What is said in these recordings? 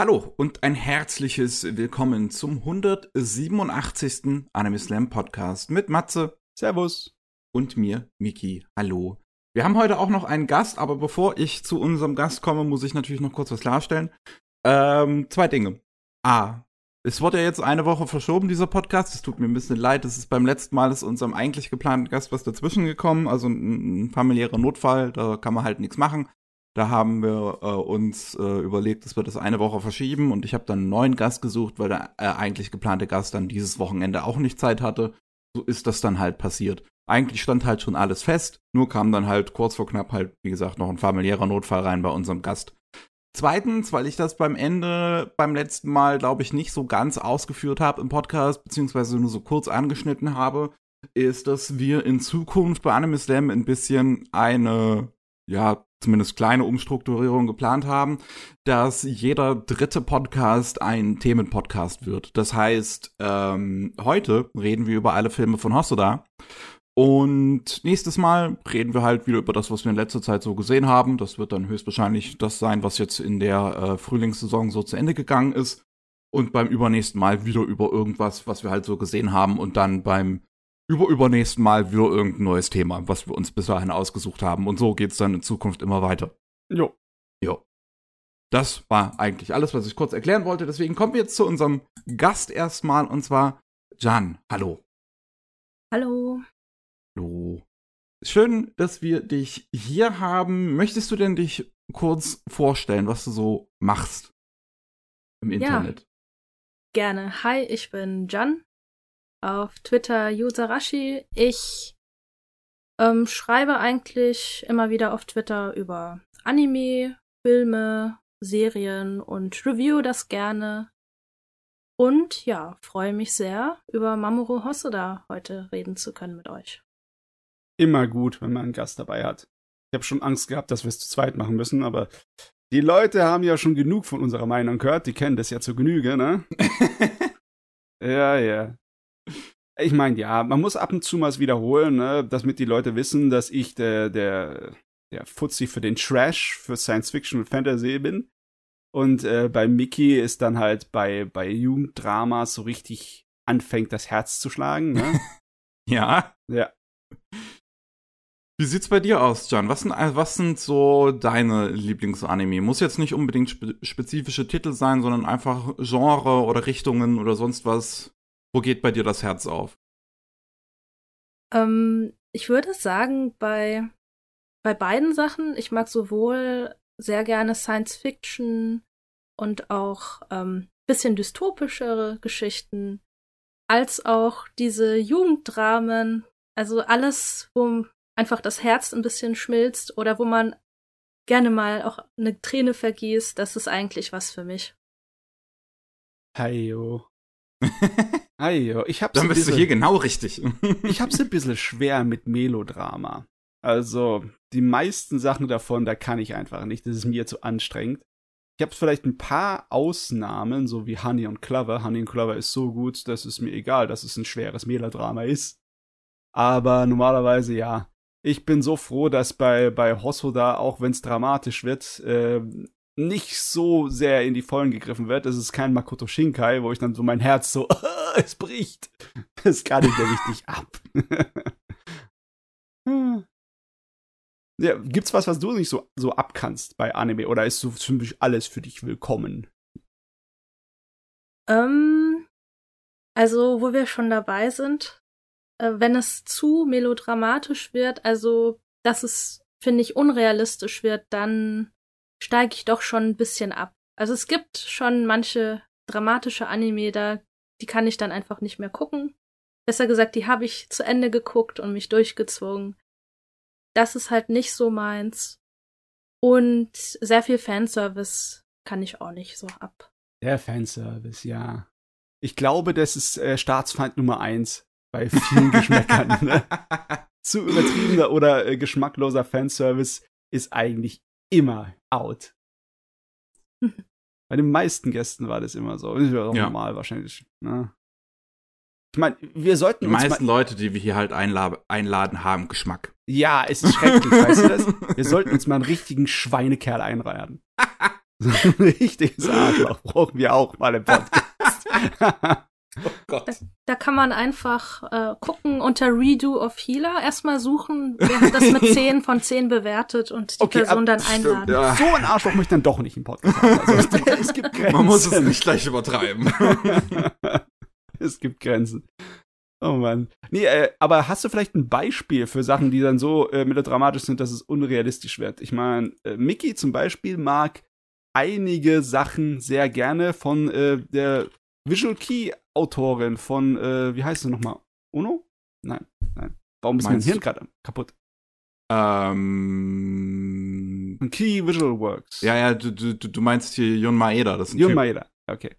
Hallo und ein herzliches Willkommen zum 187. Anime Slam Podcast mit Matze. Servus. Und mir, Miki. Hallo. Wir haben heute auch noch einen Gast, aber bevor ich zu unserem Gast komme, muss ich natürlich noch kurz was klarstellen. Ähm, zwei Dinge. A. Es wurde ja jetzt eine Woche verschoben, dieser Podcast. Es tut mir ein bisschen leid. Es ist beim letzten Mal ist unserem eigentlich geplanten Gast was dazwischen gekommen. Also ein, ein familiärer Notfall. Da kann man halt nichts machen. Da haben wir äh, uns äh, überlegt, dass wir das eine Woche verschieben und ich habe dann einen neuen Gast gesucht, weil der äh, eigentlich geplante Gast dann dieses Wochenende auch nicht Zeit hatte. So ist das dann halt passiert. Eigentlich stand halt schon alles fest, nur kam dann halt kurz vor knapp halt, wie gesagt, noch ein familiärer Notfall rein bei unserem Gast. Zweitens, weil ich das beim Ende, beim letzten Mal, glaube ich, nicht so ganz ausgeführt habe im Podcast, beziehungsweise nur so kurz angeschnitten habe, ist, dass wir in Zukunft bei Anime Slam ein bisschen eine, ja, zumindest kleine Umstrukturierung geplant haben, dass jeder dritte Podcast ein Themenpodcast wird. Das heißt, ähm, heute reden wir über alle Filme von Hosoda. Und nächstes Mal reden wir halt wieder über das, was wir in letzter Zeit so gesehen haben. Das wird dann höchstwahrscheinlich das sein, was jetzt in der äh, Frühlingssaison so zu Ende gegangen ist. Und beim übernächsten Mal wieder über irgendwas, was wir halt so gesehen haben. Und dann beim über übernächsten Mal wieder irgendein neues Thema, was wir uns bis dahin ausgesucht haben. Und so geht's dann in Zukunft immer weiter. Jo. Jo. Das war eigentlich alles, was ich kurz erklären wollte. Deswegen kommen wir jetzt zu unserem Gast erstmal, und zwar Jan. Hallo. Hallo. Hallo. Schön, dass wir dich hier haben. Möchtest du denn dich kurz vorstellen, was du so machst im Internet? Ja, gerne. Hi, ich bin Jan auf Twitter Yusarashi. Ich ähm, schreibe eigentlich immer wieder auf Twitter über Anime, Filme, Serien und review das gerne. Und ja, freue mich sehr, über Mamoru Hosoda heute reden zu können mit euch. Immer gut, wenn man einen Gast dabei hat. Ich habe schon Angst gehabt, dass wir es zu zweit machen müssen, aber die Leute haben ja schon genug von unserer Meinung gehört. Die kennen das ja zur Genüge, ne? ja, ja. Ich meine, ja, man muss ab und zu mal wiederholen, ne, damit die Leute wissen, dass ich der, der, der Fuzzi für den Trash, für Science Fiction und Fantasy bin. Und äh, bei Mickey ist dann halt bei, bei Jugenddramas so richtig anfängt, das Herz zu schlagen, ne? ja. Ja. Wie sieht's bei dir aus, John? Was sind, was sind so deine Lieblingsanime? Muss jetzt nicht unbedingt spe spezifische Titel sein, sondern einfach Genre oder Richtungen oder sonst was. Wo geht bei dir das Herz auf? Ähm, ich würde sagen, bei, bei beiden Sachen, ich mag sowohl sehr gerne Science Fiction und auch ähm, bisschen dystopischere Geschichten, als auch diese Jugenddramen, also alles, wo einfach das Herz ein bisschen schmilzt oder wo man gerne mal auch eine Träne vergießt, das ist eigentlich was für mich. Heyo. Heyo. Ich hab's Dann bist bisschen, du hier genau richtig. ich hab's ein bisschen schwer mit Melodrama. Also, die meisten Sachen davon, da kann ich einfach nicht. Das ist mir zu anstrengend. Ich habe vielleicht ein paar Ausnahmen, so wie Honey und Clover. Honey und Clover ist so gut, dass es mir egal, dass es ein schweres Melodrama ist. Aber normalerweise ja. Ich bin so froh, dass bei, bei Hosoda, auch wenn es dramatisch wird, äh, nicht so sehr in die Vollen gegriffen wird. Es ist kein Makoto Shinkai, wo ich dann so mein Herz so, es bricht. Das kann ich ja richtig ab. ja, gibt's was, was du nicht so, so abkannst bei Anime? Oder ist so ziemlich alles für dich willkommen? Ähm, also, wo wir schon dabei sind, äh, wenn es zu melodramatisch wird, also, dass es, finde ich, unrealistisch wird, dann steige ich doch schon ein bisschen ab. Also es gibt schon manche dramatische Anime, da die kann ich dann einfach nicht mehr gucken. Besser gesagt, die habe ich zu Ende geguckt und mich durchgezwungen. Das ist halt nicht so meins. Und sehr viel Fanservice kann ich auch nicht so ab. Der Fanservice, ja. Ich glaube, das ist äh, Staatsfeind Nummer eins bei vielen Geschmäckern. Ne? Zu übertriebener oder äh, geschmackloser Fanservice ist eigentlich immer out. Bei den meisten Gästen war das immer so. Das ist auch ja. normal wahrscheinlich. Ne? Ich meine, wir sollten Die meisten Leute, die wir hier halt einla einladen, haben Geschmack. Ja, es ist schrecklich, weißt du das? Wir sollten uns mal einen richtigen Schweinekerl einreihen. So ein richtiges Arschloch brauchen wir auch mal im Podcast. Oh Gott. Da kann man einfach äh, gucken unter Redo of Healer, erstmal suchen, wer hat das mit 10 von 10 bewertet und die Okay, Person dann stimmt, einladen. ja. So ein Arschloch möchte ich dann doch nicht im Podcast. Also es, gibt, es gibt Grenzen. Man muss es nicht gleich übertreiben. es gibt Grenzen. Oh Mann. Nee, äh, aber hast du vielleicht ein Beispiel für Sachen, die dann so äh, melodramatisch sind, dass es unrealistisch wird? Ich meine, äh, Mickey zum Beispiel mag einige Sachen sehr gerne von äh, der Visual Key Autorin von, äh, wie heißt sie nochmal? Uno? Nein, nein. Warum ist mein Meinst Hirn du- gerade kaputt? ähm, Von Key Visual Works. ja, ja, du, du, du meinst hier Jun Maeda, das ist ein Jun Typ. Maeda, okay.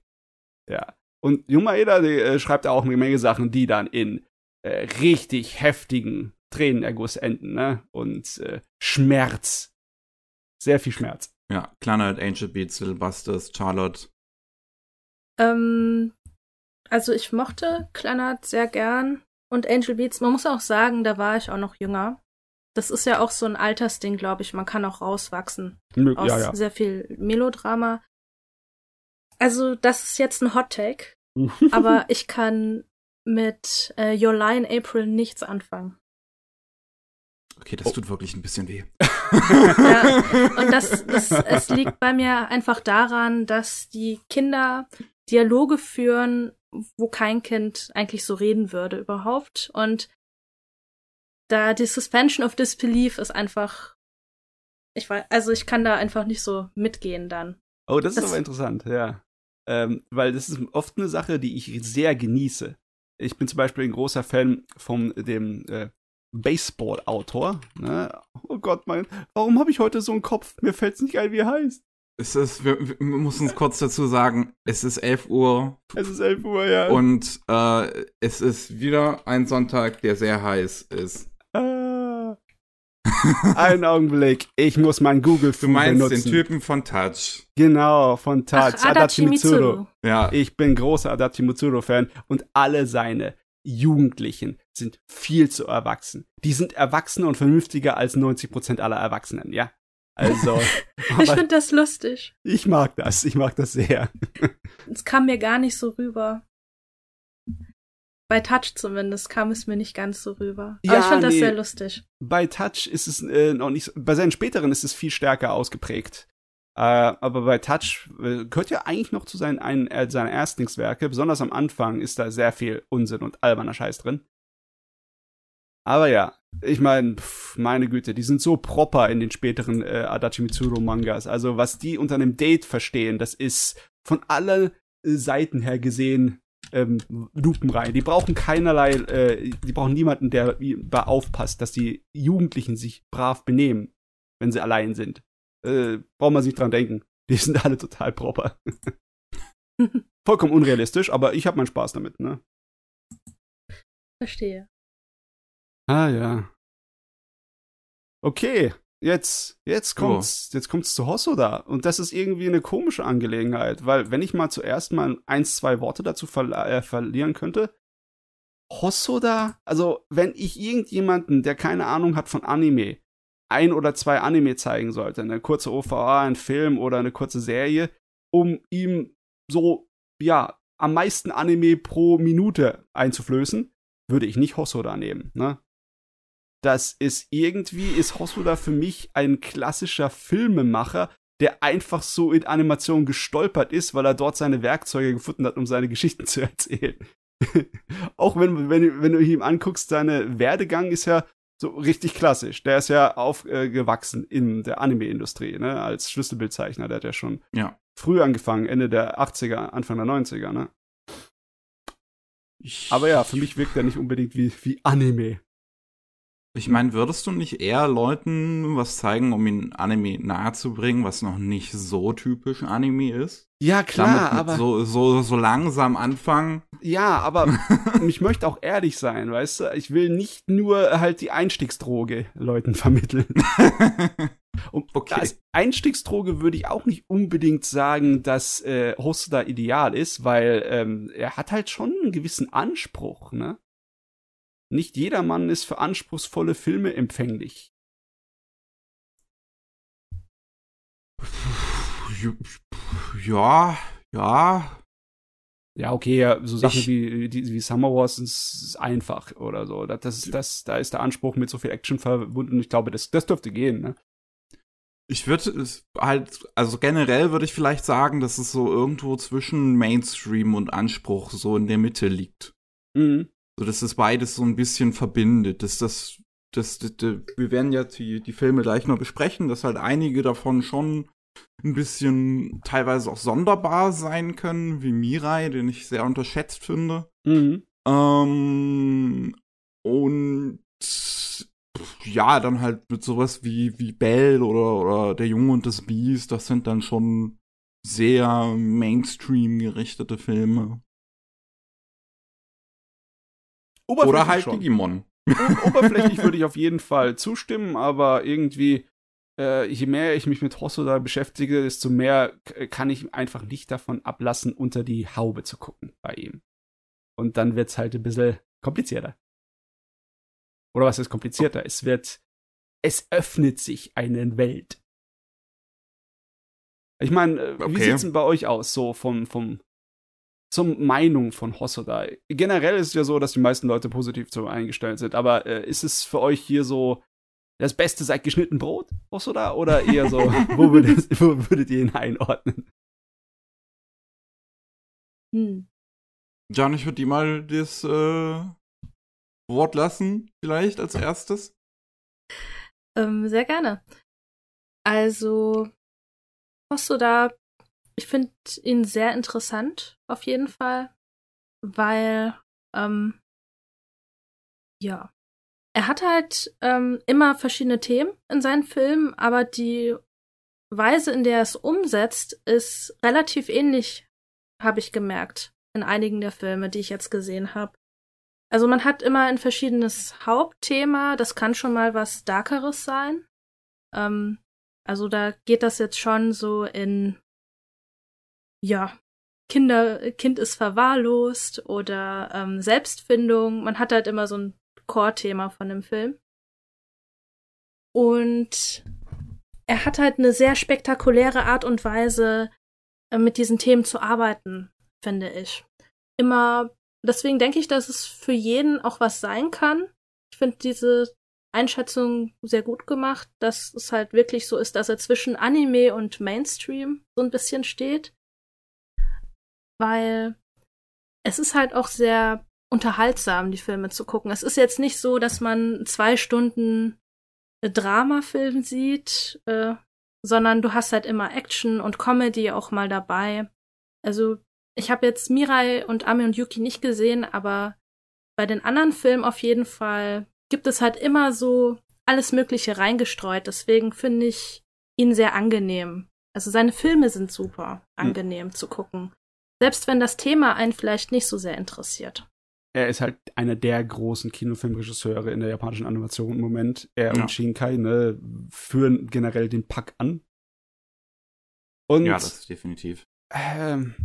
Ja. Und Jun Maeda, die, äh, schreibt auch eine Menge Sachen, die dann in äh, richtig heftigen Tränenerguss enden, ne? Und äh, Schmerz. Sehr viel Schmerz. Ja, Clannad, Angel Beats, Little Busters, Charlotte. Ähm, also ich mochte Kleinert sehr gern und Angel Beats. Man muss auch sagen, da war ich auch noch jünger. Das ist ja auch so ein Altersding, glaube ich. Man kann auch rauswachsen Mö- aus Ja, ja. sehr viel Melodrama. Also das ist jetzt ein Hot Take, aber ich kann mit äh, Your Lie in April nichts anfangen. Okay, das Oh. tut wirklich ein bisschen weh. Ja, und das, das, es liegt bei mir einfach daran, dass die Kinder Dialoge führen, wo kein Kind eigentlich so reden würde überhaupt. Und da die Suspension of Disbelief ist einfach, ich weiß, also ich kann da einfach nicht so mitgehen dann. Oh, das ist Das- aber interessant, ja. Ähm, weil das ist oft eine Sache, die ich sehr genieße. Ich bin zum Beispiel ein großer Fan von dem äh, Baseball-Autor. Ne? Oh Gott, mein, warum habe ich heute so einen Kopf? Mir fällt's nicht ein, wie er heißt. Es ist, wir, wir müssen uns kurz dazu sagen, es ist 11 Uhr Es ist 11 Uhr, ja. und äh, es ist wieder ein Sonntag, der sehr heiß ist. Ah. Einen Augenblick, ich muss mein Google Du meinst benutzen. den Typen von Touch. Genau, von Touch, Ach, Adachi Mitsuru. Ja, Ich bin großer Adachi Mitsuru-Fan und alle seine Jugendlichen sind viel zu erwachsen. Die sind erwachsener und vernünftiger als 90% aller Erwachsenen, ja? Also, Ich finde das lustig. ich mag das, ich mag das sehr. Es kam mir gar nicht so rüber. Bei Touch zumindest kam es mir nicht ganz so rüber. Aber Ja, ich finde das nee. sehr lustig. Bei Touch ist es äh, noch nicht, so- bei seinen späteren ist es viel stärker ausgeprägt. Äh, aber bei Touch äh, gehört ja eigentlich noch zu seinen, einen, äh, seiner Erstlingswerke. Besonders am Anfang ist da sehr viel Unsinn und alberner Scheiß drin. Aber ja, ich meine, meine Güte, die sind so proper in den späteren äh, Adachi Mitsuru Mangas. Also was die unter einem Date verstehen, das ist von allen äh, Seiten her gesehen ähm, lupenrein. Die brauchen keinerlei, äh, die brauchen niemanden, der da aufpasst, dass die Jugendlichen sich brav benehmen, wenn sie allein sind. Äh, braucht man sich dran denken. Die sind alle total proper. Vollkommen unrealistisch, aber ich habe meinen Spaß damit, ne? Verstehe. Ah ja. Okay, jetzt jetzt kommt's jetzt kommt's zu Hosoda und das ist irgendwie eine komische Angelegenheit, weil wenn ich mal zuerst mal eins zwei Worte dazu verl äh, verlieren könnte, Hosoda, also wenn ich irgendjemanden, der keine Ahnung hat von Anime, ein oder zwei Anime zeigen sollte, eine kurze OVA, ein Film oder eine kurze Serie, um ihm so ja am meisten Anime pro Minute einzuflößen, würde ich nicht Hosoda nehmen, ne? Das ist irgendwie, ist Hosoda für mich ein klassischer Filmemacher, der einfach so in Animation gestolpert ist, weil er dort seine Werkzeuge gefunden hat, um seine Geschichten zu erzählen. Auch wenn, wenn, wenn du ihm anguckst, seine Werdegang ist ja so richtig klassisch. Der ist ja aufgewachsen in der Anime-Industrie, ne, als Schlüsselbildzeichner. Der hat ja schon ja. früh angefangen, Ende der 80er, Anfang der 90er, ne? Ich, Aber ja, für mich wirkt er nicht unbedingt wie, wie Anime. Ich meine, würdest du nicht eher Leuten was zeigen, um ihnen Anime nahezubringen, was noch nicht so typisch Anime ist? Ja, klar, aber. so, so, so langsam anfangen. Ja, aber ich möchte auch ehrlich sein, weißt du? Ich will nicht nur halt die Einstiegsdroge Leuten vermitteln. Und Okay. als Einstiegsdroge würde ich auch nicht unbedingt sagen, dass äh, Hosoda ideal ist, weil ähm, er hat halt schon einen gewissen Anspruch, ne? Nicht jedermann ist für anspruchsvolle Filme empfänglich. Ja, ja. Ja, okay, so Sachen Ich- wie, die, wie Summer Wars ist, ist einfach oder so. Das, das, das, da ist der Anspruch mit so viel Action verbunden. Ich glaube, das, das dürfte gehen, ne? Ich würde halt, also generell würde ich vielleicht sagen, dass es so irgendwo zwischen Mainstream und Anspruch so in der Mitte liegt. Mhm. So, dass es beides so ein bisschen verbindet. Dass das, das, das, das wir werden ja die, die Filme gleich noch besprechen, dass halt einige davon schon ein bisschen teilweise auch sonderbar sein können, wie Mirai, den ich sehr unterschätzt finde. Mhm. Ähm, und ja, dann halt mit sowas wie, wie Belle oder, oder Der Junge und das Biest, das sind dann schon sehr Mainstream gerichtete Filme. Oder Oberflächlich halt schon. Digimon. Oberflächlich würde ich auf jeden Fall zustimmen, aber irgendwie, äh, je mehr ich mich mit Hosoda beschäftige, desto mehr kann ich einfach nicht davon ablassen, unter die Haube zu gucken bei ihm. Und dann wird's halt ein bisschen komplizierter. Oder was ist komplizierter? Es wird, es öffnet sich eine Welt. Ich meine, äh, wie Okay. sieht's denn bei euch aus, so vom, vom, zum Meinung von Hosoda? Generell ist es ja so, dass die meisten Leute positiv zu eingestellt sind, aber äh, ist es für euch hier so das Beste seit geschnitten Brot, Hosoda? Oder eher so, wo, würdet, wo würdet ihr ihn einordnen? Hm. John, ich würde dir mal das äh, Wort lassen, vielleicht als erstes. Ähm, sehr gerne. Also, Hosoda, ich finde ihn sehr interessant, auf jeden Fall, weil, ähm, ja, er hat halt ähm, immer verschiedene Themen in seinen Filmen, aber die Weise, in der er es umsetzt, ist relativ ähnlich, habe ich gemerkt, in einigen der Filme, die ich jetzt gesehen habe. Also man hat immer ein verschiedenes Hauptthema, das kann schon mal was Darkeres sein. Ähm, also da geht das jetzt schon so in, ja, Kinder, Kind ist verwahrlost oder ähm, Selbstfindung. Man hat halt immer so ein Core-Thema von dem Film. Und er hat halt eine sehr spektakuläre Art und Weise, äh, mit diesen Themen zu arbeiten, finde ich. Immer, deswegen denke ich, dass es für jeden auch was sein kann. Ich finde diese Einschätzung sehr gut gemacht, dass es halt wirklich so ist, dass er zwischen Anime und Mainstream so ein bisschen steht. Weil es ist halt auch sehr unterhaltsam, die Filme zu gucken. Es ist jetzt nicht so, dass man zwei Stunden äh, Dramafilm sieht, äh, sondern du hast halt immer Action und Comedy auch mal dabei. Also ich habe jetzt Mirai und Ami und Yuki nicht gesehen, aber bei den anderen Filmen auf jeden Fall gibt es halt immer so alles Mögliche reingestreut. Deswegen finde ich ihn sehr angenehm. Also seine Filme sind super angenehm zu gucken. Selbst wenn das Thema einen vielleicht nicht so sehr interessiert. Er ist halt einer der großen Kinofilmregisseure in der japanischen Animation im Moment. Er Ja. und Shinkai, ne, führen generell den Pack an. Und Ja, das ist definitiv. ähm,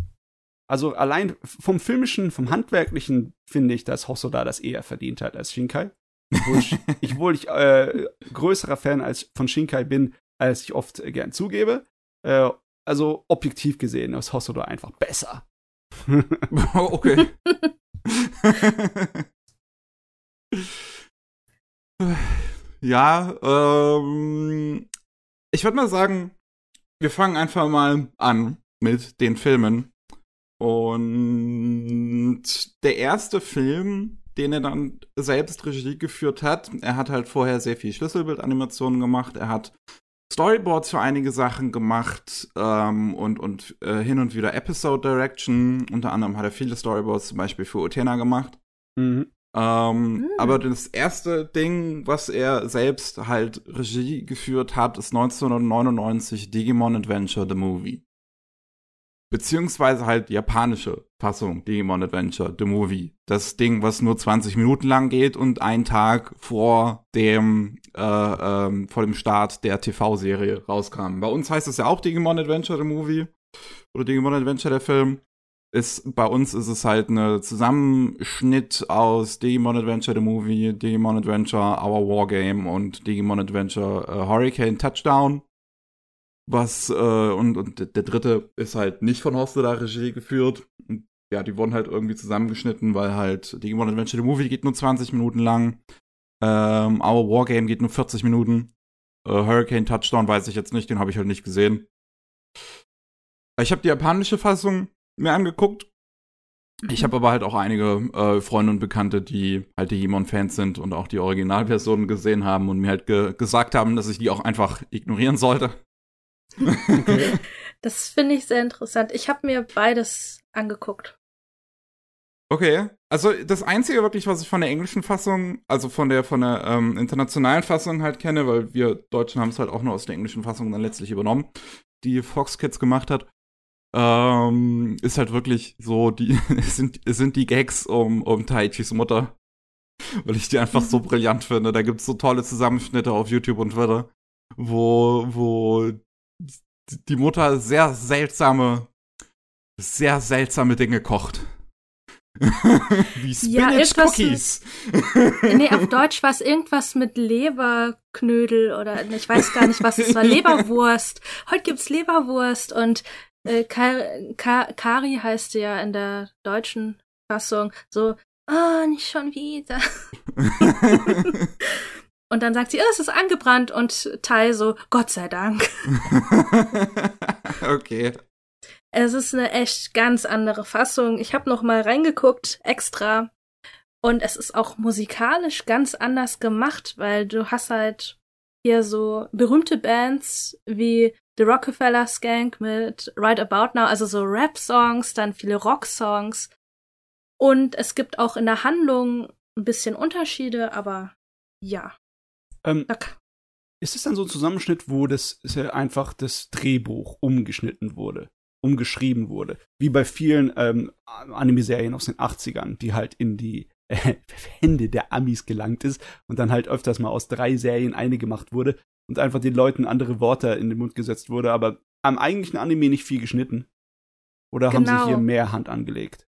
also allein vom filmischen, vom handwerklichen finde ich, dass Hosoda das eher verdient hat als Shinkai. Obwohl ich, ich, obwohl ich äh, größerer Fan als von Shinkai bin, als ich oft äh, gern zugebe. Äh, also objektiv gesehen ist Hosoda einfach besser. okay. ja, ähm, ich würde mal sagen, wir fangen einfach mal an mit den Filmen. Und der erste Film, den er dann selbst Regie geführt hat, er hat halt vorher sehr viel Schlüsselbildanimationen gemacht, er hat Storyboards für einige Sachen gemacht ähm, und, und äh, hin und wieder Episode Direction. Unter anderem hat er viele Storyboards zum Beispiel für Utena gemacht. Mhm. Ähm, Hm. Aber das erste Ding, was er selbst halt Regie geführt hat, ist 1999 Digimon Adventure The Movie. Beziehungsweise halt die japanische Fassung Digimon Adventure The Movie. Das Ding, was nur 20 Minuten lang geht und einen Tag vor dem, äh, ähm, vor dem Start der TV-Serie rauskam. Bei uns heißt es ja auch Digimon Adventure The Movie. Oder Digimon Adventure der Film ist, bei uns ist es halt eine Zusammenschnitt aus Digimon Adventure the Movie, Digimon Adventure Our Wargame und Digimon Adventure äh, Hurricane Touchdown. Was, äh, und, und der dritte ist halt nicht von Hostela Regie geführt. Und, ja, die wurden halt irgendwie zusammengeschnitten, weil halt Digimon Adventure the Movie geht nur 20 Minuten lang. Ähm, Our Wargame geht nur 40 Minuten. Äh, Hurricane Touchdown weiß ich jetzt nicht, den habe ich halt nicht gesehen. Ich habe die japanische Fassung mir angeguckt. Ich habe aber halt auch einige äh, Freunde und Bekannte, die halt Digimon-Fans sind und auch die Originalversionen gesehen haben und mir halt ge gesagt haben, dass ich die auch einfach ignorieren sollte. Okay. Das finde ich sehr interessant. Ich habe mir beides angeguckt. Okay, also das Einzige wirklich, was ich von der englischen Fassung, also von der von der ähm, internationalen Fassung halt kenne, weil wir Deutschen haben es halt auch nur aus der englischen Fassung dann letztlich übernommen, die Fox Kids gemacht hat, ähm, ist halt wirklich so, die es sind, es sind die Gags um, um Taichis Mutter. Weil ich die einfach so brillant finde. Da gibt's so tolle Zusammenschnitte auf YouTube und Twitter, wo, wo die Mutter sehr seltsame, sehr seltsame Dinge kocht. Wie Spinach ja, Cookies. Mit, nee, auf Deutsch war es irgendwas mit Leberknödel oder ich weiß gar nicht, was es war. Leberwurst. Heute gibt's Leberwurst und äh, Kari heißt ja in der deutschen Fassung so, ah, oh, nicht schon wieder. Und dann sagt sie, oh, es ist angebrannt und Tai so, Gott sei Dank. okay. Es ist eine echt ganz andere Fassung. Ich habe noch mal reingeguckt, extra. Und es ist auch musikalisch ganz anders gemacht, weil du hast halt hier so berühmte Bands wie The Rockefeller Skank mit Right About Now, also so Rap-Songs, dann viele Rock-Songs. Und es gibt auch in der Handlung ein bisschen Unterschiede, aber ja. Ähm, ist es dann so ein Zusammenschnitt, wo das einfach das Drehbuch umgeschnitten wurde? umgeschrieben wurde. Wie bei vielen ähm, Anime-Serien aus den 80ern, die halt in die äh, Hände der Amis gelangt ist und dann halt öfters mal aus drei Serien eine gemacht wurde und einfach den Leuten andere Worte in den Mund gesetzt wurde, aber am eigentlichen Anime nicht viel geschnitten. Oder genau. haben sie hier genau. mehr Hand angelegt?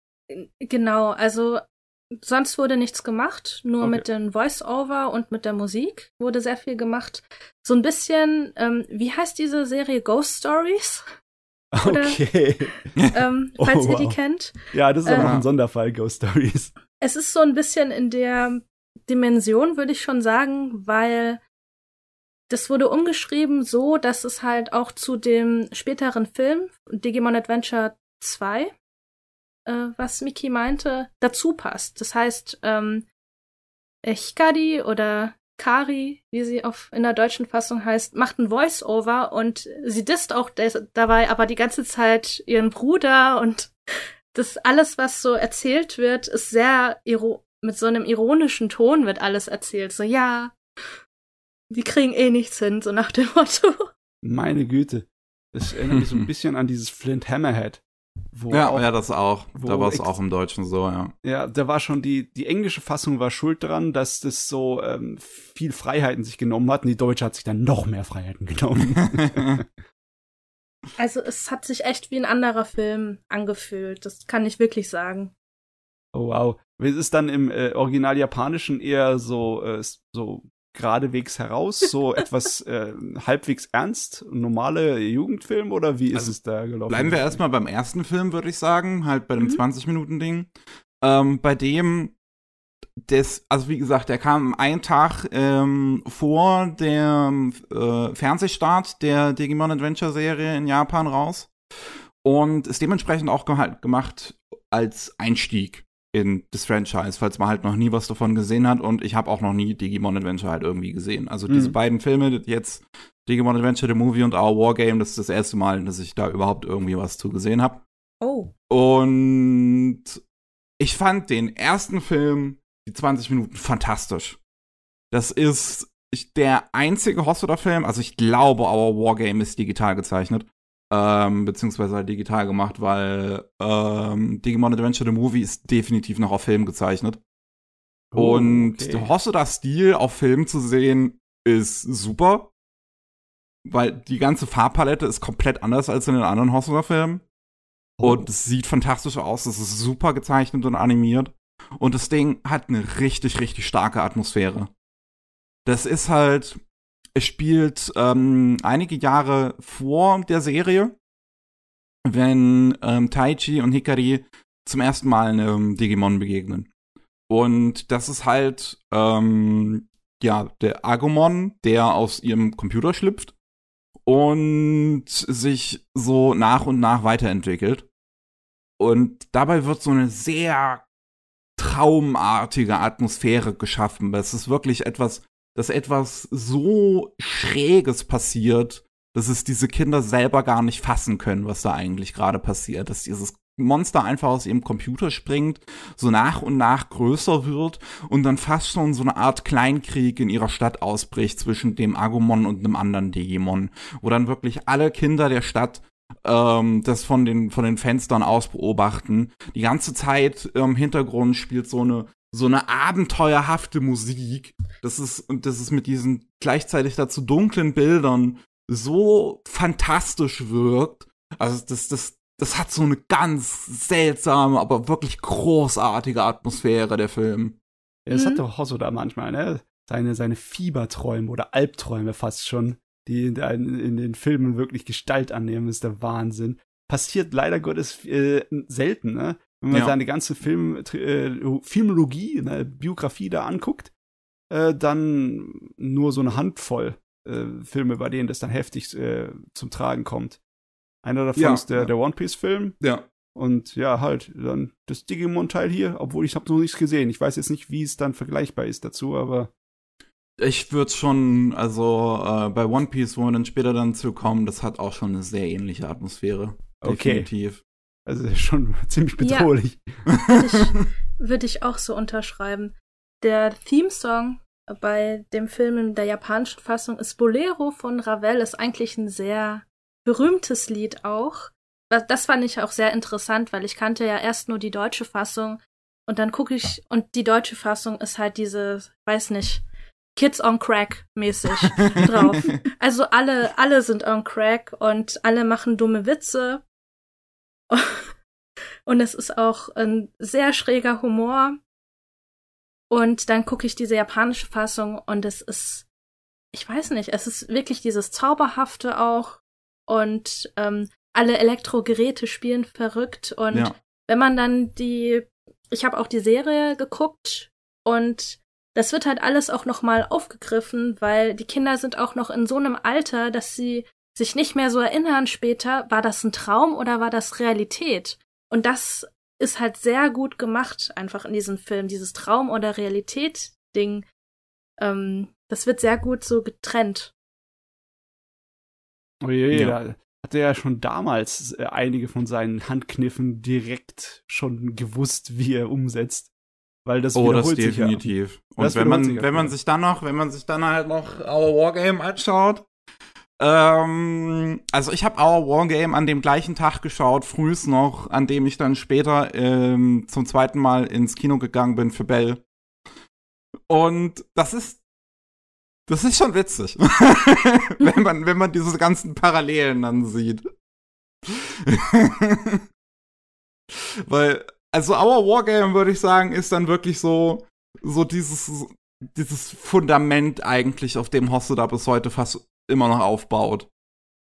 Genau, also sonst wurde nichts gemacht, nur okay. mit den Voice-Over und mit der Musik wurde sehr viel gemacht. So ein bisschen, ähm, wie heißt diese Serie Ghost Stories? Oder, okay. Ähm, falls oh, ihr die kennt. Ja, das ist aber ähm, ein Sonderfall, Ghost Stories. Es ist so ein bisschen in der Dimension, würde ich schon sagen, weil das wurde umgeschrieben so, dass es halt auch zu dem späteren Film Digimon Adventure 2, äh, was Miki meinte, dazu passt. Das heißt, ähm, Hikari oder Kari, wie sie auf, in der deutschen Fassung heißt, macht ein Voice-Over und sie disst auch des, dabei aber die ganze Zeit ihren Bruder und das alles, was so erzählt wird, ist sehr mit so einem ironischen Ton wird alles erzählt. So, ja, die kriegen eh nichts hin, so nach dem Motto. Meine Güte. Das erinnert mich so ein bisschen an dieses Flint Hammerhead ja, auch, ja, das auch. Da war es auch im Deutschen so, ja. Ja, da war schon die, die englische Fassung war schuld dran, dass das so ähm, viel Freiheiten sich genommen hat und die Deutsche hat sich dann noch mehr Freiheiten genommen. also es hat sich echt wie ein anderer Film angefühlt. Das kann ich wirklich sagen. Oh wow. Es ist dann im äh, Original Japanischen eher so, äh, so geradewegs heraus, so etwas äh, halbwegs ernst, normale Jugendfilm oder wie ist also es da gelaufen? Bleiben wir erstmal beim ersten Film, würde ich sagen, halt bei dem mhm. 20-Minuten-Ding. Ähm, bei dem, das, also wie gesagt, der kam einen Tag ähm, vor dem äh, Fernsehstart der Digimon Adventure Serie in Japan raus und ist dementsprechend auch gemacht als Einstieg in das Franchise, falls man halt noch nie was davon gesehen hat. Und ich habe auch noch nie Digimon Adventure halt irgendwie gesehen. Also mhm. diese beiden Filme, jetzt Digimon Adventure the Movie und Our Wargame, das ist das erste Mal, dass ich da überhaupt irgendwie was zu gesehen habe. Oh. Und ich fand den ersten Film, die 20 Minuten, fantastisch. Das ist der einzige Hospital-Film, also ich glaube, Our Wargame ist digital gezeichnet ähm, beziehungsweise halt digital gemacht, weil ähm, Digimon Adventure the Movie ist definitiv noch auf Film gezeichnet. Oh, und okay. Hosoda-Stil auf Film zu sehen ist super, weil die ganze Farbpalette ist komplett anders als in den anderen Hosoda-Filmen. Oh. Und es sieht fantastisch aus, es ist super gezeichnet und animiert. Und das Ding hat eine richtig, richtig starke Atmosphäre. Das ist halt, es spielt ähm, einige Jahre vor der Serie, wenn ähm, Taichi und Hikari zum ersten Mal einem Digimon begegnen. Und das ist halt ähm, ja der Agumon, der aus ihrem Computer schlüpft und sich so nach und nach weiterentwickelt. Und dabei wird so eine sehr traumartige Atmosphäre geschaffen. Es ist wirklich etwas, dass etwas so Schräges passiert, dass es diese Kinder selber gar nicht fassen können, was da eigentlich gerade passiert. Dass dieses Monster einfach aus ihrem Computer springt, so nach und nach größer wird und dann fast schon so eine Art Kleinkrieg in ihrer Stadt ausbricht zwischen dem Agumon und einem anderen Digimon, wo dann wirklich alle Kinder der Stadt ähm, das von den von den Fenstern aus beobachten. Die ganze Zeit im Hintergrund spielt so eine so eine abenteuerhafte Musik. Das ist und das ist mit diesen gleichzeitig dazu dunklen Bildern so fantastisch wirkt. Also das das das hat so eine ganz seltsame, aber wirklich großartige Atmosphäre der Film. Ja, das mhm. hat doch Hosoda manchmal, ne? Seine seine Fieberträume oder Albträume fast schon die in, in, den Filmen wirklich Gestalt annehmen, ist der Wahnsinn. Passiert leider Gottes äh, selten, ne? Wenn man ja. seine ganze Film, äh, Filmologie, ne, Biografie da anguckt, äh, dann nur so eine Handvoll äh, Filme, bei denen das dann heftig äh, zum Tragen kommt. Einer davon ja, ist der, ja. der One Piece-Film. Ja. Und ja, halt, dann das Digimon-Teil hier, obwohl ich habe noch nichts gesehen. Ich weiß jetzt nicht, wie es dann vergleichbar ist dazu, aber ich würde schon, also äh, bei One Piece, wo wir dann später dann zu kommen, das hat auch schon eine sehr ähnliche Atmosphäre. Okay. Definitiv. Also schon ziemlich bedrohlich. Ja, Würde ich, ich auch so unterschreiben. Der Theme-Song bei dem Film in der japanischen Fassung ist Bolero von Ravel, ist eigentlich ein sehr berühmtes Lied auch. Das fand ich auch sehr interessant, weil ich kannte ja erst nur die deutsche Fassung und dann gucke ich und die deutsche Fassung ist halt diese, weiß nicht, Kids on Crack mäßig drauf. Also alle, alle sind on Crack und alle machen dumme Witze. Und es ist auch ein sehr schräger Humor. Und dann gucke ich diese japanische Fassung und es ist, ich weiß nicht, es ist wirklich dieses Zauberhafte auch. Und ähm, alle Elektrogeräte spielen verrückt. Und ja. wenn man dann die, ich habe auch die Serie geguckt und das wird halt alles auch nochmal aufgegriffen, weil die Kinder sind auch noch in so einem Alter, dass sie sich nicht mehr so erinnern später, war das ein Traum oder war das Realität? Und das ist halt sehr gut gemacht, einfach in diesem Film, dieses Traum- oder Realität-Ding. Ähm, das wird sehr gut so getrennt. Oh je, ja. da hat er ja schon damals äh, einige von seinen Handkniffen direkt schon gewusst, wie er umsetzt. Weil das oh, das definitiv. Ja. Und das wenn man, wenn man sich dann noch, wenn man sich dann halt noch Our Wargame anschaut, ähm, also ich habe Our Wargame an dem gleichen Tag geschaut, frühs noch, an dem ich dann später ähm, zum zweiten Mal ins Kino gegangen bin für Bell. Und das ist das ist schon witzig, wenn man wenn man diese ganzen Parallelen dann sieht. Weil also Our Wargame, würde ich sagen, ist dann wirklich so, so dieses, dieses Fundament eigentlich, auf dem Hosse bis heute fast immer noch aufbaut.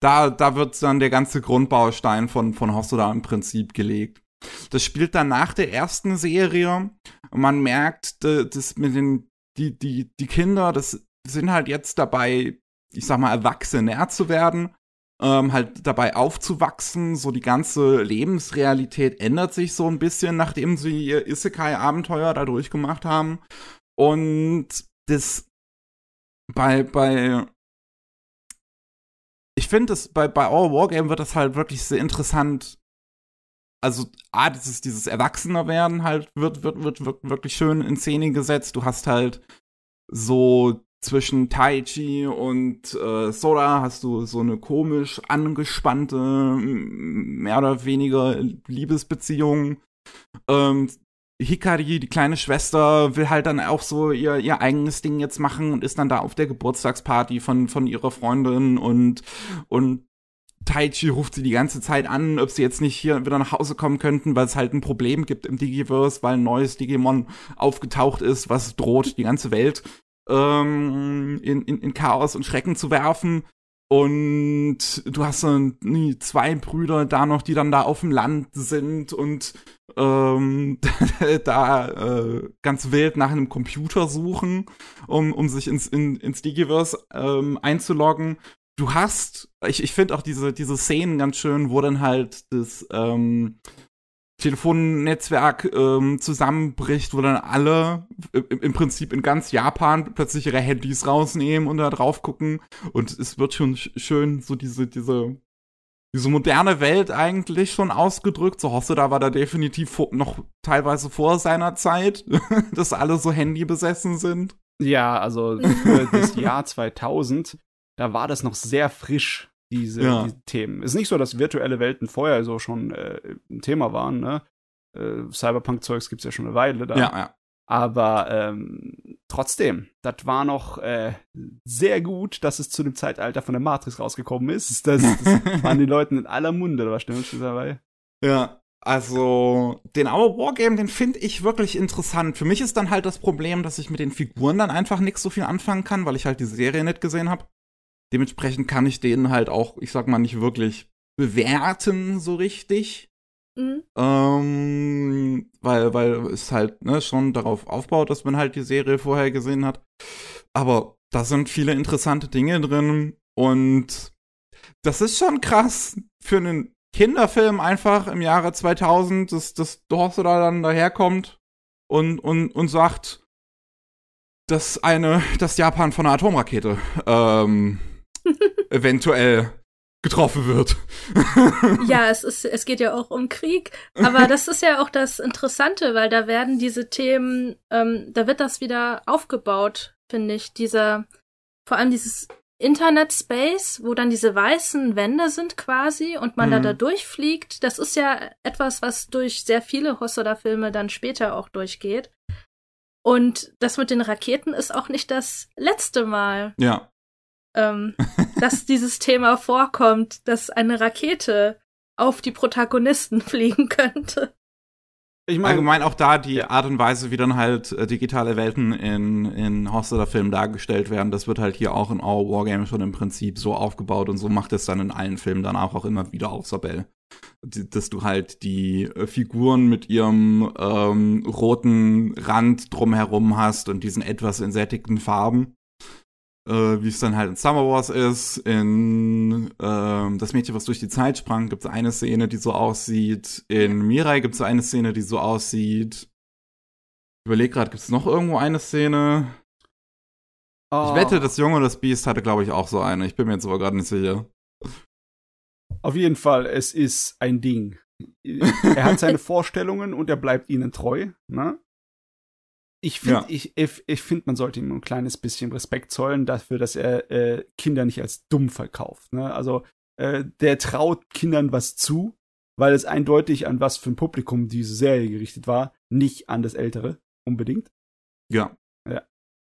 Da, da wird dann der ganze Grundbaustein von, von Hosse im Prinzip gelegt. Das spielt dann nach der ersten Serie. Und man merkt, das mit den, die, die, die Kinder, das sind halt jetzt dabei, ich sag mal, erwachsener zu werden ähm, halt dabei aufzuwachsen. So die ganze Lebensrealität ändert sich so ein bisschen, nachdem sie ihr Isekai-Abenteuer da durchgemacht haben. Und das bei, bei ich finde, bei, bei Our Wargame wird das halt wirklich sehr interessant. Also, A, dieses, dieses Erwachsenerwerden halt wird, wird, wird, wird wirklich schön in Szene gesetzt. Du hast halt so zwischen Taichi und äh, Sora hast du so eine komisch angespannte, mehr oder weniger Liebesbeziehung. Ähm, Hikari, die kleine Schwester, will halt dann auch so ihr, ihr eigenes Ding jetzt machen und ist dann da auf der Geburtstagsparty von, von ihrer Freundin und, und Taichi ruft sie die ganze Zeit an, ob sie jetzt nicht hier wieder nach Hause kommen könnten, weil es halt ein Problem gibt im Digiverse, weil ein neues Digimon aufgetaucht ist, was droht die ganze Welt ähm, in, in, in Chaos und Schrecken zu werfen. Und du hast dann zwei Brüder da noch, die dann da auf dem Land sind und ähm, da äh, ganz wild nach einem Computer suchen, um, um sich ins, in, ins Digiverse ähm, einzuloggen. Du hast, ich, ich finde auch diese, diese Szenen ganz schön, wo dann halt das ähm, Telefonnetzwerk ähm, zusammenbricht, wo dann alle im, Prinzip in ganz Japan plötzlich ihre Handys rausnehmen und da drauf gucken. Und es wird schon schön so diese, diese, diese moderne Welt eigentlich schon ausgedrückt. So Hosse, war da definitiv vor, noch teilweise vor seiner Zeit, dass alle so Handy besessen sind. Ja, also für das Jahr 2000, da war das noch sehr frisch diese, ja. diese Themen. Ist nicht so, dass virtuelle Welten vorher so schon äh, ein Thema waren, ne? Äh, Cyberpunk-Zeugs gibt's ja schon eine Weile da. Ja, ja. Aber ähm, trotzdem, das war noch äh, sehr gut, dass es zu dem Zeitalter von der Matrix rausgekommen ist. Das, das waren die Leuten in aller Munde, da war stimmt dabei. Ja, also den Our Wargame, den finde ich wirklich interessant. Für mich ist dann halt das Problem, dass ich mit den Figuren dann einfach nichts so viel anfangen kann, weil ich halt die Serie nicht gesehen habe. Dementsprechend kann ich den halt auch, ich sag mal, nicht wirklich bewerten so richtig. Mhm. Ähm, weil, weil es halt ne, schon darauf aufbaut, dass man halt die Serie vorher gesehen hat. Aber da sind viele interessante Dinge drin und das ist schon krass für einen Kinderfilm einfach im Jahre 2000, dass, dass Dorse da dann daherkommt und, und, und sagt, dass eine, dass Japan von einer Atomrakete ähm, eventuell getroffen wird. ja, es ist, es geht ja auch um Krieg. Aber das ist ja auch das Interessante, weil da werden diese Themen, ähm, da wird das wieder aufgebaut, finde ich. Dieser, vor allem dieses Internet-Space, wo dann diese weißen Wände sind quasi und man mhm. da da durchfliegt. Das ist ja etwas, was durch sehr viele Hosoda-Filme dann später auch durchgeht. Und das mit den Raketen ist auch nicht das letzte Mal. Ja ähm, dass dieses Thema vorkommt, dass eine Rakete auf die Protagonisten fliegen könnte. Ich meine, allgemein auch da die Art und Weise, wie dann halt äh, digitale Welten in, in Hosteler-Filmen dargestellt werden, das wird halt hier auch in Our Wargame schon im Prinzip so aufgebaut und so macht es dann in allen Filmen danach auch immer wieder auf Sabell. Dass du halt die äh, Figuren mit ihrem ähm, roten Rand drumherum hast und diesen etwas entsättigten Farben äh, wie es dann halt in Summer Wars ist. In ähm, Das Mädchen, was durch die Zeit sprang, gibt es eine Szene, die so aussieht. In Mirai gibt es eine Szene, die so aussieht. Ich überlege gerade, gibt es noch irgendwo eine Szene? Oh. Ich wette, das Junge und das Biest hatte, glaube ich, auch so eine. Ich bin mir jetzt aber gerade nicht sicher. Auf jeden Fall, es ist ein Ding. er hat seine Vorstellungen und er bleibt ihnen treu. Ne? Ich finde, ja. ich, ich, ich finde, man sollte ihm ein kleines bisschen Respekt zollen dafür, dass er äh, Kinder nicht als dumm verkauft. Ne? Also äh, der traut Kindern was zu, weil es eindeutig an was für ein Publikum diese Serie gerichtet war, nicht an das Ältere unbedingt. Ja. Ja.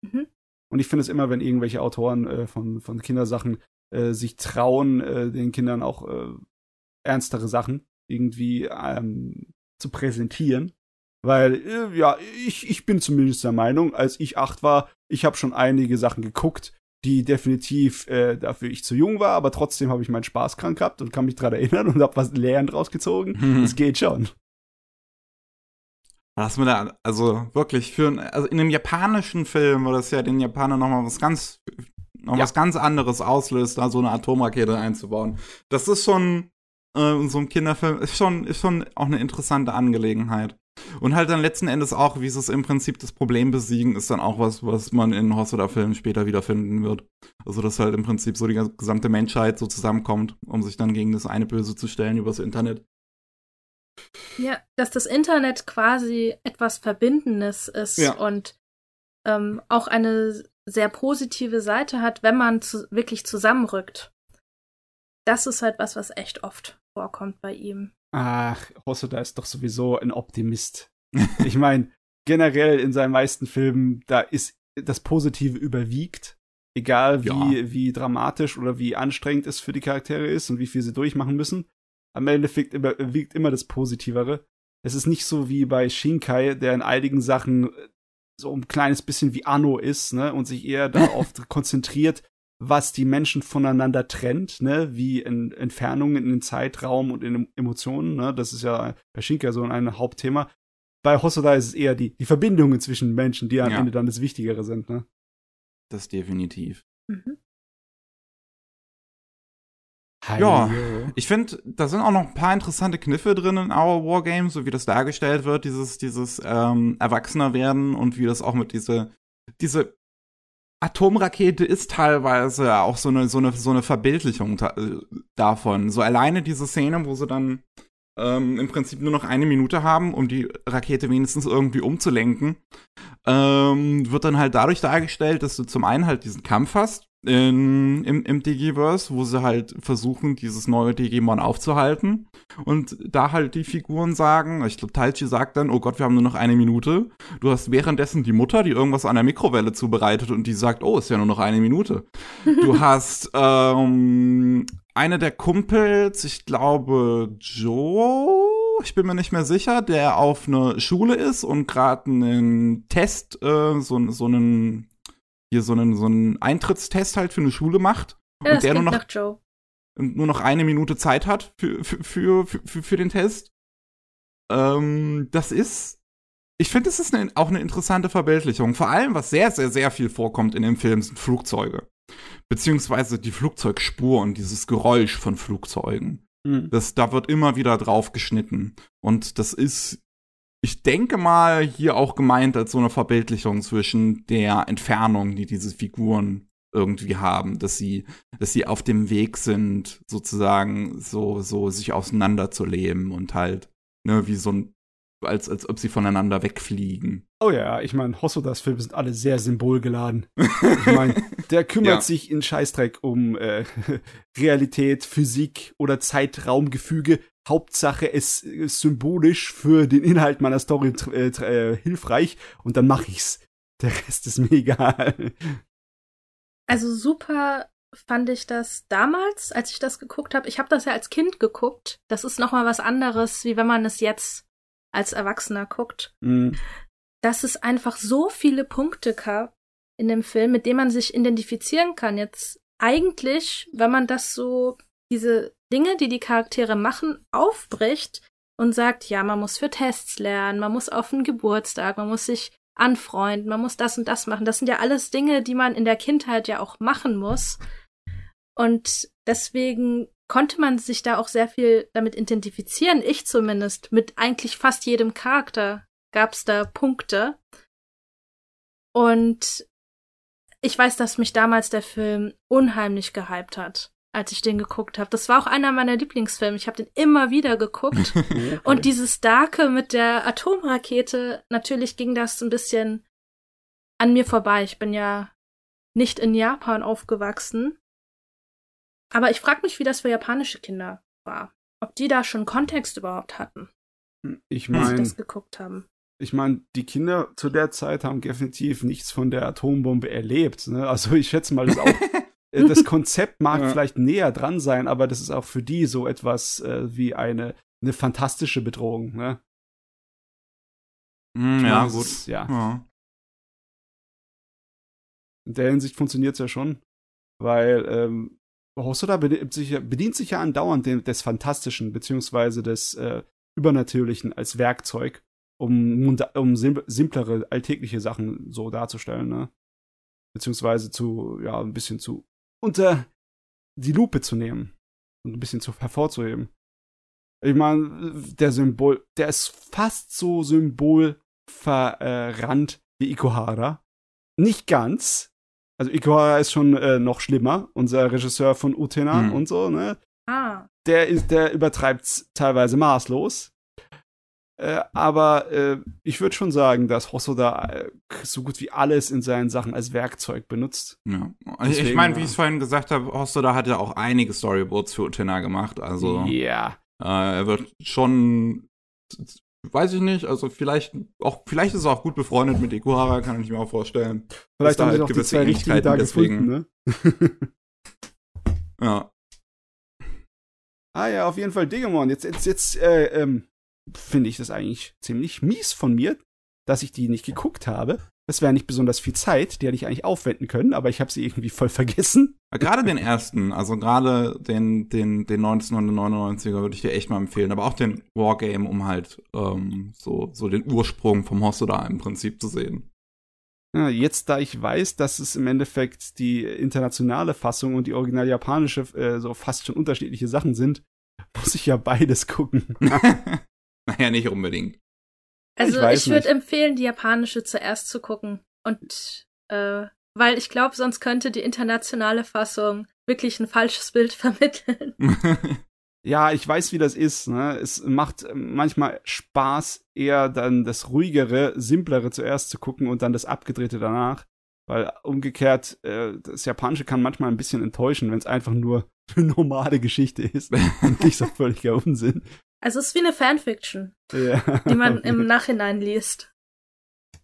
Mhm. Und ich finde es immer, wenn irgendwelche Autoren äh, von, von Kindersachen äh, sich trauen, äh, den Kindern auch äh, ernstere Sachen irgendwie ähm, zu präsentieren, weil, äh, ja, ich, ich bin zumindest der Meinung, als ich acht war, ich habe schon einige Sachen geguckt, die definitiv äh, dafür ich zu jung war, aber trotzdem habe ich meinen Spaß krank gehabt und kann mich dran erinnern und habe was lehrend rausgezogen. Mhm. Das geht schon. Was mir da, also wirklich für, also in einem japanischen Film, wo das ja den Japanern nochmal was ganz, noch ja. was ganz anderes auslöst, da so eine Atomrakete einzubauen. Das ist schon, äh, so ein Kinderfilm, ist schon, ist schon auch eine interessante Angelegenheit. Und halt dann letzten Endes auch, wie sie es im Prinzip das Problem besiegen, ist dann auch was, was man in Hosoda-Filmen später wiederfinden wird. Also, dass halt im Prinzip so die gesamte Menschheit so zusammenkommt, um sich dann gegen das eine Böse zu stellen übers Internet. Ja, dass das Internet quasi etwas Verbindendes ist ja. und ähm, auch eine sehr positive Seite hat, wenn man zu, wirklich zusammenrückt. Das ist halt was, was echt oft vorkommt bei ihm. Ach, Hosoda ist doch sowieso ein Optimist. ich meine, generell in seinen meisten Filmen, da ist das Positive überwiegt. Egal wie, ja. wie dramatisch oder wie anstrengend es für die Charaktere ist und wie viel sie durchmachen müssen. Am Endeffekt überwiegt immer das Positivere. Es ist nicht so wie bei Shinkai, der in einigen Sachen so ein kleines bisschen wie Anno ist, ne, und sich eher darauf konzentriert, was die Menschen voneinander trennt, ne, wie in Entfernungen in den Zeitraum und in Emotionen, ne, das ist ja bei Shinka so ein Hauptthema. Bei Hosoda ist es eher die, die Verbindungen zwischen Menschen, die am ja. Ende dann das Wichtigere sind, ne. Das definitiv. Mhm. Ja, ich finde, da sind auch noch ein paar interessante Kniffe drin in Our Wargames, so wie das dargestellt wird, dieses, dieses ähm, Erwachsener werden und wie das auch mit diese, diese Atomrakete ist teilweise auch so eine, so eine, so eine Verbildlichung äh, davon. So alleine diese Szene, wo sie dann ähm, im Prinzip nur noch eine Minute haben, um die Rakete wenigstens irgendwie umzulenken, ähm, wird dann halt dadurch dargestellt, dass du zum einen halt diesen Kampf hast, in, im, im Digiverse, wo sie halt versuchen, dieses neue Digimon aufzuhalten. Und da halt die Figuren sagen, ich glaube, Taichi sagt dann, oh Gott, wir haben nur noch eine Minute. Du hast währenddessen die Mutter, die irgendwas an der Mikrowelle zubereitet und die sagt, oh, ist ja nur noch eine Minute. Du hast ähm, eine der Kumpels, ich glaube, Joe, ich bin mir nicht mehr sicher, der auf eine Schule ist und gerade einen Test, äh, so, so einen hier so einen, so einen Eintrittstest halt für eine Schule macht. Ja, und der nur noch, nur noch eine Minute Zeit hat für, für, für, für, für den Test. Ähm, das ist, ich finde, es ist eine, auch eine interessante Verbildlichung. Vor allem, was sehr, sehr, sehr viel vorkommt in dem Film, sind Flugzeuge. Beziehungsweise die Flugzeugspur und dieses Geräusch von Flugzeugen. Mhm. Das, da wird immer wieder drauf geschnitten. Und das ist ich denke mal, hier auch gemeint als so eine Verbildlichung zwischen der Entfernung, die diese Figuren irgendwie haben, dass sie, dass sie auf dem Weg sind, sozusagen so, so sich auseinanderzuleben und halt, ne, wie so ein, als, als ob sie voneinander wegfliegen. Oh ja, ich meine, Hosodas Filme sind alle sehr symbolgeladen. ich meine, der kümmert ja. sich in Scheißdreck um äh, Realität, Physik oder Zeitraumgefüge, Hauptsache, es ist symbolisch für den Inhalt meiner Story äh, äh, hilfreich und dann mache ich's. Der Rest ist mir egal. Also super fand ich das damals, als ich das geguckt habe. Ich habe das ja als Kind geguckt. Das ist noch mal was anderes, wie wenn man es jetzt als Erwachsener guckt. Mhm. Dass es einfach so viele Punkte gab in dem Film, mit denen man sich identifizieren kann. Jetzt eigentlich, wenn man das so diese Dinge, die die Charaktere machen, aufbricht und sagt, ja, man muss für Tests lernen, man muss auf einen Geburtstag, man muss sich anfreunden, man muss das und das machen. Das sind ja alles Dinge, die man in der Kindheit ja auch machen muss. Und deswegen konnte man sich da auch sehr viel damit identifizieren. Ich zumindest. Mit eigentlich fast jedem Charakter gab es da Punkte. Und ich weiß, dass mich damals der Film unheimlich gehypt hat als ich den geguckt habe. Das war auch einer meiner Lieblingsfilme. Ich habe den immer wieder geguckt. Und dieses Darke mit der Atomrakete, natürlich ging das ein bisschen an mir vorbei. Ich bin ja nicht in Japan aufgewachsen. Aber ich frage mich, wie das für japanische Kinder war. Ob die da schon Kontext überhaupt hatten. Ich meine, sie das geguckt haben. Ich meine, die Kinder zu der Zeit haben definitiv nichts von der Atombombe erlebt. Ne? Also ich schätze mal, das auch Äh, das Konzept mag ja. vielleicht näher dran sein, aber das ist auch für die so etwas äh, wie eine, eine fantastische Bedrohung, ne? Mm, ja, gut. Ist, ja. ja. In der Hinsicht funktioniert es ja schon, weil ähm, Hosoda bedient sich, ja, bedient sich ja andauernd des Fantastischen beziehungsweise des äh, Übernatürlichen als Werkzeug, um, um simplere, alltägliche Sachen so darzustellen, ne? Beziehungsweise zu, ja, ein bisschen zu unter die Lupe zu nehmen und ein bisschen zu hervorzuheben. Ich meine, der Symbol, der ist fast so symbolverrannt wie Ikuhara. Nicht ganz. Also Ikuhara ist schon äh, noch schlimmer, unser Regisseur von Utena mhm. und so, ne? Ah. Der ist, der übertreibt's teilweise maßlos. Äh, aber äh, ich würde schon sagen, dass Hosoda äh, so gut wie alles in seinen Sachen als Werkzeug benutzt. Ja. Deswegen, ich meine, wie ich es vorhin gesagt habe, Hosoda hat ja auch einige Storyboards für Utena gemacht. Also ja. Yeah. er wird schon, weiß ich nicht, also vielleicht auch, vielleicht ist er auch gut befreundet mit Ikuhara, kann ich mir auch vorstellen. Vielleicht haben halt sie auch die zwei Richtigen da deswegen. Gefunden, ne? ja. Ah ja, auf jeden Fall Digimon. Jetzt, jetzt, jetzt, äh, ähm, finde ich das eigentlich ziemlich mies von mir, dass ich die nicht geguckt habe. Das wäre nicht besonders viel Zeit, die hätte ich eigentlich aufwenden können, aber ich habe sie irgendwie voll vergessen. Gerade den ersten, also gerade den, den, den 1999er würde ich dir echt mal empfehlen, aber auch den Wargame, um halt ähm, so, so den Ursprung vom Hosoda im Prinzip zu sehen. Ja, jetzt, da ich weiß, dass es im Endeffekt die internationale Fassung und die original japanische äh, so fast schon unterschiedliche Sachen sind, muss ich ja beides gucken. naja, nicht unbedingt. Also ich, ich würde empfehlen, die japanische zuerst zu gucken. Und äh, weil ich glaube, sonst könnte die internationale Fassung wirklich ein falsches Bild vermitteln. ja, ich weiß, wie das ist. Ne? Es macht manchmal Spaß, eher dann das ruhigere, simplere zuerst zu gucken und dann das abgedrehte danach. Weil umgekehrt, äh, das Japanische kann manchmal ein bisschen enttäuschen, wenn es einfach nur eine normale Geschichte ist und nicht so völliger Unsinn. Also es ist wie eine Fanfiction, ja. die man im Nachhinein liest.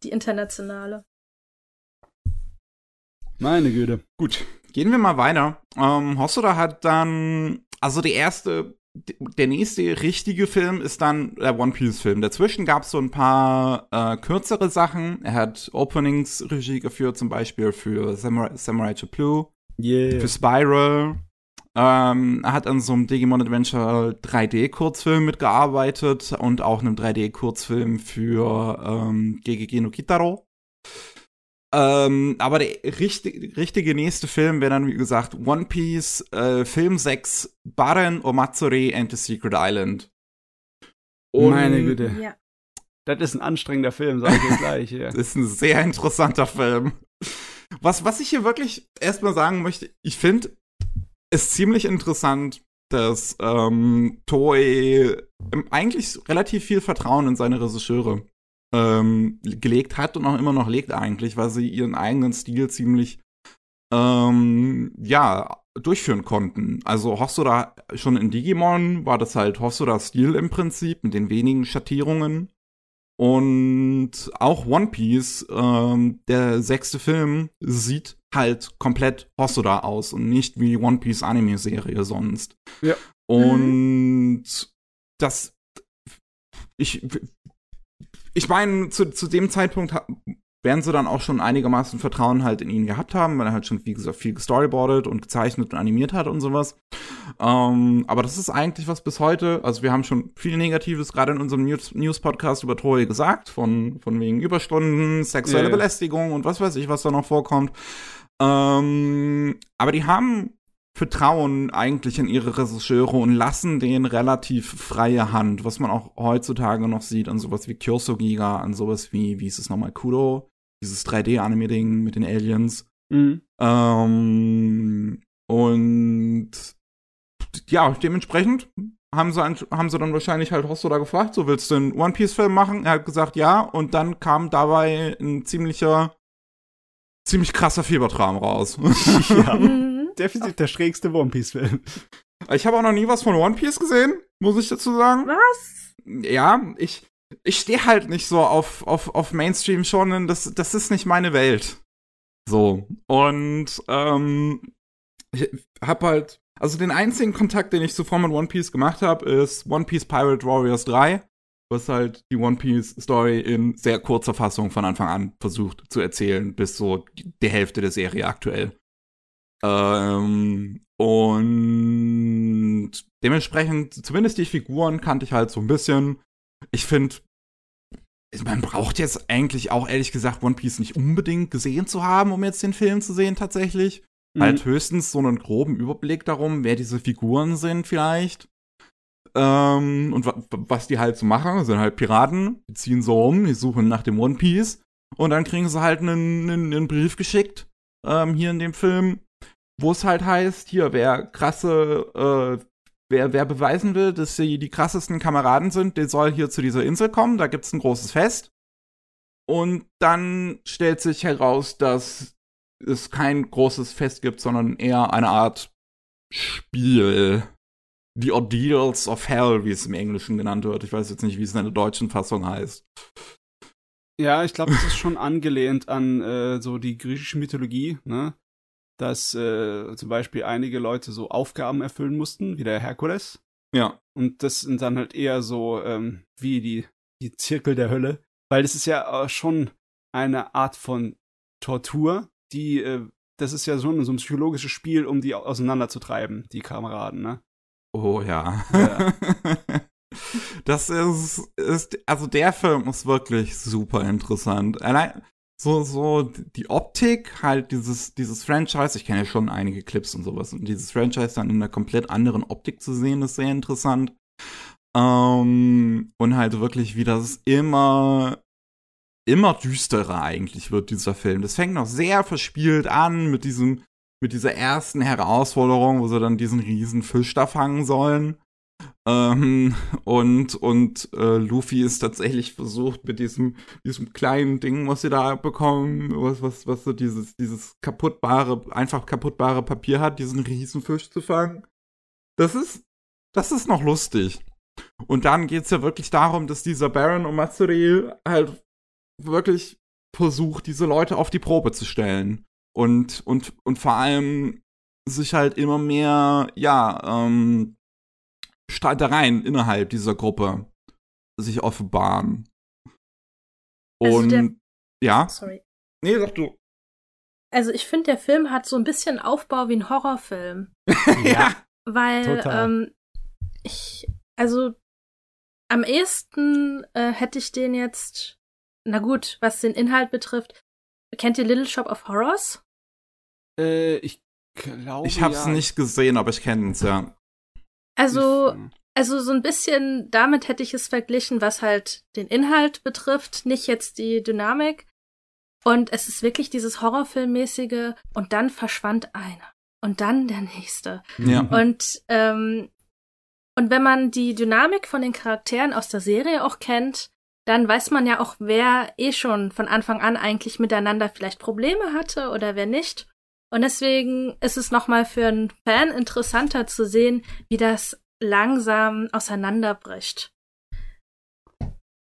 Die internationale. Meine Güte. Gut, gehen wir mal weiter. Ähm, Hosoda hat dann, also die erste, der nächste richtige Film ist dann der One Piece Film. Dazwischen gab es so ein paar äh, kürzere Sachen. Er hat Openings Regie geführt, zum Beispiel für Samurai, Samurai Champloo, yeah. für Spiral, ähm, er hat an so einem Digimon Adventure 3D-Kurzfilm mitgearbeitet und auch einem 3D-Kurzfilm für ähm, GGG no Kitaro. Ähm, aber der richtig, richtige nächste Film wäre dann, wie gesagt, One Piece, äh, Film 6, Baren Omatsuri and the Secret Island. Und Meine Güte. Ja. Das ist ein anstrengender Film, sag ich gleich. Ja. das ist ein sehr interessanter Film. Was, was ich hier wirklich erstmal sagen möchte, ich finde, ist ziemlich interessant, dass ähm, Toei eigentlich relativ viel Vertrauen in seine Regisseure ähm, gelegt hat und auch immer noch legt eigentlich, weil sie ihren eigenen Stil ziemlich ähm, ja durchführen konnten. Also Hosoda schon in Digimon war das halt Hosoda Stil im Prinzip mit den wenigen Schattierungen und auch One Piece, ähm, der sechste Film, sieht halt komplett Hosoda aus und nicht wie One Piece Anime-Serie sonst. Ja. Und das, ich, ich meine, zu, zu dem Zeitpunkt werden sie dann auch schon einigermaßen Vertrauen halt in ihn gehabt haben, weil er halt schon, wie gesagt, viel gestoryboardet und gezeichnet und animiert hat und sowas. Ähm, aber das ist eigentlich was bis heute, also wir haben schon viel Negatives gerade in unserem News-Podcast über Troje gesagt, von, von wegen Überstunden, sexuelle yeah. Belästigung und was weiß ich, was da noch vorkommt. Ähm, aber die haben vertrauen eigentlich in ihre Regisseure und lassen denen relativ freie Hand, was man auch heutzutage noch sieht an sowas wie Kyoso Giga, an sowas wie, wie ist es nochmal, Kudo, dieses 3D-Anime-Ding mit den Aliens. Mhm. Ähm, und ja, dementsprechend haben sie, haben sie dann wahrscheinlich halt Hosso da gefragt, so willst du einen One Piece-Film machen? Er hat gesagt ja, und dann kam dabei ein ziemlicher, ziemlich krasser Fiebertraum raus. ja. Definitiv der schrägste One Piece-Film. Ich habe auch noch nie was von One Piece gesehen, muss ich dazu sagen. Was? Ja, ich, ich stehe halt nicht so auf, auf, auf Mainstream schon, das, das ist nicht meine Welt. So. Und ähm, ich hab halt, also den einzigen Kontakt, den ich zuvor mit One Piece gemacht habe, ist One Piece Pirate Warriors 3, was halt die One Piece Story in sehr kurzer Fassung von Anfang an versucht zu erzählen, bis so die Hälfte der Serie aktuell. Ähm, und dementsprechend, zumindest die Figuren kannte ich halt so ein bisschen. Ich finde, man braucht jetzt eigentlich auch ehrlich gesagt One Piece nicht unbedingt gesehen zu haben, um jetzt den Film zu sehen tatsächlich. Mhm. Halt höchstens so einen groben Überblick darum, wer diese Figuren sind vielleicht. Ähm, und was die halt so machen, sind halt Piraten, die ziehen so rum, die suchen nach dem One Piece und dann kriegen sie halt einen, einen, einen Brief geschickt, ähm, hier in dem Film, wo es halt heißt, hier, wer krasse, äh, wer, wer beweisen will, dass sie die krassesten Kameraden sind, der soll hier zu dieser Insel kommen, da gibt's ein großes Fest. Und dann stellt sich heraus, dass es kein großes Fest gibt, sondern eher eine Art Spiel. The Ordeals of Hell, wie es im Englischen genannt wird. Ich weiß jetzt nicht, wie es in der deutschen Fassung heißt. Ja, ich glaube, es ist schon angelehnt an äh, so die griechische Mythologie, ne? Dass äh, zum Beispiel einige Leute so Aufgaben erfüllen mussten, wie der Herkules. Ja. Und das sind dann halt eher so ähm, wie die, die Zirkel der Hölle. Weil das ist ja äh, schon eine Art von Tortur, die, äh, das ist ja so ein, so ein psychologisches Spiel, um die auseinanderzutreiben, die Kameraden, ne? Oh ja. Ja. das ist, ist, also der Film ist wirklich super interessant. Allein so, so die Optik, halt dieses, dieses Franchise, ich kenne ja schon einige Clips und sowas, und dieses Franchise dann in einer komplett anderen Optik zu sehen, ist sehr interessant. Ähm, und halt wirklich, wie das immer, immer düsterer eigentlich wird, dieser Film. Das fängt noch sehr verspielt an mit diesem, mit dieser ersten Herausforderung, wo sie dann diesen riesen Fisch da fangen sollen. Ähm, und und äh, Luffy ist tatsächlich versucht mit diesem diesem kleinen Ding, was sie da bekommen, was was was so dieses dieses kaputtbare einfach kaputtbare Papier hat, diesen Riesenfisch zu fangen. Das ist das ist noch lustig. Und dann geht's ja wirklich darum, dass dieser Baron Omatsuri halt wirklich versucht, diese Leute auf die Probe zu stellen und und und vor allem sich halt immer mehr ja ähm, Streitereien innerhalb dieser Gruppe sich offenbaren. Also Und der- ja, Sorry. nee, sag du. Also ich finde, der Film hat so ein bisschen Aufbau wie ein Horrorfilm. Ja. Weil Total. ähm, ich, also am ehesten äh, hätte ich den jetzt, na gut, was den Inhalt betrifft, kennt ihr Little Shop of Horrors? Äh, ich glaube. Ich hab's ja. nicht gesehen, aber ich kenne es ja. Also, also so ein bisschen damit hätte ich es verglichen, was halt den Inhalt betrifft, nicht jetzt die Dynamik. Und es ist wirklich dieses Horrorfilmmäßige und dann verschwand einer und dann der nächste. Ja. Und, ähm, und wenn man die Dynamik von den Charakteren aus der Serie auch kennt, dann weiß man ja auch, wer eh schon von Anfang an eigentlich miteinander vielleicht Probleme hatte oder wer nicht. Und deswegen ist es nochmal für einen Fan interessanter zu sehen, wie das langsam auseinanderbricht.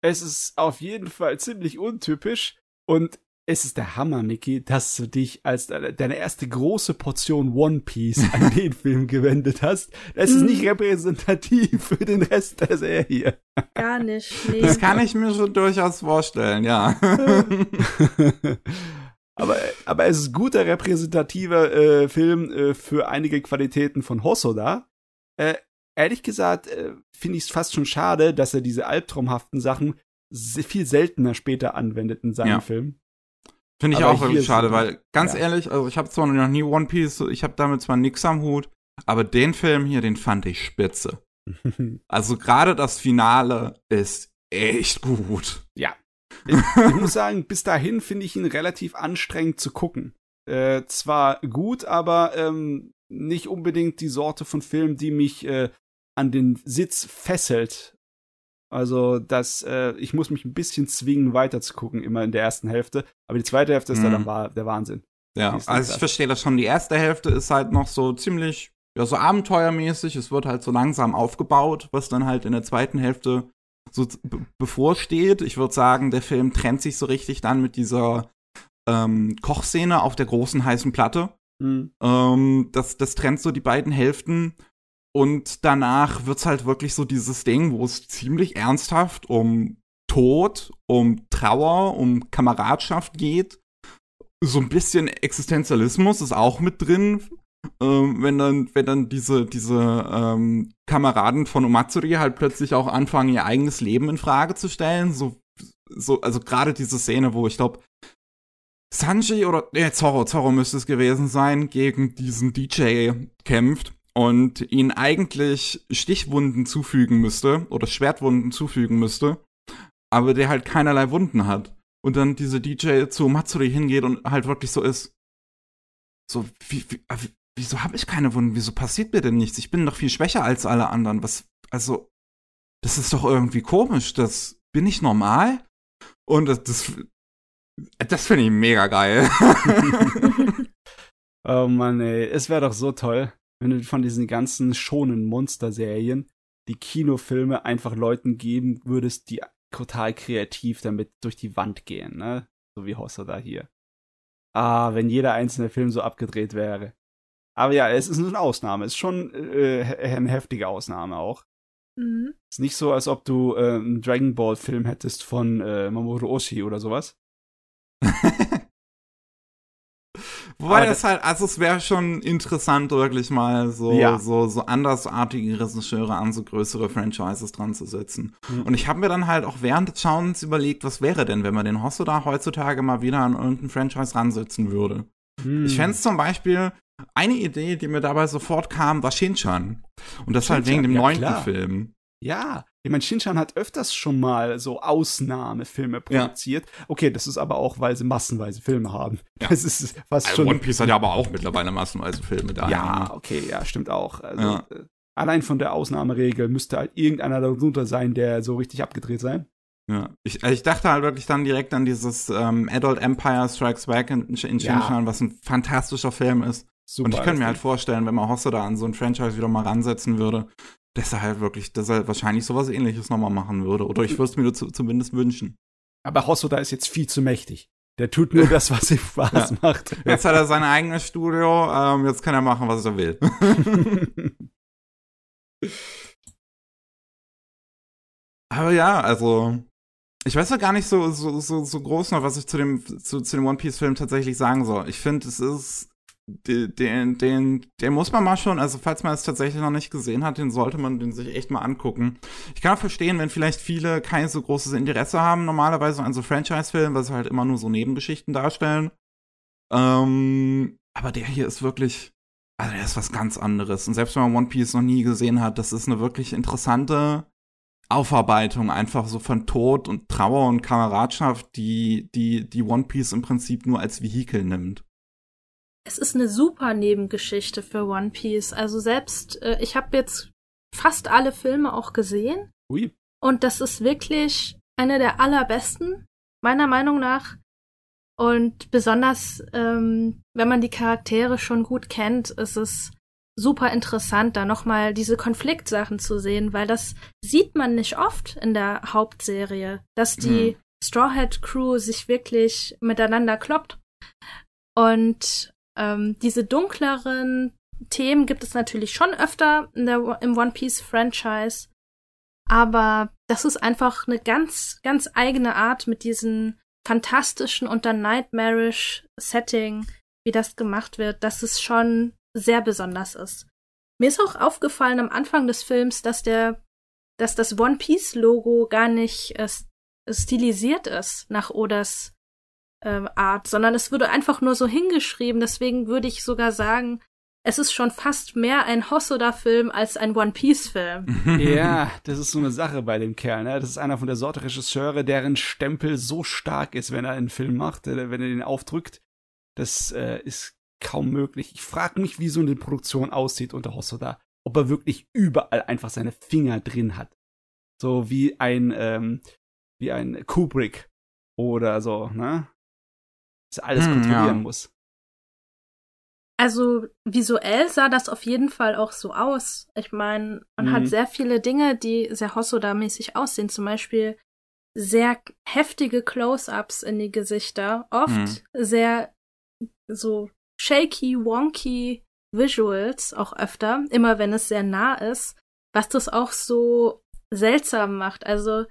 Es ist auf jeden Fall ziemlich untypisch und es ist der Hammer, Mickey, dass du dich als deine, deine erste große Portion One Piece an den Film gewendet hast. Das ist Mhm. nicht repräsentativ für den Rest der Serie. Gar nicht. Nee. Das kann ich mir schon durchaus vorstellen, ja. aber, aber es ist guter repräsentativer äh, Film äh, für einige Qualitäten von Hosoda. Äh, ehrlich gesagt äh, finde ich es fast schon schade, dass er diese albtraumhaften Sachen viel seltener später anwendet in seinen Ja. Filmen. Finde ich Aber auch wirklich schade, weil ganz ja. ehrlich, also ich habe zwar noch nie One Piece, ich habe damit zwar nix am Hut, aber den Film hier, den fand ich spitze. Also gerade das Finale ist echt gut. Ich, ich muss sagen, bis dahin finde ich ihn relativ anstrengend zu gucken. Äh, zwar gut, aber ähm, nicht unbedingt die Sorte von Film, die mich äh, an den Sitz fesselt. Also, dass äh, ich muss mich ein bisschen zwingen, weiter zu gucken, immer in der ersten Hälfte. Aber die zweite Hälfte ist Mhm. dann der Wa- der Wahnsinn. Ja, also ich verstehe das schon. Die erste Hälfte ist halt noch so ziemlich, ja, so abenteuermäßig. Es wird halt so langsam aufgebaut, was dann halt in der zweiten Hälfte so bevorsteht. Ich würde sagen, der Film trennt sich so richtig dann mit dieser ähm, Kochszene auf der großen heißen Platte. Mhm. Ähm, das, das trennt so die beiden Hälften. Und danach wird's halt wirklich so dieses Ding, wo es ziemlich ernsthaft um Tod, um Trauer, um Kameradschaft geht. So ein bisschen Existenzialismus ist auch mit drin. Ähm, wenn dann, wenn dann diese, diese ähm, Kameraden von Umatsuri halt plötzlich auch anfangen, ihr eigenes Leben in Frage zu stellen. So, so, also gerade diese Szene, wo ich glaube, Sanji oder nee, Zorro, Zorro müsste es gewesen sein, gegen diesen DJ kämpft und ihn eigentlich Stichwunden zufügen müsste oder Schwertwunden zufügen müsste, aber der halt keinerlei Wunden hat. Und dann diese DJ zu Matsuri hingeht und halt wirklich so ist. So, wie, wie, wieso habe ich keine Wunden? Wieso passiert mir denn nichts? Ich bin doch viel schwächer als alle anderen. Was, also, das ist doch irgendwie komisch. Das bin ich normal? Und das, das, das finde ich mega geil. Oh Mann, ey, es wäre doch so toll, wenn du von diesen ganzen schonen Monster-Serien die Kinofilme einfach Leuten geben würdest, die total kreativ damit durch die Wand gehen, ne? So wie Hossa hier. Ah, wenn jeder einzelne Film so abgedreht wäre. Aber ja, es ist eine Ausnahme. Es ist schon äh, eine heftige Ausnahme auch. Mhm. ist nicht so, als ob du äh, einen Dragon Ball Film hättest von äh, Mamoru Oshii oder sowas. Wobei das halt, also es wäre schon interessant, wirklich mal so, Ja. so, so andersartige Regisseure an so größere Franchises dran zu setzen. Mhm. Und ich habe mir dann halt auch während des Schauens überlegt, was wäre denn, wenn man den Hosoda heutzutage mal wieder an irgendein Franchise ransetzen würde. Hm. Ich fände zum Beispiel, eine Idee, die mir dabei sofort kam, war Shinchan. Und das halt wegen dem ja, neunten klar. Film. Ja, ich meine, Shinchan hat öfters schon mal so Ausnahmefilme produziert. Okay, das ist aber auch, weil sie massenweise Filme haben. Ja. Das ist fast Also schon. One Piece hat ja aber auch mittlerweile massenweise Filme da. ja, okay, ja, stimmt auch. Also, Ja. äh, allein von der Ausnahmeregel müsste halt irgendeiner darunter sein, der so richtig abgedreht sein. Ja, ich, also ich dachte halt wirklich dann direkt an dieses ähm, Adult Empire Strikes Back in, in Ja. Shinchan, was ein fantastischer Film ist. Super. und ich könnte mir halt vorstellen, wenn man Hosse da an so ein Franchise wieder mal ransetzen würde, dass er halt wirklich, dass er wahrscheinlich sowas ähnliches nochmal machen würde. Oder ich würde es mir zu, zumindest wünschen. Aber Hosoda ist jetzt viel zu mächtig. Der tut nur das, was ihm Spaß macht. Jetzt hat er sein eigenes Studio, ähm, jetzt kann er machen, was er will. Aber ja, also ich weiß ja gar nicht so, so, so, so groß noch, was ich zu dem, zu, zu dem One Piece-Film tatsächlich sagen soll. Ich finde, es ist. Den, den, den, muss man mal schon, also falls man es tatsächlich noch nicht gesehen hat, den sollte man den sich echt mal angucken. Ich kann auch verstehen, wenn vielleicht viele kein so großes Interesse haben, normalerweise an so Franchise-Filmen, weil sie halt immer nur so Nebengeschichten darstellen. Ähm, aber der hier ist wirklich, also der ist was ganz anderes. Und selbst wenn man One Piece noch nie gesehen hat, das ist eine wirklich interessante Aufarbeitung einfach so von Tod und Trauer und Kameradschaft, die, die, die One Piece im Prinzip nur als Vehikel nimmt. Es ist eine super Nebengeschichte für One Piece. Also selbst, äh, ich habe jetzt fast alle Filme auch gesehen. Ui. Und das ist wirklich eine der allerbesten, meiner Meinung nach. Und besonders, ähm, wenn man die Charaktere schon gut kennt, ist es super interessant, da nochmal diese Konfliktsachen zu sehen, weil das sieht man nicht oft in der Hauptserie, dass die Straw Hat Crew sich wirklich miteinander kloppt. Und ähm, diese dunkleren Themen gibt es natürlich schon öfter der, im One Piece Franchise. Aber das ist einfach eine ganz, ganz eigene Art mit diesen fantastischen und dann nightmarish Setting, wie das gemacht wird, dass es schon sehr besonders ist. Mir ist auch aufgefallen am Anfang des Films, dass der, dass das One Piece Logo gar nicht äh, stilisiert ist nach Odas äh, Art, sondern es würde einfach nur so hingeschrieben. Deswegen würde ich sogar sagen, es ist schon fast mehr ein Hosoda-Film als ein One Piece-Film. Ja, das ist so eine Sache bei dem Kerl. Ne? Das ist einer von der Sorte Regisseure, deren Stempel so stark ist, wenn er einen Film macht, äh, wenn er den aufdrückt. Das äh, ist kaum möglich. Ich frage mich, wie so eine Produktion aussieht unter Hosoda. Ob er wirklich überall einfach seine Finger drin hat. So wie ein, ähm, wie ein Kubrick oder so, ne? Dass er alles Hm, kontrollieren ja. muss. Also visuell sah das auf jeden Fall auch so aus. Ich meine, man Mhm. hat sehr viele Dinge, die sehr Hosoda-mäßig aussehen. Zum Beispiel sehr heftige Close-ups in die Gesichter. Oft sehr so shaky, wonky Visuals auch öfter. Immer wenn es sehr nah ist. Was das auch so seltsam macht. Also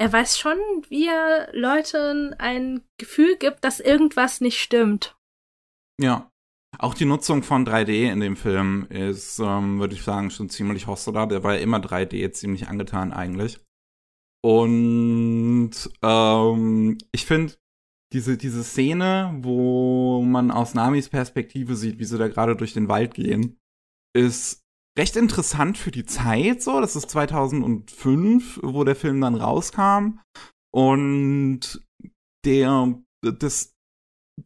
er weiß schon, wie er Leuten ein Gefühl gibt, dass irgendwas nicht stimmt. Ja. Auch die Nutzung von 3D in dem Film ist, ähm, würde ich sagen, schon ziemlich Hosoda. Der war ja immer 3D ziemlich angetan eigentlich. Und ähm, ich finde diese, diese Szene, wo man aus Namis Perspektive sieht, wie sie da gerade durch den Wald gehen, ist recht interessant für die Zeit so. Das ist 2005, wo der Film dann rauskam. Und der, das,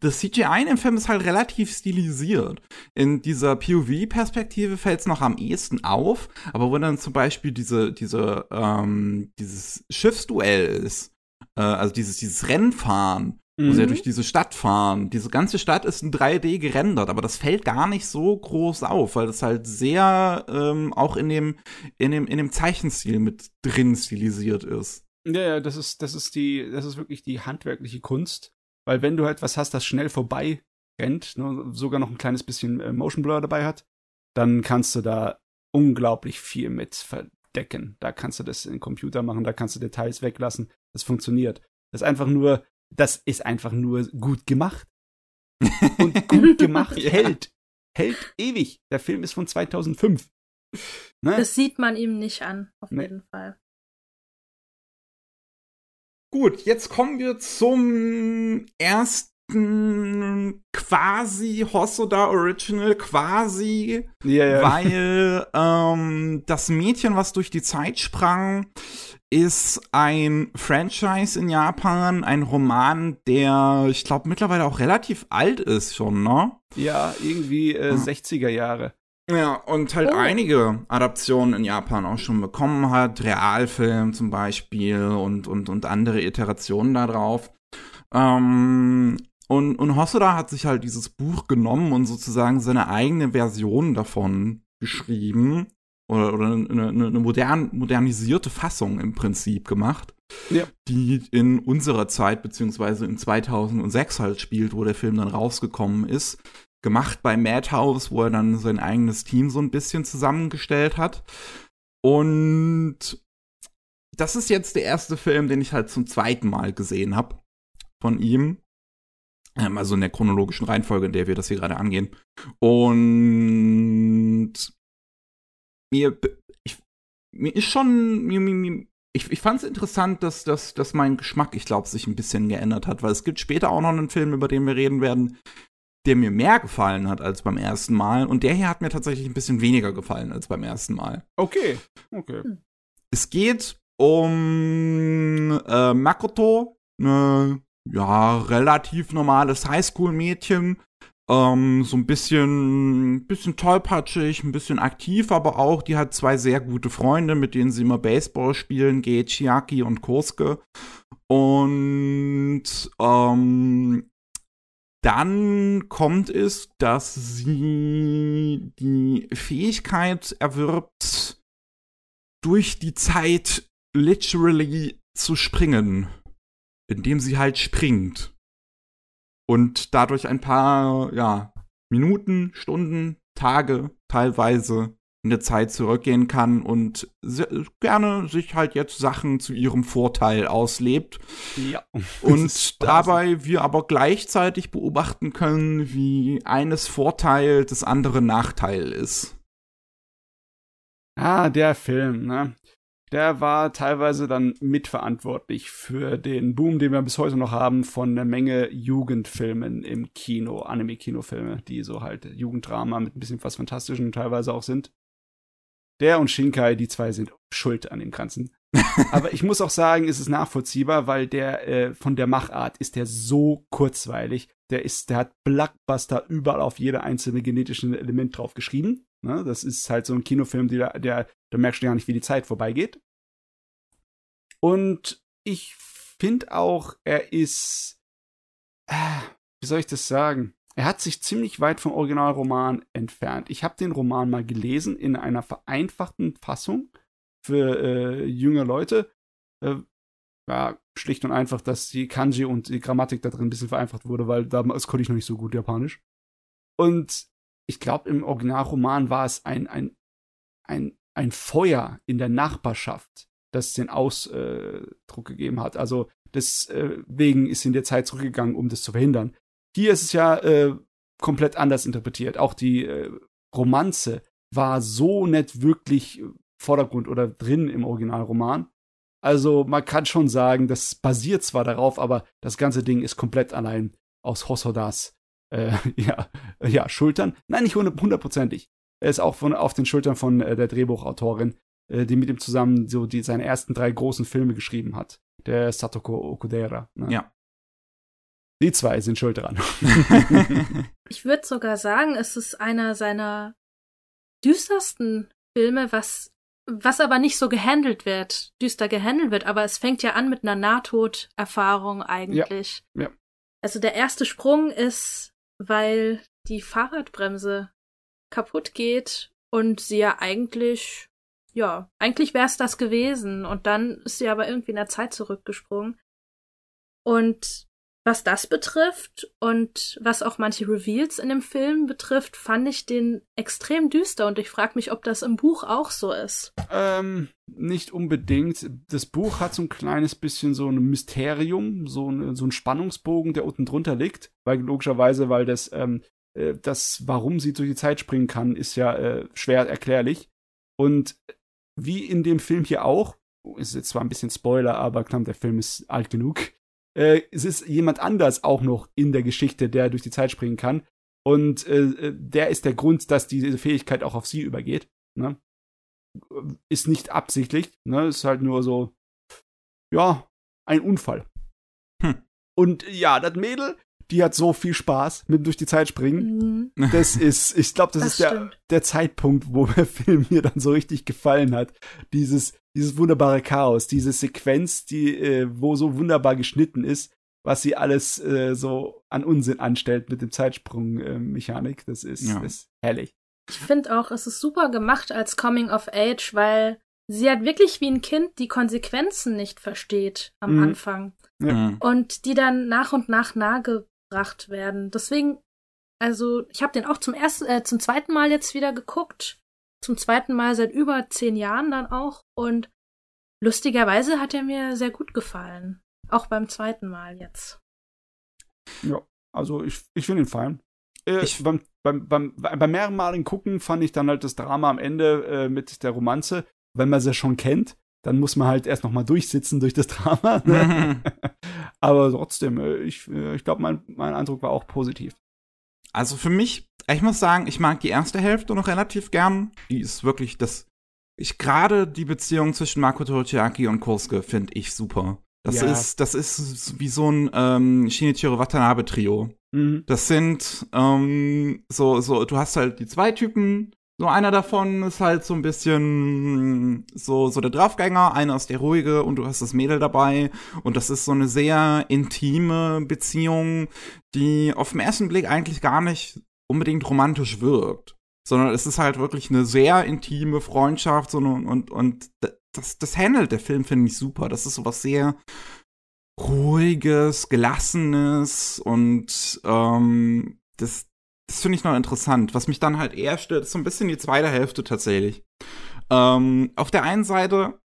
das CGI in dem Film ist halt relativ stilisiert. In dieser POV-Perspektive fällt es noch am ehesten auf, aber wo dann zum Beispiel diese, diese, ähm, dieses Schiffsduell ist, äh, also dieses, dieses Rennfahren, wo sie ja Mhm. durch diese Stadt fahren. Diese ganze Stadt ist in 3D gerendert, aber das fällt gar nicht so groß auf, weil das halt sehr ähm, auch in dem, in dem, in dem Zeichenstil mit drin stilisiert ist. Ja, ja, das ist, das ist die, das ist wirklich die handwerkliche Kunst. Weil wenn du etwas hast, das schnell vorbei rennt, ne, sogar noch ein kleines bisschen äh, Motion Blur dabei hat, dann kannst du da unglaublich viel mit verdecken. Da kannst du das in den Computer machen, da kannst du Details weglassen. Das funktioniert. Das ist einfach nur das ist einfach nur gut gemacht. Und gut gemacht ja. hält. Hält ewig. Der Film ist von 2005. Ne? Das sieht man ihm nicht an, auf nee. jeden Fall. Gut, jetzt kommen wir zum ersten quasi Hosoda Original, quasi, ja, ja. weil ähm, das Mädchen, was durch die Zeit sprang, ist ein Franchise in Japan, ein Roman, der, ich glaube, mittlerweile auch relativ alt ist schon, ne? Ja, irgendwie äh, 60er Jahre. Ja, und halt oh. einige Adaptionen in Japan auch schon bekommen hat, Realfilm zum Beispiel und, und, und andere Iterationen darauf. Ähm, und, und Hosoda hat sich halt dieses Buch genommen und sozusagen seine eigene Version davon geschrieben oder, oder eine, eine, modern, modernisierte Fassung im Prinzip gemacht, ja. die in unserer Zeit beziehungsweise in 2006 halt spielt, wo der Film dann rausgekommen ist. Gemacht bei Madhouse, wo er dann sein eigenes Team so ein bisschen zusammengestellt hat. Und das ist jetzt der erste Film, den ich halt zum zweiten Mal gesehen habe von ihm. Ähm, also in der chronologischen Reihenfolge, in der wir das hier gerade angehen. Und mir, ich, mir ist schon, mir, mir, ich, ich fand es interessant, dass, dass, dass mein Geschmack, ich glaube, sich ein bisschen geändert hat, weil es gibt später auch noch einen Film, über den wir reden werden, der mir mehr gefallen hat als beim ersten Mal. Und der hier hat mir tatsächlich ein bisschen weniger gefallen als beim ersten Mal. Okay, okay. Es geht um äh, Makoto, eine ja, relativ normales Highschool-Mädchen. Ähm, so ein bisschen, bisschen tollpatschig, ein bisschen aktiv, aber auch, die hat zwei sehr gute Freunde, mit denen sie immer Baseball spielen, Gei Chiaki und Kosuke. Und ähm, dann kommt es, dass sie die Fähigkeit erwirbt, durch die Zeit literally zu springen indem sie halt springt. Und dadurch ein paar, ja, Minuten, Stunden, Tage teilweise in der Zeit zurückgehen kann und gerne sich halt jetzt Sachen zu ihrem Vorteil auslebt. Ja. Und dabei wir aber gleichzeitig beobachten können, wie eines Vorteil des anderen Nachteil ist. Ah, der Film, ne? Der war teilweise dann mitverantwortlich für den Boom, den wir bis heute noch haben, von einer Menge Jugendfilmen im Kino, Anime-Kinofilme, die so halt Jugenddrama mit ein bisschen was Fantastischen teilweise auch sind. Der und Shinkai, die zwei sind schuld an dem Ganzen. Aber ich muss auch sagen, es ist nachvollziehbar, weil der äh, von der Machart ist der so kurzweilig. Der ist, der hat Blockbuster überall auf jede einzelne genetische Element drauf geschrieben. Ne? Das ist halt so ein Kinofilm, der, der, da merkst du gar nicht, wie die Zeit vorbeigeht. Und ich finde auch, er ist, äh, wie soll ich das sagen? Er hat sich ziemlich weit vom Originalroman entfernt. Ich habe den Roman mal gelesen in einer vereinfachten Fassung für äh, junge Leute. Äh, ja, schlicht und einfach, dass die Kanji und die Grammatik da drin ein bisschen vereinfacht wurde, weil damals konnte ich noch nicht so gut Japanisch. Und ich glaube, im Originalroman war es ein, ein, ein, ein Feuer in der Nachbarschaft, das den Ausdruck gegeben hat. Also deswegen ist sie in der Zeit zurückgegangen, um das zu verhindern. Hier ist es ja äh, komplett anders interpretiert. Auch die äh, Romanze war so nicht wirklich Vordergrund oder drin im Originalroman. Also man kann schon sagen, das basiert zwar darauf, aber das ganze Ding ist komplett allein aus Hosodas äh, ja, ja, Schultern. Nein, nicht hundertprozentig. Er ist auch von, auf den Schultern von äh, der Drehbuchautorin äh, die mit ihm zusammen so die, seine ersten drei großen Filme geschrieben hat. Der Satoko Okudera. Ne? Ja. Die zwei sind schuld dran. ich würde sogar sagen, es ist einer seiner düstersten Filme, was, was aber nicht so gehandelt wird, düster gehandelt wird, aber es fängt ja an mit einer Nahtoderfahrung eigentlich. Ja, ja. Also der erste Sprung ist, weil die Fahrradbremse kaputt geht und sie ja eigentlich ja, eigentlich wäre es das gewesen. Und dann ist sie aber irgendwie in der Zeit zurückgesprungen. Und was das betrifft und was auch manche Reveals in dem Film betrifft, fand ich den extrem düster und ich frage mich, ob das im Buch auch so ist. Ähm, nicht unbedingt. Das Buch hat so ein kleines bisschen so ein Mysterium, so ein, so ein Spannungsbogen, der unten drunter liegt, weil logischerweise, weil das, ähm, äh, das, warum sie durch die Zeit springen kann, ist ja äh, schwer erklärlich. Und wie in dem Film hier auch, ist jetzt zwar ein bisschen Spoiler, aber klar, der Film ist alt genug äh, es ist jemand anders auch noch in der Geschichte, der durch die Zeit springen kann. Und äh, äh, der ist der Grund, dass diese Fähigkeit auch auf sie übergeht. Ne? Ist nicht absichtlich, ne? Ist halt nur so, ja, ein Unfall. Hm. Und ja, das Mädel, die hat so viel Spaß mit durch die Zeit springen. Mhm. Das ist, ich glaube, das, das, ist der, der Zeitpunkt, wo der Film mir dann so richtig gefallen hat. Dieses, dieses wunderbare Chaos, diese Sequenz, die, äh, wo so wunderbar geschnitten ist, was sie alles äh, so an Unsinn anstellt mit dem Zeitsprung-Mechanik. Äh, das ist, ja. ist herrlich. Ich finde auch, es ist super gemacht als Coming of Age, weil sie hat wirklich wie ein Kind die Konsequenzen nicht versteht am mhm. Anfang. Ja. Mhm. Und die dann nach und nach nahe gebracht werden. Deswegen, also ich habe den auch zum ersten, äh, zum zweiten Mal jetzt wieder geguckt. Zum zweiten Mal seit über zehn Jahren dann auch. Und lustigerweise hat er mir sehr gut gefallen. Auch beim zweiten Mal jetzt. Ja, also ich, ich finde ihn fein. Äh, ich, beim, beim, beim, beim mehrmaligen Gucken fand ich dann halt das Drama am Ende äh, mit der Romanze, wenn man sie schon kennt, dann muss man halt erst noch mal durchsitzen durch das Drama. Ne? Aber trotzdem, äh, ich, äh, ich glaube, mein, mein Eindruck war auch positiv. Also für mich, ich muss sagen, ich mag die erste Hälfte noch relativ gern. Die ist wirklich das. Ich gerade die Beziehung zwischen Marco Torchiaki und Kurske finde ich super. Das ja. ist, das ist wie so ein ähm, Shinichiro Watanabe Trio. Mhm. Das sind ähm, so, so, du hast halt die zwei Typen, so einer davon ist halt so ein bisschen so, so der Draufgänger, einer ist der ruhige und du hast das Mädel dabei. Und das ist so eine sehr intime Beziehung, die auf den ersten Blick eigentlich gar nicht unbedingt romantisch wirkt. Sondern es ist halt wirklich eine sehr intime Freundschaft so, und, und, und das, das handelt der Film, finde ich super. Das ist sowas sehr ruhiges, gelassenes und ähm, das, das finde ich noch interessant. Was mich dann halt eher stört, ist so ein bisschen die zweite Hälfte tatsächlich. Ähm, auf der einen Seite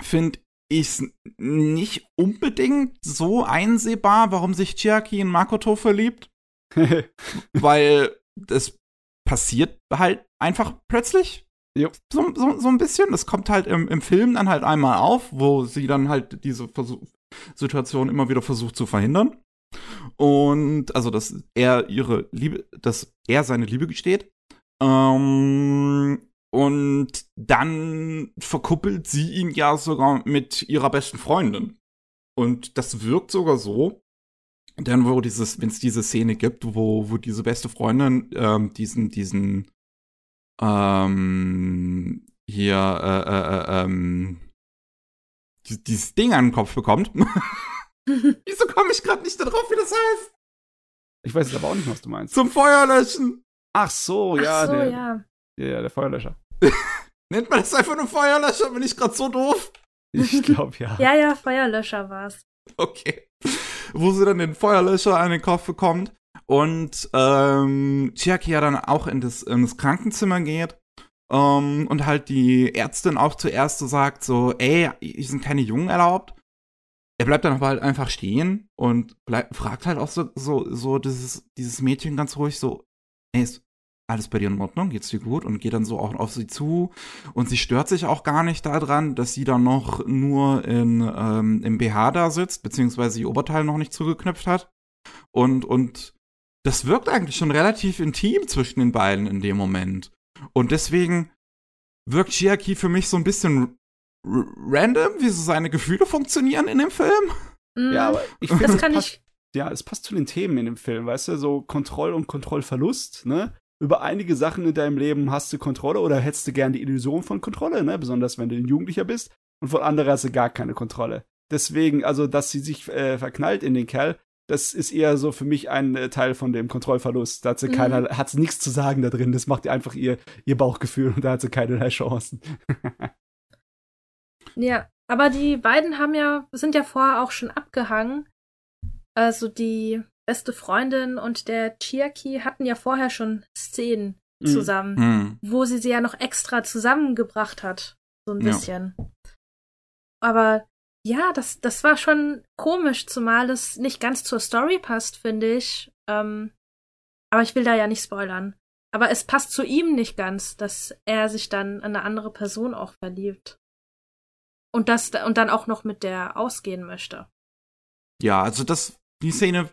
finde ich es nicht unbedingt so einsehbar, warum sich Chiaki in Makoto verliebt. Weil es passiert halt einfach plötzlich. Jo. So, so, so ein bisschen. Das kommt halt im, im Film dann halt einmal auf, wo sie dann halt diese Versuch Situation immer wieder versucht zu verhindern. Und also, dass er ihre Liebe, dass er seine Liebe gesteht. Ähm, und dann verkuppelt sie ihn ja sogar mit ihrer besten Freundin. Und das wirkt sogar so, denn wo dieses, wenn es diese Szene gibt, wo, wo diese beste Freundin ähm, diesen, diesen ähm, hier äh, äh, äh, ähm, dieses Ding an den Kopf bekommt. Wieso komme ich gerade nicht darauf, wie das heißt? Ich weiß jetzt aber auch nicht, was du meinst. Zum Feuerlöschen. Ach so, ja. Ach so, der, ja. Ja, der Feuerlöscher. Nennt man das einfach nur Feuerlöscher? Bin ich gerade so doof? Ich glaube, ja. ja, ja, Feuerlöscher war's. Okay. Wo sie dann den Feuerlöscher an den Kopf bekommt und ähm, Chiaki ja dann auch in das, in das Krankenzimmer geht um, und halt die Ärztin auch zuerst so sagt, so, ey, hier sind keine Jungen erlaubt. Er bleibt dann aber halt einfach stehen und bleib, fragt halt auch so, so, so dieses, dieses Mädchen ganz ruhig so, ey, ist alles bei dir in Ordnung? Geht's dir gut? Und geht dann so auch auf sie zu. Und sie stört sich auch gar nicht daran, dass sie dann noch nur in, ähm, im BH da sitzt, beziehungsweise ihr Oberteil noch nicht zugeknüpft hat. Und, und das wirkt eigentlich schon relativ intim zwischen den beiden in dem Moment. Und deswegen wirkt Chiaki für mich so ein bisschen random, wie so seine Gefühle funktionieren in dem Film. Mhm. Ja, aber ich finde, das kann passt, ich. Ja, es passt zu den Themen in dem Film, weißt du, so Kontroll- und Kontrollverlust, ne? Über einige Sachen in deinem Leben hast du Kontrolle oder hättest du gern die Illusion von Kontrolle, ne? Besonders wenn du ein Jugendlicher bist. Und von anderer hast du gar keine Kontrolle. Deswegen, also, dass sie sich äh, verknallt in den Kerl, das ist eher so für mich ein äh, Teil von dem Kontrollverlust. Da hat sie mhm. keiner, hat sie nichts zu sagen da drin. Das macht ihr einfach ihr, ihr Bauchgefühl und da hat sie keinerlei Chancen. ja, aber die beiden haben ja, sind ja vorher auch schon abgehangen. also die beste Freundin und der Chiaki hatten ja vorher schon Szenen mhm. zusammen, mhm. wo sie sie ja noch extra zusammengebracht hat. So ein bisschen. Ja. Aber ja, das, das war schon komisch, zumal es nicht ganz zur Story passt, finde ich. Ähm, aber ich will da ja nicht spoilern. Aber es passt zu ihm nicht ganz, dass er sich dann in eine andere Person auch verliebt. Und das und dann auch noch mit der ausgehen möchte. Ja, also das, die Szene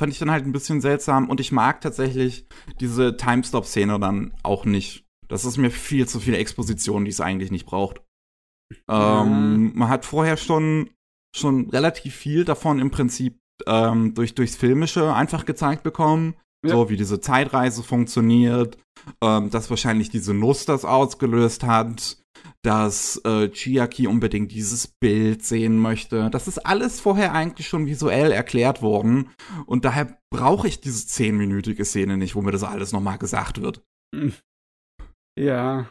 fand ich dann halt ein bisschen seltsam und ich mag tatsächlich diese Timestop-Szene dann auch nicht. Das ist mir viel zu viel Exposition, die es eigentlich nicht braucht. Ähm, man hat vorher schon, schon relativ viel davon im Prinzip ähm, durch, durchs Filmische einfach gezeigt bekommen. Ja. So wie diese Zeitreise funktioniert, ähm, dass wahrscheinlich diese Nuss das ausgelöst hat, dass äh, Chiaki unbedingt dieses Bild sehen möchte. Das ist alles vorher eigentlich schon visuell erklärt worden. Und daher brauche ich diese zehnminütige Szene nicht, wo mir das alles nochmal gesagt wird. Hm. Ja.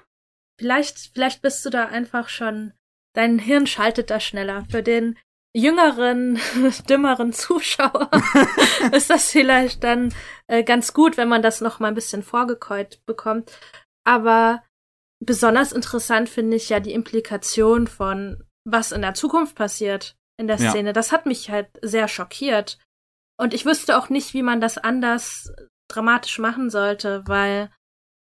Vielleicht, vielleicht bist du da einfach schon, dein Hirn schaltet da schneller. Für den jüngeren, dümmeren Zuschauer ist das vielleicht dann äh, ganz gut, wenn man das noch mal ein bisschen vorgekäut bekommt. Aber besonders interessant finde ich ja die Implikation von, was in der Zukunft passiert in der Szene. Ja. Das hat mich halt sehr schockiert. Und ich wüsste auch nicht, wie man das anders dramatisch machen sollte, weil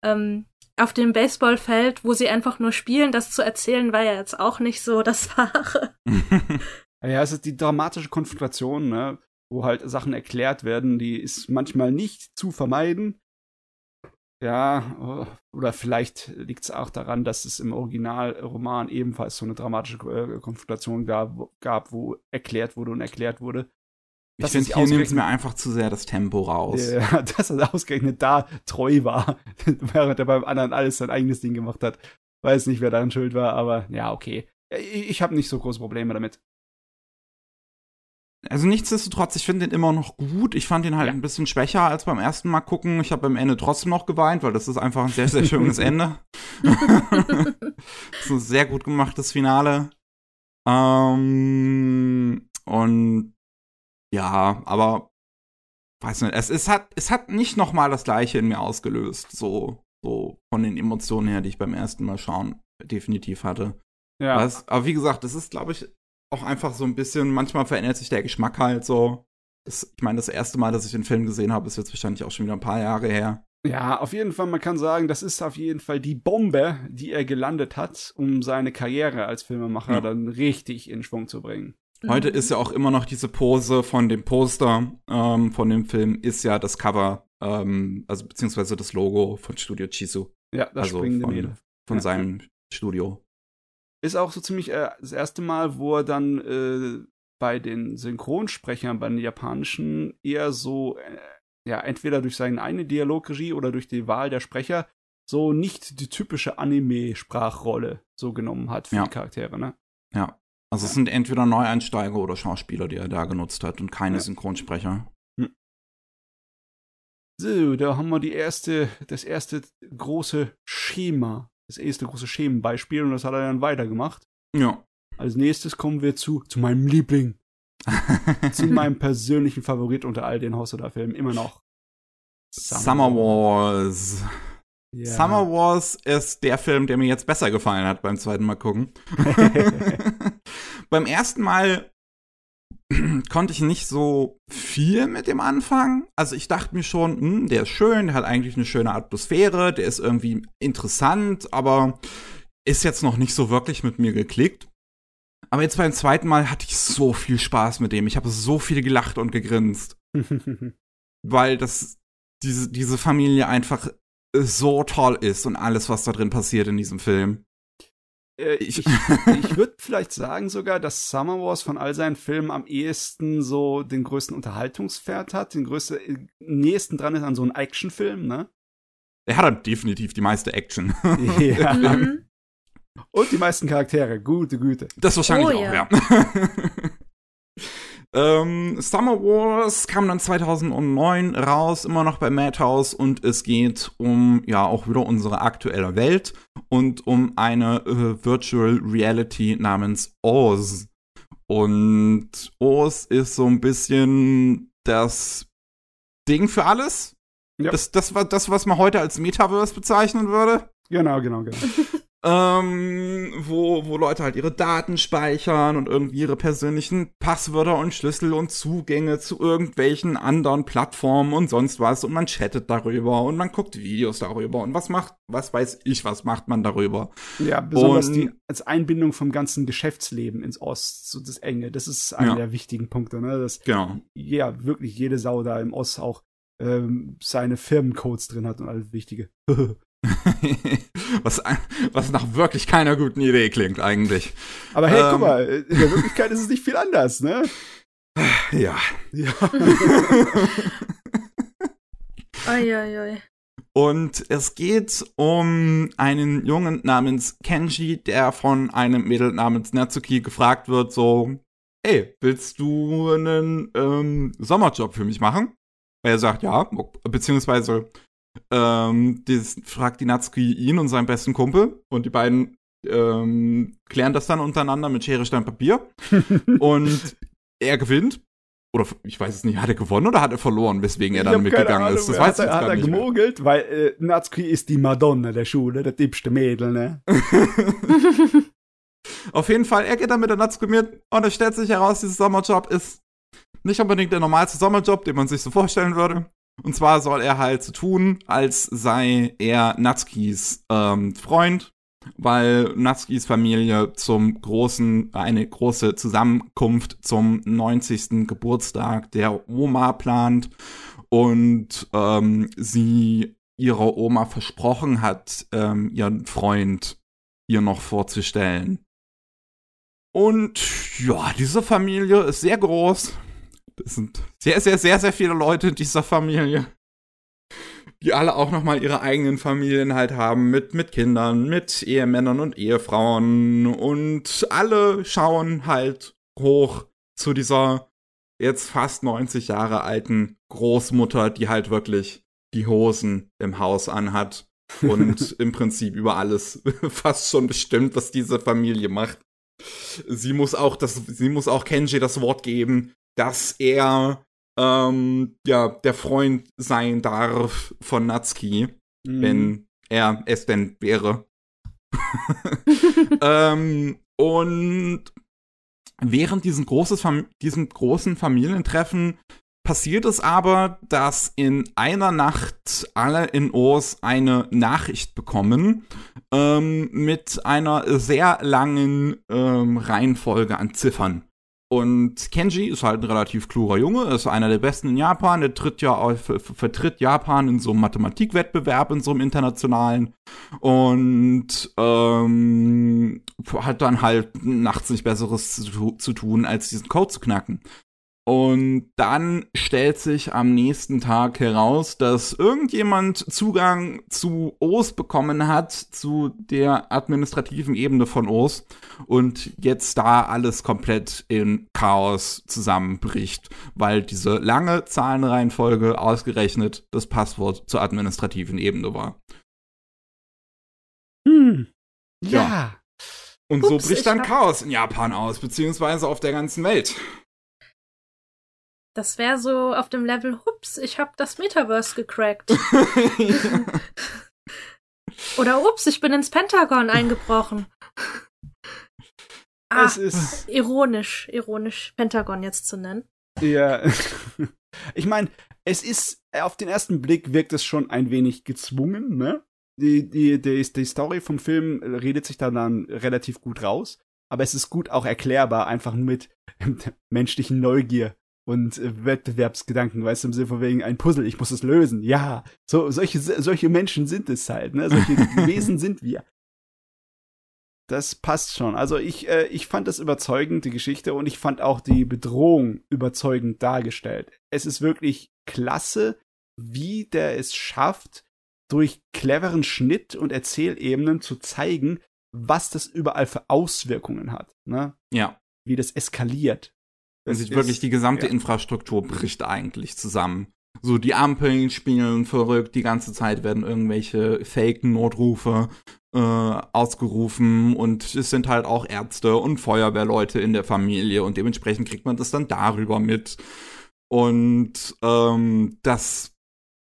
ähm, auf dem Baseballfeld, wo sie einfach nur spielen, das zu erzählen, war ja jetzt auch nicht so das Wahre. ja, es ist die dramatische Konfrontation, ne? wo halt Sachen erklärt werden, die ist manchmal nicht zu vermeiden. Ja, oh, oder vielleicht liegt es auch daran, dass es im Originalroman ebenfalls so eine dramatische äh, Konfrontation gab, gab, wo erklärt wurde und erklärt wurde. Ich finde, hier nimmt mir einfach zu sehr das Tempo raus. Ja, dass er ausgerechnet da treu war, während er beim anderen alles sein eigenes Ding gemacht hat. Weiß nicht, wer daran schuld war, aber ja, okay. Ich, ich habe nicht so große Probleme damit. Also nichtsdestotrotz, ich finde den immer noch gut. Ich fand ihn halt ja. ein bisschen schwächer als beim ersten Mal gucken. Ich habe am Ende trotzdem noch geweint, weil das ist einfach ein sehr, sehr schönes Ende. das ist ein sehr gut gemachtes Finale. Ähm, und ja, aber weiß nicht, es, es hat es hat nicht noch mal das gleiche in mir ausgelöst, so so von den Emotionen her, die ich beim ersten Mal schauen definitiv hatte. Ja. Was, aber wie gesagt, das ist glaube ich auch einfach so ein bisschen manchmal verändert sich der Geschmack halt so. Das, ich meine, das erste Mal, dass ich den Film gesehen habe, ist jetzt wahrscheinlich auch schon wieder ein paar Jahre her. Ja, auf jeden Fall, man kann sagen, das ist auf jeden Fall die Bombe, die er gelandet hat, um seine Karriere als Filmemacher ja. dann richtig in Schwung zu bringen. Heute ist ja auch immer noch diese Pose von dem Poster ähm, von dem Film, ist ja das Cover, ähm, also beziehungsweise das Logo von Studio Chisu. Ja, das also springende von, Mädel. Von ja. seinem Studio. Ist auch so ziemlich äh, das erste Mal, wo er dann äh, bei den Synchronsprechern, bei den japanischen, eher so, äh, ja, entweder durch seine eigene Dialogregie oder durch die Wahl der Sprecher, so nicht die typische Anime-Sprachrolle so genommen hat für ja. die Charaktere, ne? Ja. Also es sind entweder Neueinsteiger oder Schauspieler, die er da genutzt hat und keine ja. Synchronsprecher. Hm. So, da haben wir die erste, das erste große Schema, das erste große Schemenbeispiel und das hat er dann weitergemacht. Ja. Als nächstes kommen wir zu, zu meinem Liebling. zu meinem persönlichen Favorit unter all den Hosoda-Filmen immer noch. Summer, Summer Wars. Ja. Summer Wars ist der Film, der mir jetzt besser gefallen hat beim zweiten Mal gucken. beim ersten Mal konnte ich nicht so viel mit dem anfangen. Also ich dachte mir schon, hm, der ist schön, der hat eigentlich eine schöne Atmosphäre, der ist irgendwie interessant, aber ist jetzt noch nicht so wirklich mit mir geklickt. Aber jetzt beim zweiten Mal hatte ich so viel Spaß mit dem. Ich habe so viel gelacht und gegrinst. weil das diese, diese Familie einfach so toll ist und alles, was da drin passiert in diesem Film. Äh, ich, ich, würde vielleicht sagen sogar, dass Summer Wars von all seinen Filmen am ehesten so den größten Unterhaltungspferd hat, den größten, äh, nächsten dran ist an so einem Actionfilm, ne? Er hat halt definitiv die meiste Action. Ja. Mhm. Und die meisten Charaktere, gute Güte. Das wahrscheinlich oh, auch, ja. ja. Ähm, Summer Wars kam dann 2009 raus, immer noch bei Madhouse und es geht um ja auch wieder unsere aktuelle Welt und um eine äh, Virtual Reality namens Oz. Und Oz ist so ein bisschen das Ding für alles. Ja. Das, das, war das, was man heute als Metaverse bezeichnen würde. Genau, genau, genau. Ähm, wo, wo Leute halt ihre Daten speichern und irgendwie ihre persönlichen Passwörter und Schlüssel und Zugänge zu irgendwelchen anderen Plattformen und sonst was und man chattet darüber und man guckt Videos darüber und was macht, was weiß ich, was macht man darüber. Ja, besonders Und- die als Einbindung vom ganzen Geschäftsleben ins Ost, so das Enge, das ist einer Ja. der wichtigen Punkte, ne? Dass Genau. ja wirklich jede Sau da im Ost auch ähm, seine Firmencodes drin hat und alles Wichtige. was, was nach wirklich keiner guten Idee klingt eigentlich. Aber hey, Ähm. guck mal, in der Wirklichkeit ist es nicht viel anders, ne? Ja. Ja. Uiuiui. Und es geht um einen Jungen namens Kenji, der von einem Mädel namens Natsuki gefragt wird, so, hey, willst du einen ähm, Sommerjob für mich machen? Er sagt ja, beziehungsweise ähm, das fragt die Natsuki ihn und seinen besten Kumpel und die beiden ähm, klären das dann untereinander mit Schere, Stein, Papier und er gewinnt. Oder ich weiß es nicht, hat er gewonnen oder hat er verloren, weswegen er dann mitgegangen Ahnung, ist? Das hat weiß ich er, jetzt hat gar er nicht mehr. gemogelt, weil äh, Natsuki ist die Madonna der Schule, der tippste Mädel, ne? Auf jeden Fall, er geht dann mit der Natsuki mit und es stellt sich heraus, dieser Sommerjob ist nicht unbedingt der normalste Sommerjob, den man sich so vorstellen würde. Und zwar soll er halt so tun, als sei er Natsukis ähm, Freund, weil Natsukis Familie zum großen, eine große Zusammenkunft zum 90. Geburtstag der Oma plant und ähm, sie ihrer Oma versprochen hat, ähm, ihren Freund ihr noch vorzustellen. Und ja, diese Familie ist sehr groß. Es sind sehr, sehr, sehr, sehr viele Leute in dieser Familie. Die alle auch nochmal ihre eigenen Familien halt haben, mit, mit Kindern, mit Ehemännern und Ehefrauen. Und alle schauen halt hoch zu dieser jetzt fast 90 Jahre alten Großmutter, die halt wirklich die Hosen im Haus anhat und im Prinzip über alles fast schon bestimmt, was diese Familie macht. Sie muss auch das, sie muss auch Kenji das Wort geben, dass er ähm, ja der Freund sein darf von Natsuki, Mhm. wenn er es denn wäre. ähm, und während großes Fam diesem großen Familientreffen passiert es aber, dass in einer Nacht alle in Oos eine Nachricht bekommen ähm, mit einer sehr langen ähm, Reihenfolge an Ziffern. Und Kenji ist halt ein relativ kluger Junge, ist einer der besten in Japan, der tritt ja auf, ver- vertritt Japan in so einem Mathematikwettbewerb, in so einem internationalen und ähm, hat dann halt nachts nichts Besseres zu, zu tun, als diesen Code zu knacken. Und dann stellt sich am nächsten Tag heraus, dass irgendjemand Zugang zu OS bekommen hat, zu der administrativen Ebene von OS und jetzt da alles komplett in Chaos zusammenbricht, weil diese lange Zahlenreihenfolge ausgerechnet das Passwort zur administrativen Ebene war. Hm. Ja. Ja. Und so Ups, bricht ich dann Chaos in Japan aus, beziehungsweise auf der ganzen Welt. Das wäre so auf dem Level, hups, ich hab das Metaverse gecrackt. Oder ups, ich bin ins Pentagon eingebrochen. Ah, Es ist. ironisch, ironisch, Pentagon jetzt zu nennen. Ja. ich meine, es ist, auf den ersten Blick wirkt es schon ein wenig gezwungen, ne? Die, die, die, die Story vom Film redet sich da dann relativ gut raus, aber es ist gut auch erklärbar, einfach nur mit menschlichen Neugier und äh, Wettbewerbsgedanken, weißt du, im Sinne von wegen ein Puzzle, ich muss es lösen. Ja, so, solche, solche Menschen sind es halt, ne? Solche Wesen sind wir. Das passt schon. Also ich, äh, ich fand das überzeugend, die Geschichte, und ich fand auch die Bedrohung überzeugend dargestellt. Es ist wirklich klasse, wie der es schafft, durch cleveren Schnitt und Erzählebenen zu zeigen, was das überall für Auswirkungen hat. Ne? ja. Wie das eskaliert. Man sieht ist- wirklich, die gesamte ja. Infrastruktur bricht eigentlich zusammen. So, die Ampeln spielen verrückt, die ganze Zeit werden irgendwelche Fake-Notrufe äh, ausgerufen und es sind halt auch Ärzte und Feuerwehrleute in der Familie und dementsprechend kriegt man das dann darüber mit. Und ähm, das,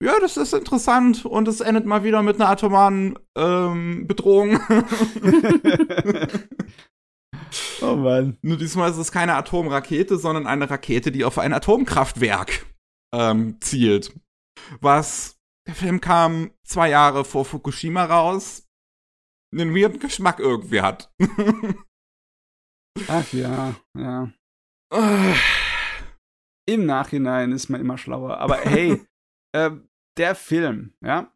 ja, das ist interessant und es endet mal wieder mit einer atomaren ähm, Bedrohung. oh Mann. Nur diesmal ist es keine Atomrakete, sondern eine Rakete, die auf ein Atomkraftwerk ähm, zielt. Was der Film kam zwei Jahre vor Fukushima raus, einen weirden Geschmack irgendwie hat. Ach ja, ja. Im Nachhinein ist man immer schlauer. Aber hey, äh, der Film, ja,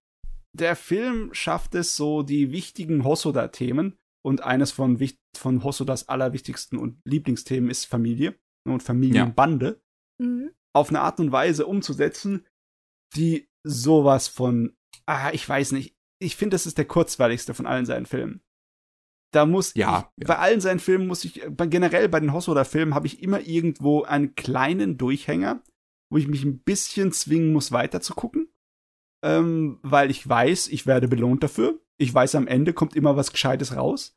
der Film schafft es so, die wichtigen Hosoda-Themen und eines von, von Hosodas allerwichtigsten und Lieblingsthemen ist Familie und Familienbande ja. mhm. auf eine Art und Weise umzusetzen, die sowas von, ah, ich weiß nicht, ich finde, das ist der kurzweiligste von allen seinen Filmen. Da muss ja, ich, ja. bei allen seinen Filmen muss ich, generell bei den Hosoda-Filmen habe ich immer irgendwo einen kleinen Durchhänger, wo ich mich ein bisschen zwingen muss, weiter zu gucken. Ähm, weil ich weiß, ich werde belohnt dafür. Ich weiß, am Ende kommt immer was Gescheites raus.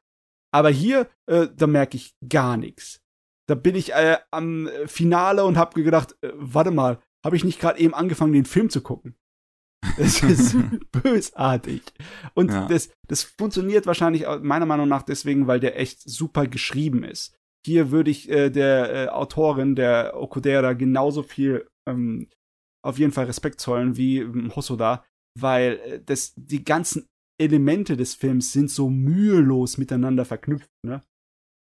Aber hier, äh, da merke ich gar nichts. Da bin ich äh, am Finale und habe gedacht, äh, warte mal, habe ich nicht gerade eben angefangen, den Film zu gucken? Es ist bösartig. Und ja. das, das funktioniert wahrscheinlich meiner Meinung nach deswegen, weil der echt super geschrieben ist. Hier würde ich äh, der äh, Autorin, der Okudera, genauso viel ähm, auf jeden Fall Respekt zollen wie ähm, Hosoda, weil äh, das, die ganzen Elemente des Films sind so mühelos miteinander verknüpft. Ne?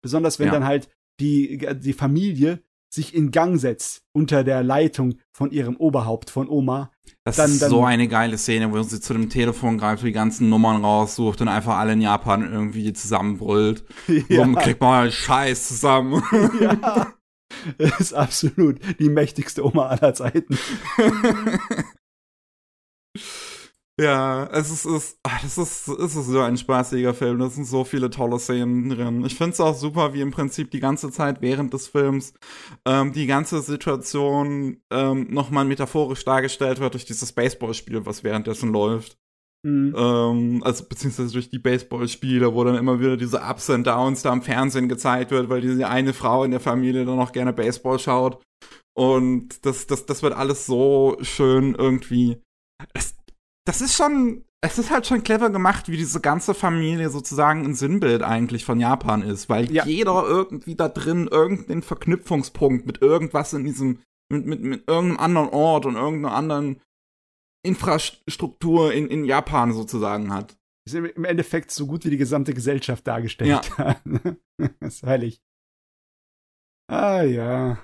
Besonders wenn ja. dann halt die, die Familie sich in Gang setzt unter der Leitung von ihrem Oberhaupt, von Oma. Das dann, ist dann, so eine geile Szene, wo sie zu dem Telefon greift, die ganzen Nummern raussucht und einfach alle in Japan irgendwie zusammenbrüllt. Ja. So kriegt man halt Scheiß zusammen. Ja. Das ist absolut die mächtigste Oma aller Zeiten. Ja, es ist, es, ach, das ist, es ist so ein spaßiger Film. Da sind so viele tolle Szenen drin. Ich finde es auch super, wie im Prinzip die ganze Zeit während des Films ähm, die ganze Situation ähm, nochmal metaphorisch dargestellt wird durch dieses Baseballspiel, was währenddessen läuft. Mhm. Ähm, also beziehungsweise durch die Baseballspiele, wo dann immer wieder diese Ups und Downs da am Fernsehen gezeigt wird, weil diese eine Frau in der Familie dann noch gerne Baseball schaut. Und das, das, das wird alles so schön irgendwie. Es, das ist schon, es ist halt schon clever gemacht, wie diese ganze Familie sozusagen ein Sinnbild eigentlich von Japan ist, weil ja. jeder irgendwie da drin irgendeinen Verknüpfungspunkt mit irgendwas in diesem, mit, mit, mit irgendeinem anderen Ort und irgendeiner anderen Infrastruktur in, in Japan sozusagen hat. Ist im Endeffekt so gut wie die gesamte Gesellschaft dargestellt. Ja. das ist heilig. Ah ja.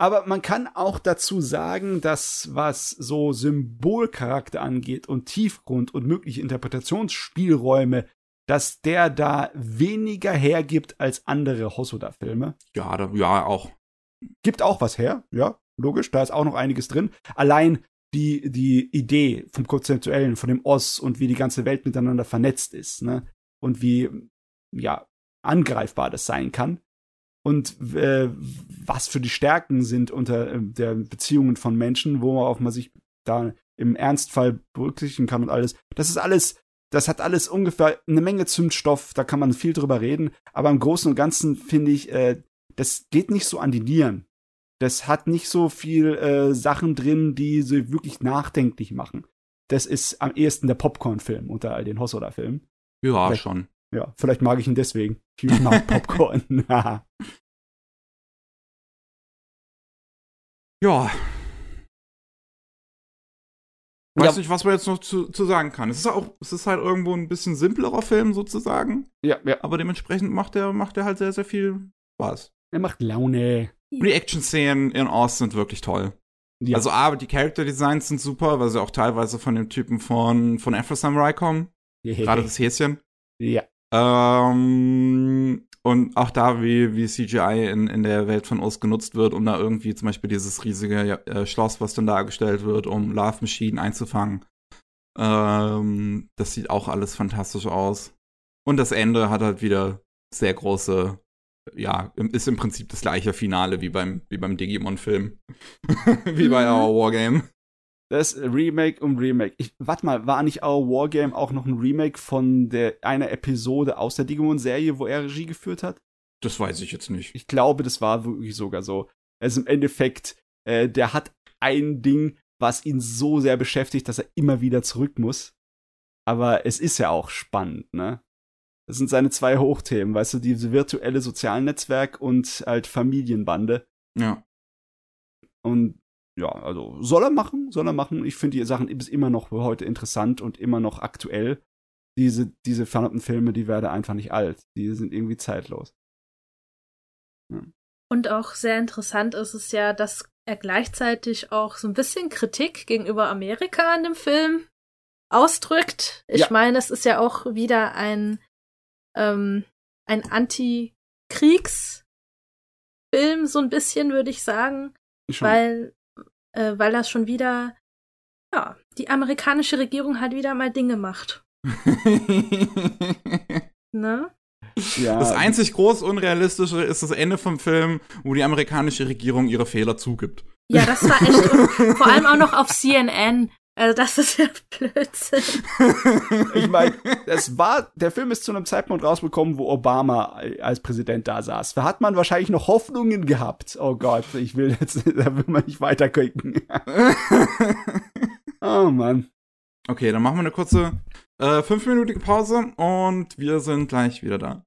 Aber man kann auch dazu sagen, dass was so Symbolcharakter angeht und Tiefgrund und mögliche Interpretationsspielräume, dass der da weniger hergibt als andere Hosoda-Filme. Ja, da, ja, auch. Gibt auch was her, ja, logisch, da ist auch noch einiges drin. Allein die, die Idee vom Konzeptuellen, von dem Oss und wie die ganze Welt miteinander vernetzt ist, ne? Und wie, ja, angreifbar das sein kann und äh, was für die Stärken sind unter äh, der Beziehungen von Menschen, worauf man sich da im Ernstfall berücksichtigen kann und alles. Das ist alles, das hat alles ungefähr eine Menge Zündstoff, da kann man viel drüber reden, aber im Großen und Ganzen finde ich, äh, das geht nicht so an die Nieren. Das hat nicht so viel äh, Sachen drin, die sie wirklich nachdenklich machen. Das ist am ehesten der Popcorn-Film unter all den Hosoda-Filmen. Ja, Vielleicht, schon. Ja, vielleicht mag ich ihn deswegen. Ich mag Popcorn. ja. Weiß ja. nicht, was man jetzt noch zu, zu, sagen kann. Es ist auch, es ist halt irgendwo ein bisschen simplerer Film sozusagen. Ja, ja. Aber dementsprechend macht er, macht er halt sehr, sehr viel Spaß. Er macht Laune. Und die Action-Szenen in Oz sind wirklich toll. Ja. Also, aber die Character-Designs sind super, weil sie auch teilweise von dem Typen von, von Afro Samurai kommen. Yeah. Gerade das Häschen. Ja. Ähm, und auch da, wie, wie CGI in, in der Welt von Oz genutzt wird, um da irgendwie zum Beispiel dieses riesige äh, Schloss, was dann dargestellt wird, um Love Machine einzufangen. Ähm, das sieht auch alles fantastisch aus. Und das Ende hat halt wieder sehr große, ja, ist im Prinzip das gleiche Finale wie beim, wie beim Digimon-Film. wie bei mhm. Our Wargame. Das Remake um Remake. Ich, warte mal, war nicht Our Wargame auch noch ein Remake von der einer Episode aus der Digimon-Serie, wo er Regie geführt hat? Das weiß ich jetzt nicht. Ich glaube, das war wirklich sogar so. Also im Endeffekt, äh, der hat ein Ding, was ihn so sehr beschäftigt, dass er immer wieder zurück muss. Aber es ist ja auch spannend, ne? Das sind seine zwei Hochthemen, weißt du, diese virtuelle Sozialnetzwerk und halt Familienbande. Ja. Und ja, also soll er machen, soll er machen. Ich finde die Sachen immer noch heute interessant und immer noch aktuell. Diese, diese verdammten Filme, die werden einfach nicht alt. Die sind irgendwie zeitlos. Ja. Und auch sehr interessant ist es ja, dass er gleichzeitig auch so ein bisschen Kritik gegenüber Amerika in dem Film ausdrückt. Ich ja. meine, es ist ja auch wieder ein, ähm, ein Anti-Kriegs-Film, so ein bisschen, würde ich sagen. Schon. Weil äh, weil das schon wieder, ja, die amerikanische Regierung halt wieder mal Dinge macht. ne? Ja. Das einzig groß Unrealistische ist das Ende vom Film, wo die amerikanische Regierung ihre Fehler zugibt. Ja, das war echt. vor allem auch noch auf CNN. Also das ist ja Blödsinn. ich meine, war, der Film ist zu einem Zeitpunkt rausgekommen, wo Obama als Präsident da saß. Da hat man wahrscheinlich noch Hoffnungen gehabt. Oh Gott, ich will jetzt, da will man nicht weiterklicken. oh Mann. Okay, dann machen wir eine kurze äh, fünfminütige Pause und wir sind gleich wieder da.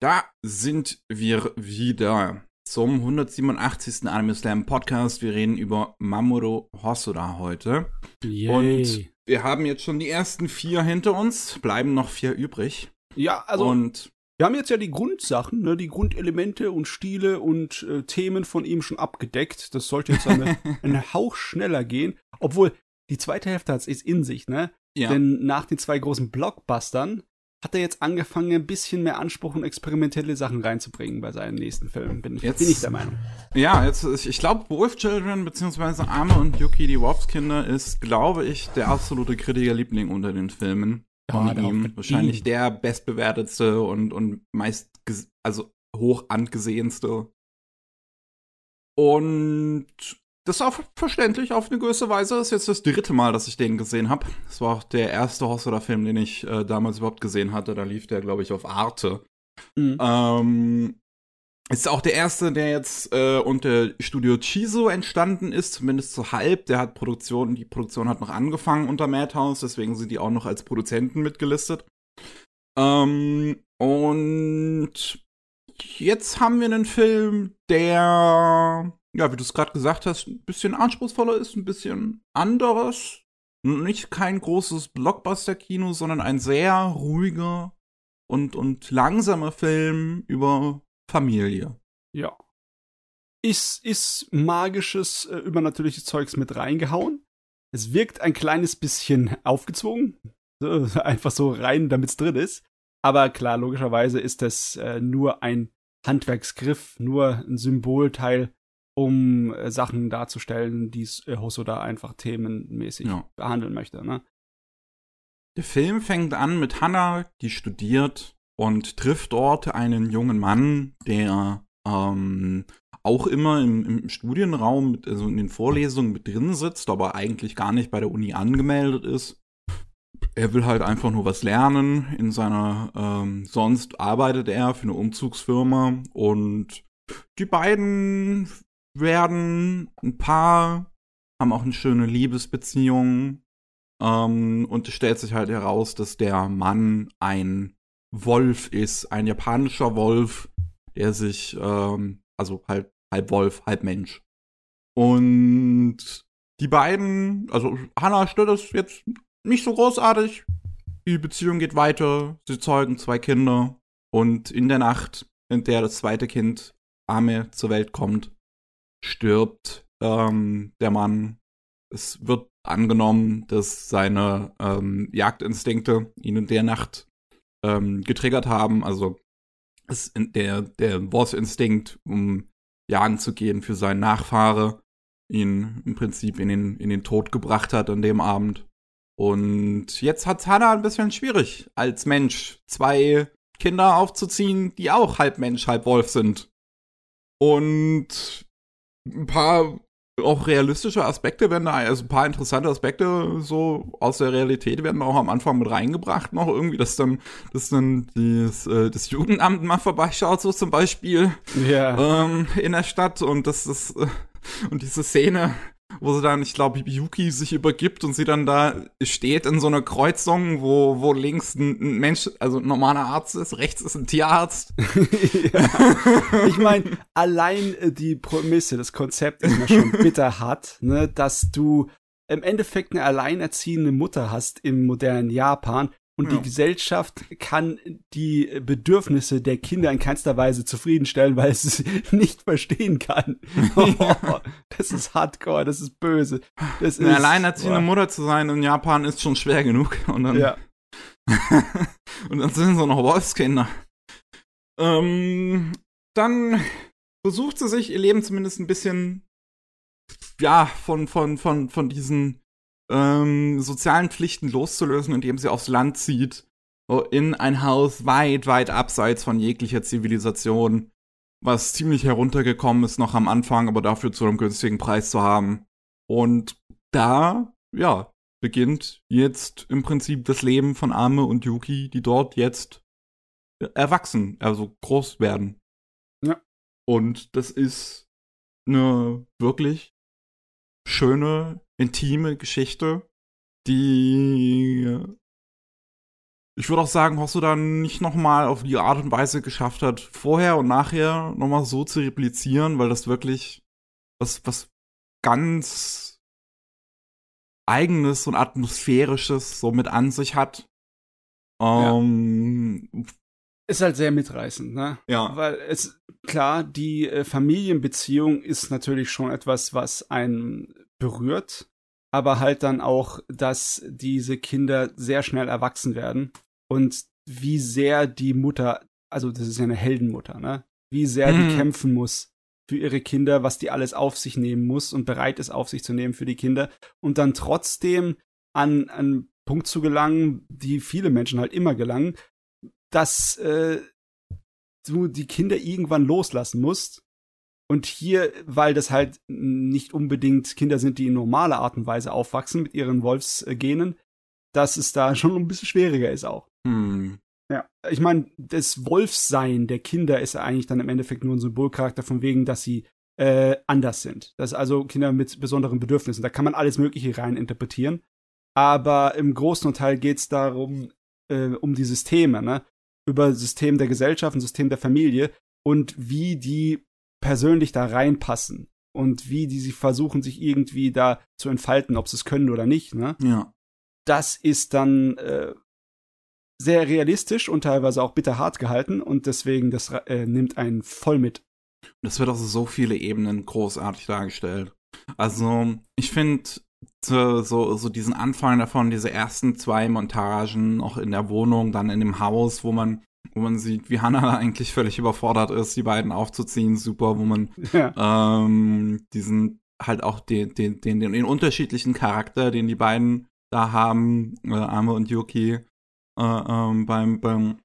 Da sind wir wieder zum 187. Anime Slam Podcast. Wir reden über Mamoru Hosoda heute. Yay. Und wir haben jetzt schon die ersten vier hinter uns, bleiben noch vier übrig. Ja, also. Und wir haben jetzt ja die Grundsachen, ne, die Grundelemente und Stile und äh, Themen von ihm schon abgedeckt. Das sollte jetzt eine, einen Hauch schneller gehen. Obwohl, die zweite Hälfte hat es in sich, ne? Ja. Denn nach den zwei großen Blockbustern hat er jetzt angefangen, ein bisschen mehr Anspruch und experimentelle Sachen reinzubringen bei seinen nächsten Filmen, bin, jetzt, bin ich der Meinung. Ja, jetzt, ich glaube, Wolf Children bzw. Arme und Yuki, die Wolfskinder, ist, glaube ich, der absolute Kritikerliebling unter den Filmen. Von ihm. Wahrscheinlich ihm. der bestbewertetste und, und meist, also hoch angesehenste. Und das ist auch verständlich auf eine gewisse Weise. Das ist jetzt das dritte Mal, dass ich den gesehen habe. Das war auch der erste Hosoda-Film, den ich äh, damals überhaupt gesehen hatte. Da lief der, glaube ich, auf Arte. Mhm. Ähm, ist auch der erste, der jetzt äh, unter Studio Chiso entstanden ist, zumindest so halb. Der hat Produktion, die Produktion hat noch angefangen unter Madhouse, deswegen sind die auch noch als Produzenten mitgelistet. Ähm, und jetzt haben wir einen Film, der ja, wie du es gerade gesagt hast, ein bisschen anspruchsvoller ist, ein bisschen anderes. Nicht kein großes Blockbuster-Kino, sondern ein sehr ruhiger und, und langsamer Film über Familie. Ja. Ist, ist magisches, äh, übernatürliches Zeugs mit reingehauen. Es wirkt ein kleines bisschen aufgezwungen. Einfach so rein, damit es drin ist. Aber klar, logischerweise ist das äh, nur ein Handwerksgriff, nur ein Symbolteil um äh, Sachen darzustellen, die äh, Hosoda einfach themenmäßig ja. behandeln möchte. Ne? Der Film fängt an mit Hannah, die studiert und trifft dort einen jungen Mann, der ähm, auch immer im, im Studienraum, mit, also in den Vorlesungen mit drin sitzt, aber eigentlich gar nicht bei der Uni angemeldet ist. Er will halt einfach nur was lernen. In seiner, ähm, sonst arbeitet er für eine Umzugsfirma und die beiden werden ein Paar, haben auch eine schöne Liebesbeziehung. Ähm, und es stellt sich halt heraus, dass der Mann ein Wolf ist, ein japanischer Wolf, der sich, ähm, also halt halb Wolf, halb Mensch. Und die beiden, also Hannah stört das jetzt nicht so großartig. Die Beziehung geht weiter, sie zeugen zwei Kinder und in der Nacht, in der das zweite Kind Ame zur Welt kommt, stirbt ähm, der Mann. Es wird angenommen, dass seine ähm, Jagdinstinkte ihn in der Nacht ähm, getriggert haben. Also es, der, der Wolfsinstinkt, um jagen zu gehen für seinen Nachfahre, ihn im Prinzip in den, in den Tod gebracht hat an dem Abend. Und jetzt hat Hannah ein bisschen schwierig, als Mensch zwei Kinder aufzuziehen, die auch halb Mensch, halb Wolf sind. Und ein paar auch realistische Aspekte werden da, also ein paar interessante Aspekte so aus der Realität werden auch am Anfang mit reingebracht noch irgendwie, dass dann, dass dann das, äh, das Jugendamt mal vorbeischaut, so zum Beispiel Ja. ähm, in der Stadt und das ist äh, und diese Szene, wo sie dann, ich glaube, Yuki sich übergibt und sie dann da steht in so einer Kreuzung, wo, wo links ein, Mensch, also ein normaler Arzt ist, rechts ist ein Tierarzt. ja. Ich meine, allein äh, die Prämisse, das Konzept ist mir schon bitter hart, ne, dass du im Endeffekt eine alleinerziehende Mutter hast im modernen Japan und Ja. die Gesellschaft kann die Bedürfnisse der Kinder in keinster Weise zufriedenstellen, weil es es nicht verstehen kann. das ist hardcore, das ist böse. Das ist Eine alleinerziehende boah. Mutter zu sein in Japan ist schon schwer genug. Und dann, Ja. und dann sind so noch Wolfskinder. Ähm, dann versucht sie sich ihr Leben zumindest ein bisschen, ja, von, von, von, von diesen ähm, sozialen Pflichten loszulösen, indem sie aufs Land zieht. In ein Haus weit, weit abseits von jeglicher Zivilisation. Was ziemlich heruntergekommen ist noch am Anfang, aber dafür zu einem günstigen Preis zu haben. Und da, ja, beginnt jetzt im Prinzip das Leben von Ame und Yuki, die dort jetzt erwachsen, also groß werden. Ja. Und das ist eine wirklich schöne, intime Geschichte, die ich würde auch sagen, hast du dann nicht nochmal auf die Art und Weise geschafft hat, vorher und nachher nochmal so zu replizieren, weil das wirklich was, was ganz eigenes und atmosphärisches so mit an sich hat. Ähm, Ist halt sehr mitreißend, ne? ja. Weil es, klar, die äh, Familienbeziehung ist natürlich schon etwas, was einen berührt, aber halt dann auch, dass diese Kinder sehr schnell erwachsen werden und wie sehr die Mutter, also das ist ja eine Heldenmutter, ne? Wie sehr die Mhm. kämpfen muss für ihre Kinder, was die alles auf sich nehmen muss und bereit ist, auf sich zu nehmen für die Kinder und dann trotzdem an einen Punkt zu gelangen, die viele Menschen halt immer gelangen, dass äh, du die Kinder irgendwann loslassen musst. Und hier, weil das halt nicht unbedingt Kinder sind, die in normaler Art und Weise aufwachsen mit ihren Wolfsgenen, dass es da schon ein bisschen schwieriger ist auch. Hm. Ja, ich meine, das Wolfsein der Kinder ist ja eigentlich dann im Endeffekt nur ein Symbolcharakter von wegen, dass sie äh, anders sind. Das ist also Kinder mit besonderen Bedürfnissen. Da kann man alles Mögliche rein interpretieren. Aber im Großen und Teil geht es darum, äh, um die Systeme, ne? Über System der Gesellschaft, ein System der Familie und wie die persönlich da reinpassen und wie die sie versuchen, sich irgendwie da zu entfalten, ob sie es können oder nicht, ne? Ja. das ist dann äh, sehr realistisch und teilweise auch bitterhart gehalten und deswegen das äh, nimmt einen voll mit. Das wird auf so viele Ebenen großartig dargestellt. Also, ich finde so, so, so diesen Anfang davon, diese ersten zwei Montagen, auch in der Wohnung, dann in dem Haus, wo man, wo man sieht, wie Hannah eigentlich völlig überfordert ist, die beiden aufzuziehen, super, wo man Ja, ähm, diesen halt auch den, den, den, den, den unterschiedlichen Charakter, den die beiden da haben, äh, Ame und Yuki, äh, ähm, beim, beim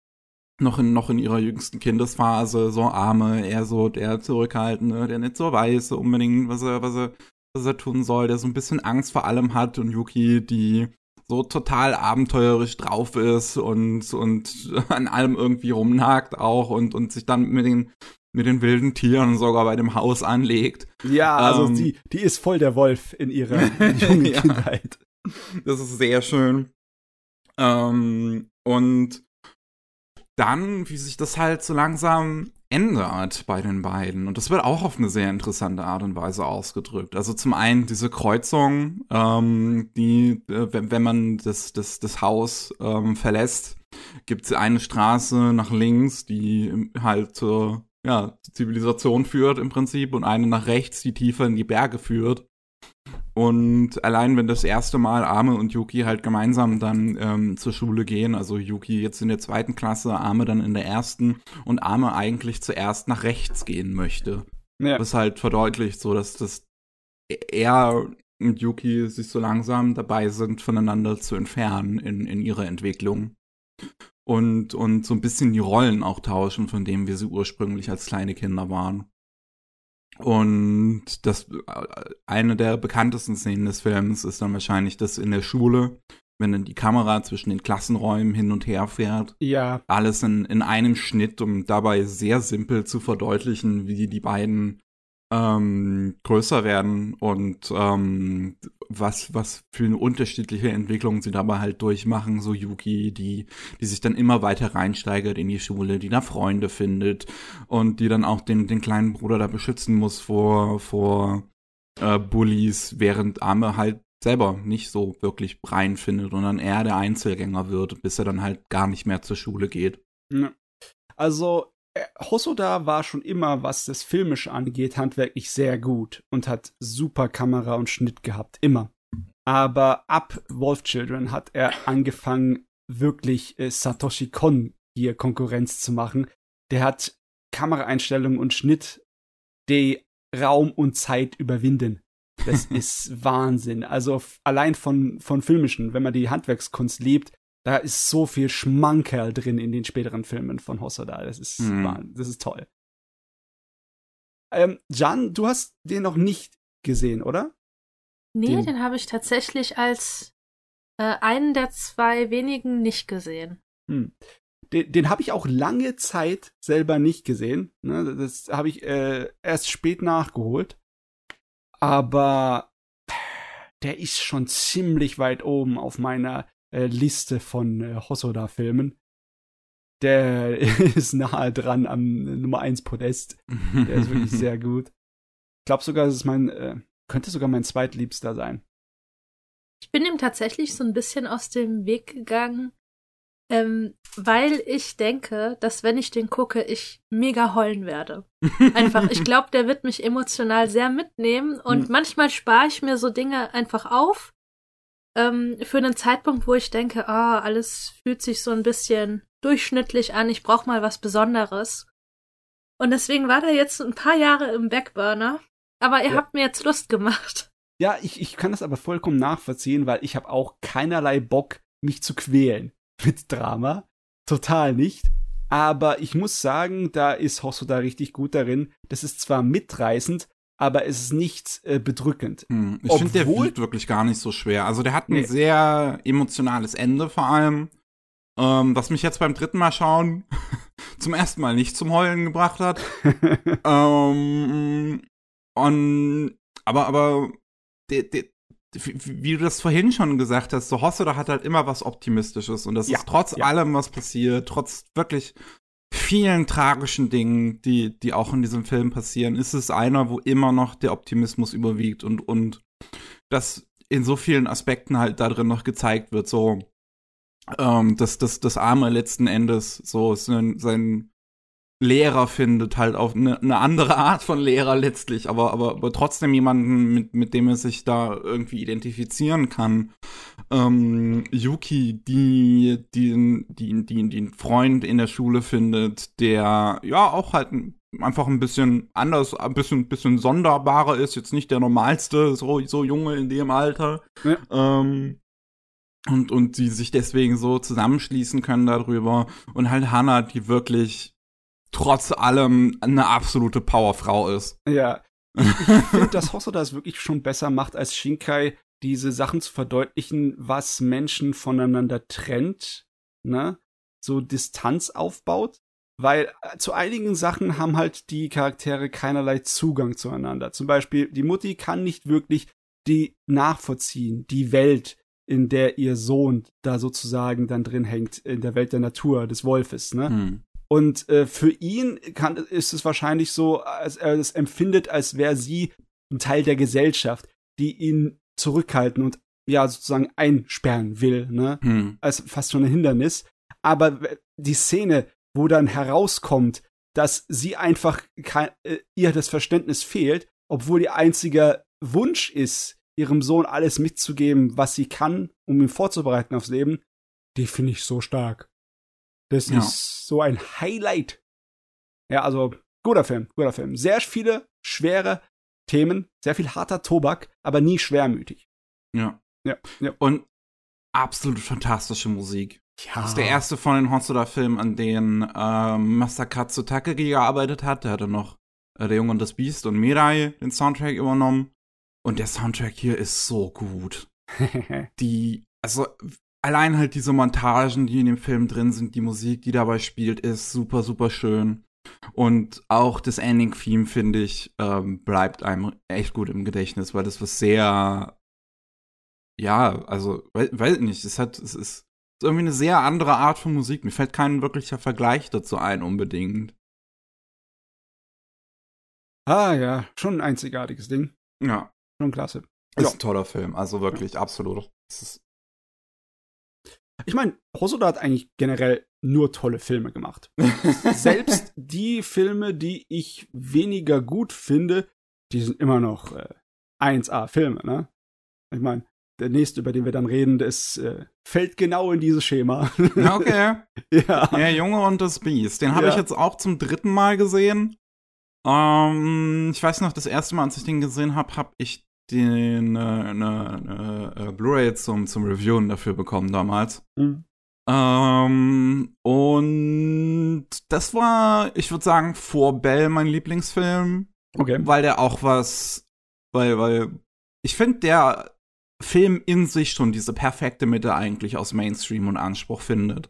noch in, noch in ihrer jüngsten Kindesphase, so Arme, eher so der Zurückhaltende, der nicht so weiß unbedingt, was er, was er, was er tun soll, der so ein bisschen Angst vor allem hat. Und Yuki, die so total abenteuerisch drauf ist und, und an allem irgendwie rumnagt auch und, und sich dann mit den, mit den wilden Tieren sogar bei dem Haus anlegt. ja also Ähm. die, die ist voll der Wolf in ihrer jungen Ja. Kindheit. Das ist sehr schön. Ähm, und dann, wie sich das halt so langsam ändert bei den beiden. Und das wird auch auf eine sehr interessante Art und Weise ausgedrückt. Also zum einen diese Kreuzung, ähm, die, äh, wenn, wenn man das, das, das Haus ähm, verlässt, gibt es eine Straße nach links, die halt zur ja, zur Zivilisation führt im Prinzip und eine nach rechts, die tiefer in die Berge führt. Und allein wenn das erste Mal Ame und Yuki halt gemeinsam dann ähm, zur Schule gehen, also Yuki jetzt in der zweiten Klasse, Ame dann in der ersten und Ame eigentlich zuerst nach rechts gehen möchte. Ja. Das halt verdeutlicht so, dass das er und Yuki sich so langsam dabei sind, voneinander zu entfernen in, in ihrer Entwicklung. Und, und so ein bisschen die Rollen auch tauschen, von dem wir sie ursprünglich als kleine Kinder waren. Und das eine der bekanntesten Szenen des Films ist dann wahrscheinlich das in der Schule, wenn dann die Kamera zwischen den Klassenräumen hin und her fährt. Ja. Alles in, in einem Schnitt, um dabei sehr simpel zu verdeutlichen, wie die beiden ähm, größer werden und ähm, was, was für eine unterschiedliche Entwicklung sie dabei halt durchmachen. So Yuki, die, die sich dann immer weiter reinsteigert in die Schule, die da Freunde findet und die dann auch den, den kleinen Bruder da beschützen muss vor, vor äh, Bullies, während Arme halt selber nicht so wirklich rein findet und dann er der Einzelgänger wird, bis er dann halt gar nicht mehr zur Schule geht. Also Hosoda war schon immer, was das Filmische angeht, handwerklich sehr gut und hat super Kamera und Schnitt gehabt, immer. Aber ab Wolf Children hat er angefangen, wirklich äh, Satoshi Kon hier Konkurrenz zu machen. Der hat Kameraeinstellungen und Schnitt, die Raum und Zeit überwinden. Das ist Wahnsinn. Also allein von, von filmischen, wenn man die Handwerkskunst liebt, da ist so viel Schmankerl drin in den späteren Filmen von Hosoda. Das ist, mhm. das ist toll. Ähm, Jan, du hast den noch nicht gesehen, oder? Nee, den, den habe ich tatsächlich als äh, einen der zwei wenigen nicht gesehen. Hm. Den, den habe ich auch lange Zeit selber nicht gesehen. Ne? Das habe ich äh, erst spät nachgeholt. Aber der ist schon ziemlich weit oben auf meiner äh, Liste von äh, Hosoda-Filmen. Der ist nahe dran am Nummer 1 Podest. Der ist wirklich sehr gut. Ich glaube sogar, es ist mein, äh, könnte sogar mein zweitliebster sein. Ich bin ihm tatsächlich so ein bisschen aus dem Weg gegangen, ähm, weil ich denke, dass wenn ich den gucke, ich mega heulen werde. Einfach, ich glaube, der wird mich emotional sehr mitnehmen und hm. manchmal spare ich mir so Dinge einfach auf ähm, für einen Zeitpunkt, wo ich denke, ah, alles fühlt sich so ein bisschen durchschnittlich an, ich brauche mal was Besonderes. Und deswegen war der jetzt ein paar Jahre im Backburner, aber ihr ja. habt mir jetzt Lust gemacht. Ja, ich, ich kann das aber vollkommen nachvollziehen, weil ich habe auch keinerlei Bock, mich zu quälen mit Drama. Total nicht. Aber ich muss sagen, da ist Hosso da richtig gut darin. Das ist zwar mitreißend, aber es ist nicht äh, bedrückend. Hm, ich finde, der wiegt wirklich gar nicht so schwer. Also der hat ein nee. sehr emotionales Ende vor allem, ähm, was mich jetzt beim dritten Mal schauen zum ersten Mal nicht zum Heulen gebracht hat. ähm, und, aber, aber, de, de, wie du das vorhin schon gesagt hast, so Hosse, hat halt immer was Optimistisches und das ja, ist trotz ja. allem, was passiert, trotz wirklich vielen tragischen Dingen, die, die auch in diesem Film passieren, ist es einer, wo immer noch der Optimismus überwiegt und, und das in so vielen Aspekten halt da drin noch gezeigt wird, so, ähm, dass das, das Arme letzten Endes so sein, sein Lehrer findet, halt auf eine, eine andere Art von Lehrer letztlich, aber, aber, aber trotzdem jemanden, mit, mit dem er sich da irgendwie identifizieren kann. Ähm, Yuki, die, die, die, die, die einen Freund in der Schule findet, der ja auch halt einfach ein bisschen anders, ein bisschen, bisschen sonderbarer ist, jetzt nicht der normalste, so, so Junge in dem Alter. Ja. Ähm, und, und die sich deswegen so zusammenschließen können darüber. Und halt Hannah, die wirklich trotz allem eine absolute Powerfrau ist. Ja. Ich, ich finde, dass Hosoda es wirklich schon besser macht als Shinkai, diese Sachen zu verdeutlichen, was Menschen voneinander trennt, ne? So Distanz aufbaut. Weil äh, zu einigen Sachen haben halt die Charaktere keinerlei Zugang zueinander. Zum Beispiel, die Mutti kann nicht wirklich die nachvollziehen, die Welt, in der ihr Sohn da sozusagen dann drin hängt, in der Welt der Natur, des Wolfes, ne? Hm. Und äh, für ihn kann, ist es wahrscheinlich so, als er es empfindet, als wäre sie ein Teil der Gesellschaft, die ihn zurückhalten und ja sozusagen einsperren will, ne? Hm. Als fast schon ein Hindernis. Aber die Szene, wo dann herauskommt, dass sie einfach kein, äh, ihr das Verständnis fehlt, obwohl ihr einziger Wunsch ist, ihrem Sohn alles mitzugeben, was sie kann, um ihn vorzubereiten aufs Leben, die finde ich so stark. Das ja. ist so ein Highlight. Ja, also guter Film, guter Film. Sehr viele schwere Themen, sehr viel harter Tobak, aber nie schwermütig. Ja. Ja. ja. Und absolut fantastische Musik. Ja. Das ist der erste von den Hosoda-Filmen, an denen ähm, Masakatsu Takagi gearbeitet hat. Der hatte noch äh, Der Junge und das Biest und Mirai den Soundtrack übernommen. Und der Soundtrack hier ist so gut. die, also allein halt diese Montagen, die in dem Film drin sind, die Musik, die dabei spielt, ist super, super schön. Und auch das Ending-Theme, finde ich, ähm, bleibt einem echt gut im Gedächtnis, weil das was sehr, ja, also, weiß, weiß nicht, es hat, es ist irgendwie eine sehr andere Art von Musik. Mir fällt kein wirklicher Vergleich dazu ein, unbedingt. Ah, ja, schon ein einzigartiges Ding. Ja. Schon klasse. Ist Ja. ein toller Film, also wirklich, absolut. Es ist, Ich meine, Hosoda hat eigentlich generell nur tolle Filme gemacht. Selbst die Filme, die ich weniger gut finde, die sind immer noch äh, 1A-Filme, ne? Ich meine, der nächste, über den wir dann reden, das äh, fällt genau in dieses Schema. Ja, okay. ja. Der Junge und das Biest. Den habe Ja. ich jetzt auch zum dritten Mal gesehen. Ähm, ich weiß noch, das erste Mal, als ich den gesehen habe, habe ich den äh, ne, äh, Blu-ray zum, zum Reviewen dafür bekommen damals. Hm. Ähm, und das war, ich würde sagen, vor Bell mein Lieblingsfilm, Okay. weil der auch was, weil, weil, ich finde, der Film in sich schon diese perfekte Mitte eigentlich aus Mainstream und Anspruch findet.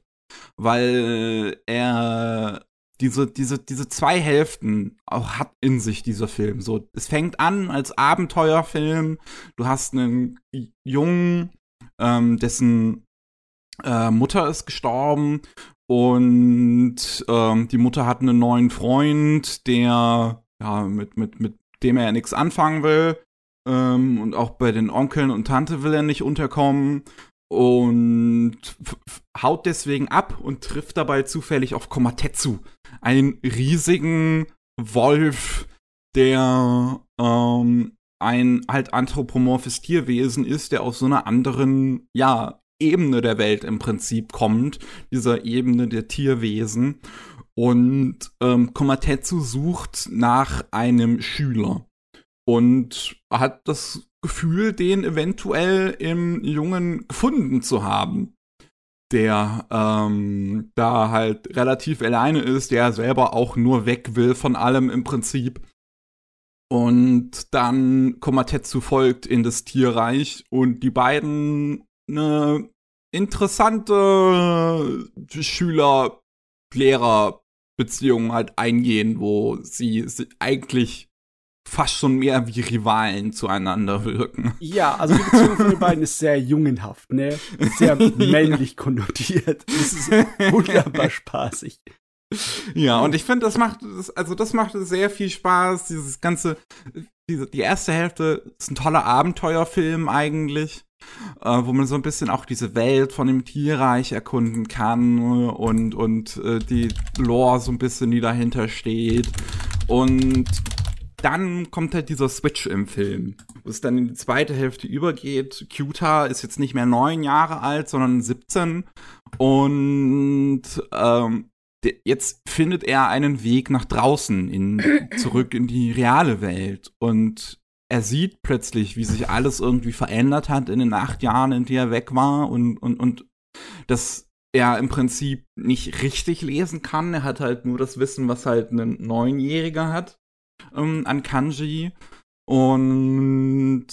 Weil er diese, diese, diese zwei Hälften auch hat in sich dieser Film. So, es fängt an als Abenteuerfilm. Du hast einen Jungen, ähm, dessen äh, Mutter ist gestorben und ähm, die Mutter hat einen neuen Freund, der ja mit mit mit dem er nichts anfangen will ähm, und auch bei den Onkeln und Tante will er nicht unterkommen und haut deswegen ab und trifft dabei zufällig auf Komatetsu, einen riesigen Wolf, der ähm, ein halt anthropomorphes Tierwesen ist, der aus so einer anderen, ja, Ebene der Welt im Prinzip kommt, dieser Ebene der Tierwesen. Und ähm, Komatetsu sucht nach einem Schüler und hat das Gefühl, den eventuell im Jungen gefunden zu haben, der ähm, da halt relativ alleine ist, der selber auch nur weg will von allem im Prinzip. Und dann Komatetsu folgt in das Tierreich und die beiden eine interessante Schüler-Lehrer-Beziehung halt eingehen, wo sie, eigentlich fast schon mehr wie Rivalen zueinander wirken. Ja, also die Beziehung von den beiden ist sehr jungenhaft, ne? Sehr männlich konnotiert. Das ist wunderbar spaßig. Ja, und ich finde, das macht, also das macht sehr viel Spaß. Dieses ganze, diese, die erste Hälfte ist ein toller Abenteuerfilm eigentlich, äh, wo man so ein bisschen auch diese Welt von dem Tierreich erkunden kann und, und äh, die Lore so ein bisschen, die dahinter steht. Und dann kommt halt dieser Switch im Film, wo es dann in die zweite Hälfte übergeht. Cuta ist jetzt nicht mehr neun Jahre alt, sondern 17. Und ähm, jetzt findet er einen Weg nach draußen, in, zurück in die reale Welt. Und er sieht plötzlich, wie sich alles irgendwie verändert hat in den acht Jahren, in die er weg war. Und, und, und dass er im Prinzip nicht richtig lesen kann. Er hat halt nur das Wissen, was halt ein Neunjähriger hat ähm, an Kanji. Und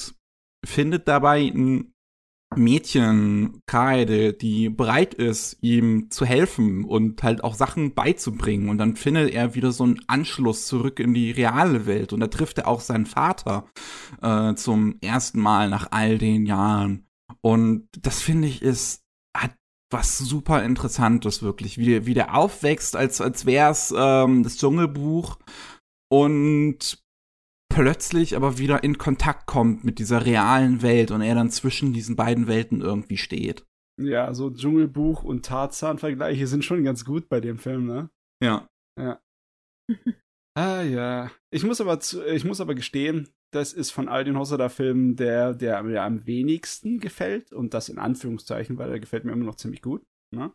findet dabei ein Mädchen, Kaede, die bereit ist, ihm zu helfen und halt auch Sachen beizubringen. Und dann findet er wieder so einen Anschluss zurück in die reale Welt. Und da trifft er auch seinen Vater äh, zum ersten Mal nach all den Jahren. Und das finde ich ist, hat was super Interessantes wirklich, wie, wie der aufwächst, als, als wär's ähm, das Dschungelbuch und plötzlich aber wieder in Kontakt kommt mit dieser realen Welt und er dann zwischen diesen beiden Welten irgendwie steht. Ja, so Dschungelbuch und Tarzan-Vergleiche sind schon ganz gut bei dem Film, ne? Ja. Ah ja. Ich muss aber zu, ich muss aber gestehen, das ist von all den Hosoda-Filmen der, der mir am wenigsten gefällt. Und das in Anführungszeichen, weil der gefällt mir immer noch ziemlich gut. Ne?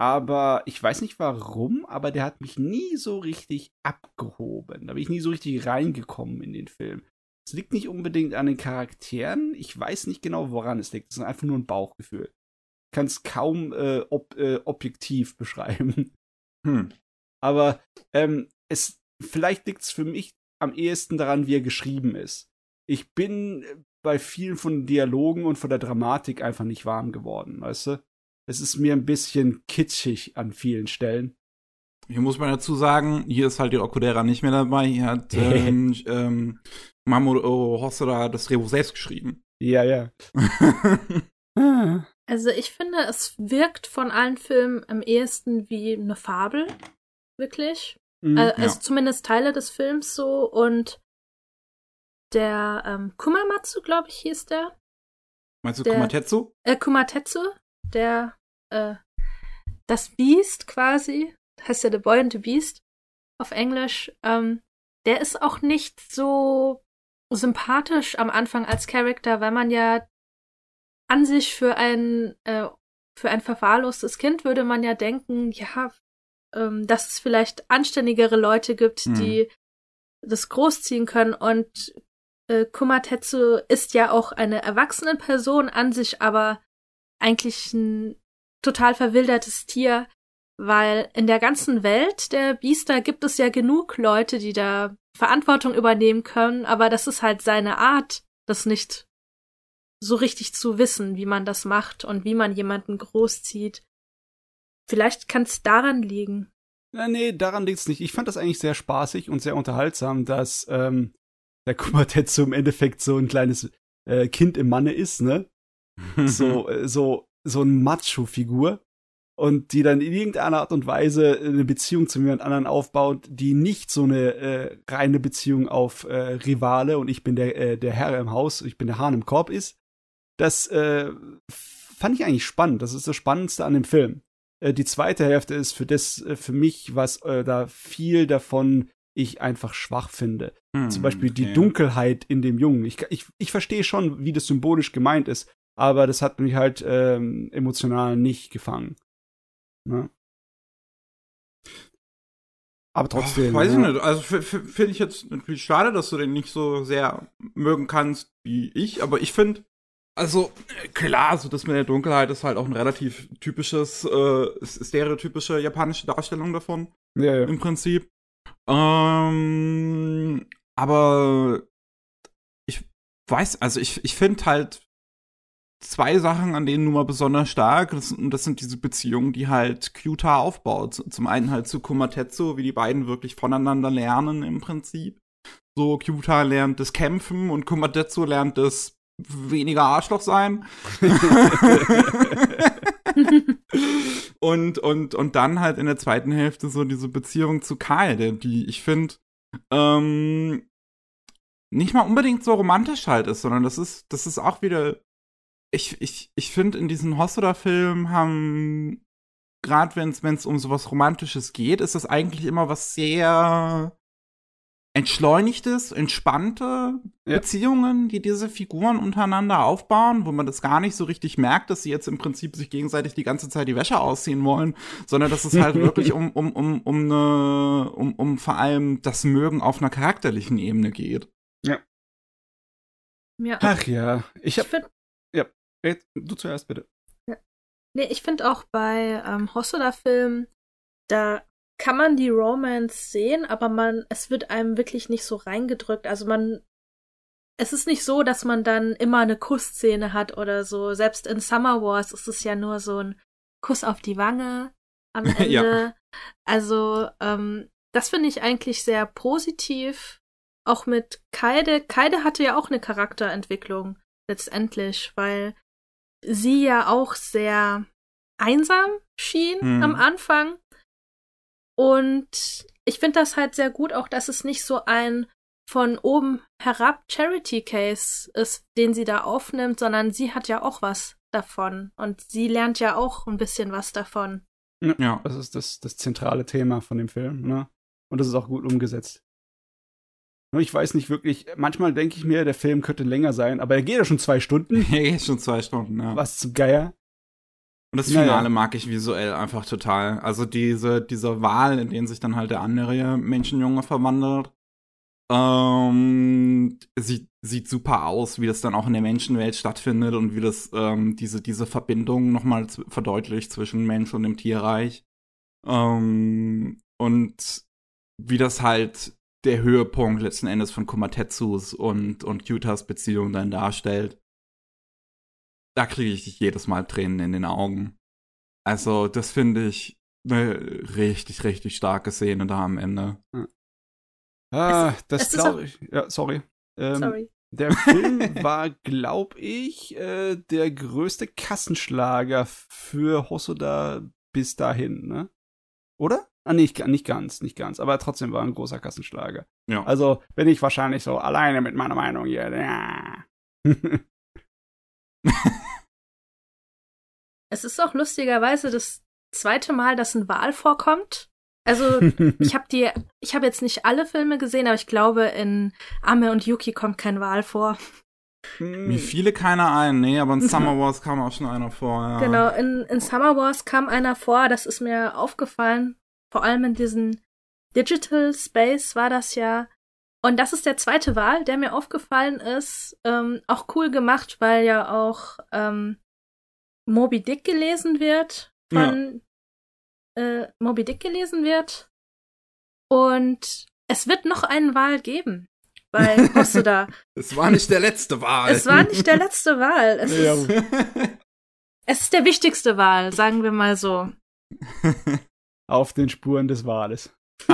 Aber ich weiß nicht warum, aber der hat mich nie so richtig abgehoben. Da bin ich nie so richtig reingekommen in den Film. Es liegt nicht unbedingt an den Charakteren. Ich weiß nicht genau, woran es liegt. Es ist einfach nur ein Bauchgefühl. Ich kann es kaum äh, ob, äh, objektiv beschreiben. Hm. Aber ähm, es, vielleicht liegt es für mich am ehesten daran, wie er geschrieben ist. Ich bin bei vielen von den Dialogen und von der Dramatik einfach nicht warm geworden, weißt du? Es ist mir ein bisschen kitschig an vielen Stellen. Hier muss man dazu sagen, hier ist halt die Okudera nicht mehr dabei. Hier hat ähm, ähm, Mamoru Hosoda das Drehbuch selbst geschrieben. Ja, ja. Also ich finde, es wirkt von allen Filmen am ehesten wie eine Fabel, wirklich. Mhm, Äh, also ja. zumindest Teile des Films so und der ähm, Kumamatsu, glaube ich, hieß der. Meinst du Der- Kumatetsu? Äh, Kumatetsu, der äh, das Beast quasi, heißt ja The Boy and the Beast auf Englisch, ähm, der ist auch nicht so sympathisch am Anfang als Charakter, weil man ja an sich für ein äh, für ein verwahrlostes Kind würde man ja denken, ja, ähm, dass es vielleicht anständigere Leute gibt, Mhm. die das großziehen können und äh, Kumatetsu ist ja auch eine erwachsene Person an sich, aber eigentlich ein total verwildertes Tier, weil in der ganzen Welt der Biester gibt es ja genug Leute, die da Verantwortung übernehmen können, aber das ist halt seine Art, das nicht so richtig zu wissen, wie man das macht und wie man jemanden großzieht. Vielleicht kann es daran liegen. Ja, nee, daran liegt's nicht. Ich fand das eigentlich sehr spaßig und sehr unterhaltsam, dass ähm, der Kumatetsu im Endeffekt so ein kleines äh, Kind im Manne ist, ne? So, äh, so, so ein Macho-Figur. Und die dann in irgendeiner Art und Weise eine Beziehung zu jemand anderen aufbaut, die nicht so eine äh, reine Beziehung auf äh, Rivale und ich bin der, äh, der Herr im Haus, ich bin der Hahn im Korb ist. Das äh, fand ich eigentlich spannend. Das ist das Spannendste an dem Film. Äh, die zweite Hälfte ist für das, äh, für mich, was äh, da viel davon ich einfach schwach finde. Hm, Zum Beispiel die okay. Dunkelheit in dem Jungen. Ich, ich, ich verstehe schon, wie das symbolisch gemeint ist, aber das hat mich halt ähm, emotional nicht gefangen. Ne? Aber trotzdem. Ach, weiß ne? ich nicht. Also finde ich jetzt natürlich schade, dass du den nicht so sehr mögen kannst wie ich, aber ich finde, also klar, so das mit der Dunkelheit ist halt auch ein relativ typisches, äh, stereotypische japanische Darstellung davon. Ja, ja. im Prinzip. Ähm, aber ich weiß, also ich, ich finde halt zwei Sachen, an denen nun mal besonders stark. Das, und das sind diese Beziehungen, die halt Kyuta aufbaut. Zum einen halt zu Kumatetsu, wie die beiden wirklich voneinander lernen im Prinzip. So, Kyuta lernt das Kämpfen und Kumatetsu lernt das weniger Arschloch sein. und, und, und dann halt in der zweiten Hälfte so diese Beziehung zu Kyle, die ich finde, ähm, nicht mal unbedingt so romantisch halt ist, sondern das ist, das ist auch wieder. Ich, ich, ich finde, in diesen Hosoda-Filmen haben, gerade wenn es um sowas Romantisches geht, ist das eigentlich immer was sehr entschleunigtes, entspannte Ja. Beziehungen, die diese Figuren untereinander aufbauen, wo man das gar nicht so richtig merkt, dass sie jetzt im Prinzip sich gegenseitig die ganze Zeit die Wäsche ausziehen wollen, sondern dass es halt wirklich um, um, um, um, ne, um, um vor allem das Mögen auf einer charakterlichen Ebene geht. Ja. Ach ja. Ich Ich hab. finde Red, Du zuerst bitte. Nee, ich finde auch bei ähm, Hosoda-Filmen, da kann man die Romance sehen, aber man, es wird einem wirklich nicht so reingedrückt. Also man, es ist nicht so, dass man dann immer eine Kussszene hat oder so. Selbst in Summer Wars ist es ja nur so ein Kuss auf die Wange am Ende. Ja. Also, ähm, das finde ich eigentlich sehr positiv. Auch mit Kaide. Kaide hatte ja auch eine Charakterentwicklung letztendlich, weil sie ja auch sehr einsam schien Hm. am Anfang. Und ich finde das halt sehr gut, auch dass es nicht so ein von oben herab Charity Case ist, den sie da aufnimmt, sondern sie hat ja auch was davon. Und sie lernt ja auch ein bisschen was davon. Ja. Das ist das, das zentrale Thema von dem Film, ne? Und das ist auch gut umgesetzt. Ich weiß nicht wirklich, manchmal denke ich mir, der Film könnte länger sein, aber er geht ja schon zwei Stunden. Ja, jetzt schon zwei Stunden, ja. Was zum Geier. Und das Naja. Finale mag ich visuell einfach total. Also diese, diese Wahl, in denen sich dann halt der andere Menschenjunge verwandelt, ähm, sieht, sieht super aus, wie das dann auch in der Menschenwelt stattfindet und wie das ähm, diese, diese Verbindung nochmal verdeutlicht zwischen Mensch und dem Tierreich. Ähm, und wie das halt der Höhepunkt letzten Endes von Komatetsus und, und Kyutas Beziehung dann darstellt. Da kriege ich jedes Mal Tränen in den Augen. Also, das finde ich eine richtig, richtig starke Szene da am Ende. Ah, Es- das glaube ich. Ja, sorry. Ähm, Sorry. Der Film war, glaube ich, äh, der größte Kassenschlager für Hosoda bis dahin, ne? Oder? Ah, nicht, nicht ganz, nicht ganz. Aber trotzdem war ein großer Kassenschlager. Ja. Also bin ich wahrscheinlich so alleine mit meiner Meinung hier. Ja. Es ist auch lustigerweise das zweite Mal, dass ein Wal vorkommt. Also ich habe die, ich habe jetzt nicht alle Filme gesehen, aber ich glaube in Ame und Yuki kommt kein Wal vor. Mir fiele keiner ein, nee, aber in Summer Wars kam auch schon einer vor. Ja. Genau, in, in Summer Wars kam einer vor, das ist mir aufgefallen. Vor allem in diesem Digital Space war das ja. Und das ist der zweite Wahl, der mir aufgefallen ist. Ähm, auch cool gemacht, weil ja auch ähm, Moby Dick gelesen wird. Von äh, Moby Dick gelesen wird. Und es wird noch einen Wahl geben. Weil Hosoda. Es war nicht der letzte Wahl. es war nicht der letzte Wahl. Es, Ja, ist, es ist der wichtigste Wahl, sagen wir mal so. Auf den Spuren des Wales.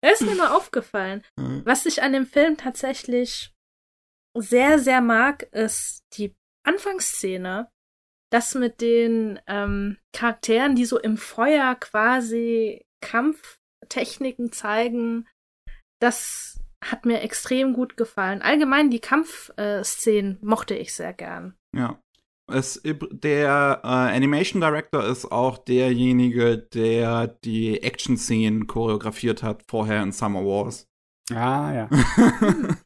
Er ist mir nur aufgefallen. Was ich an dem Film tatsächlich sehr, sehr mag, ist die Anfangsszene. Das mit den ähm, Charakteren, die so im Feuer quasi Kampftechniken zeigen, das hat mir extrem gut gefallen. Allgemein die Kampfszenen mochte ich sehr gern. Ja. Es, der äh, Animation Director ist auch derjenige, der die Action-Szenen choreografiert hat vorher in Summer Wars. Ah, ja.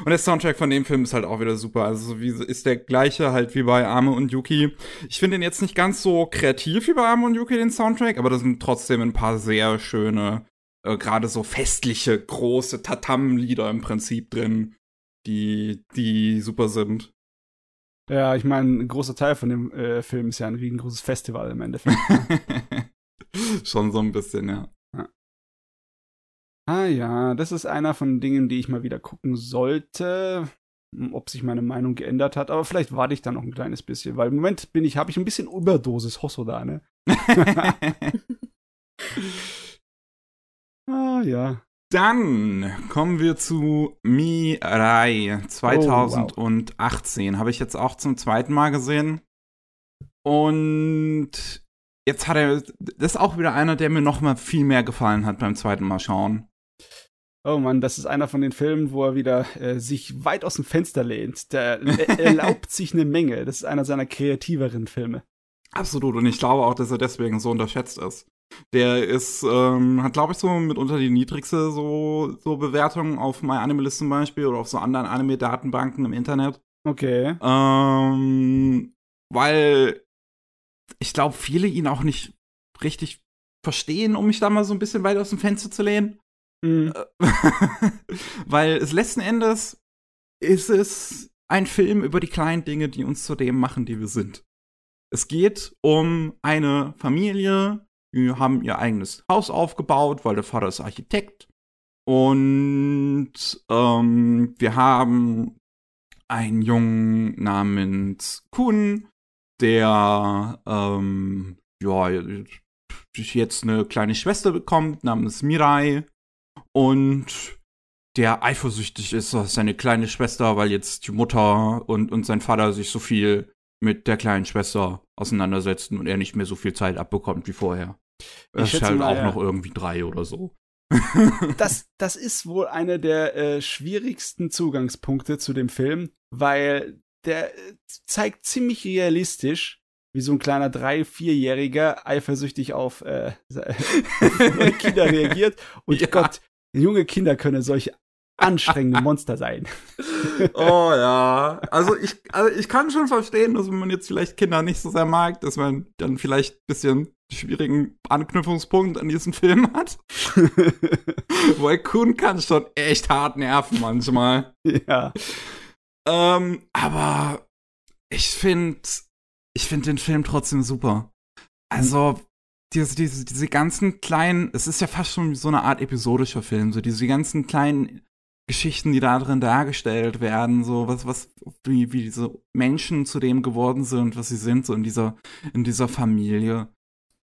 Und der Soundtrack von dem Film ist halt auch wieder super. Also so wie ist der gleiche halt wie bei Ame und Yuki. Ich finde den jetzt nicht ganz so kreativ wie bei Ame und Yuki, den Soundtrack, aber da sind trotzdem ein paar sehr schöne, äh, gerade so festliche, große Tatam-Lieder im Prinzip drin, die, die super sind. Ja, ich meine, ein großer Teil von dem äh, Film ist ja ein riesengroßes Festival im Endeffekt. Schon so ein bisschen, ja. Ah ja, das ist einer von Dingen, die ich mal wieder gucken sollte, ob sich meine Meinung geändert hat. Aber vielleicht warte ich da noch ein kleines bisschen, weil im Moment bin ich, habe ich ein bisschen Überdosis Hosoda, ne? ah ja. Dann kommen wir zu Mirai 2018. Habe ich jetzt auch zum zweiten Mal gesehen. Und jetzt hat er, das ist auch wieder einer, der mir noch mal viel mehr gefallen hat beim zweiten Mal schauen. Oh Mann, das ist einer von den Filmen, wo er wieder äh, sich weit aus dem Fenster lehnt. Der er erlaubt sich eine Menge. Das ist einer seiner kreativeren Filme. Absolut. Und ich glaube auch, dass er deswegen so unterschätzt ist. Der ist, ähm, hat, glaube ich, so mitunter die niedrigste so, so Bewertung auf MyAnimalist zum Beispiel oder auf so anderen Anime-Datenbanken im Internet. Okay. Ähm, weil ich glaube, viele ihn auch nicht richtig verstehen, um mich da mal so ein bisschen weit aus dem Fenster zu lehnen. Mhm. weil es letzten Endes ist es ein Film über die kleinen Dinge, die uns zu dem machen, die wir sind. Es geht um eine Familie, die haben ihr eigenes Haus aufgebaut, weil der Vater ist Architekt. Und ähm, wir haben einen Jungen namens Kun, der ähm, ja jetzt eine kleine Schwester bekommt namens Mirai und der eifersüchtig ist auf seine kleine Schwester, weil jetzt die Mutter und, und sein Vater sich so viel mit der kleinen Schwester auseinandersetzen und er nicht mehr so viel Zeit abbekommt wie vorher. Er ist halt mal, auch ja. noch irgendwie drei oder so. Das, das ist wohl einer der äh, schwierigsten Zugangspunkte zu dem Film, weil der äh, zeigt ziemlich realistisch, wie so ein kleiner drei-, vierjähriger eifersüchtig auf äh, Kinder reagiert. Und Ja. Gott, junge Kinder können solche anstrengende Monster sein. Oh ja. Also ich, also ich kann schon verstehen, dass wenn man jetzt vielleicht Kinder nicht so sehr mag, dass man dann vielleicht ein bisschen schwierigen Anknüpfungspunkt an diesen Film hat. Weil Kun kann schon echt hart nerven manchmal. ja. Ähm, aber ich finde, ich finde den Film trotzdem super. Also, diese, diese, diese ganzen kleinen, es ist ja fast schon so eine Art episodischer Film, so diese ganzen kleinen Geschichten, die da drin dargestellt werden, so was, was, wie, wie diese Menschen zu dem geworden sind, was sie sind, so in dieser, in dieser Familie.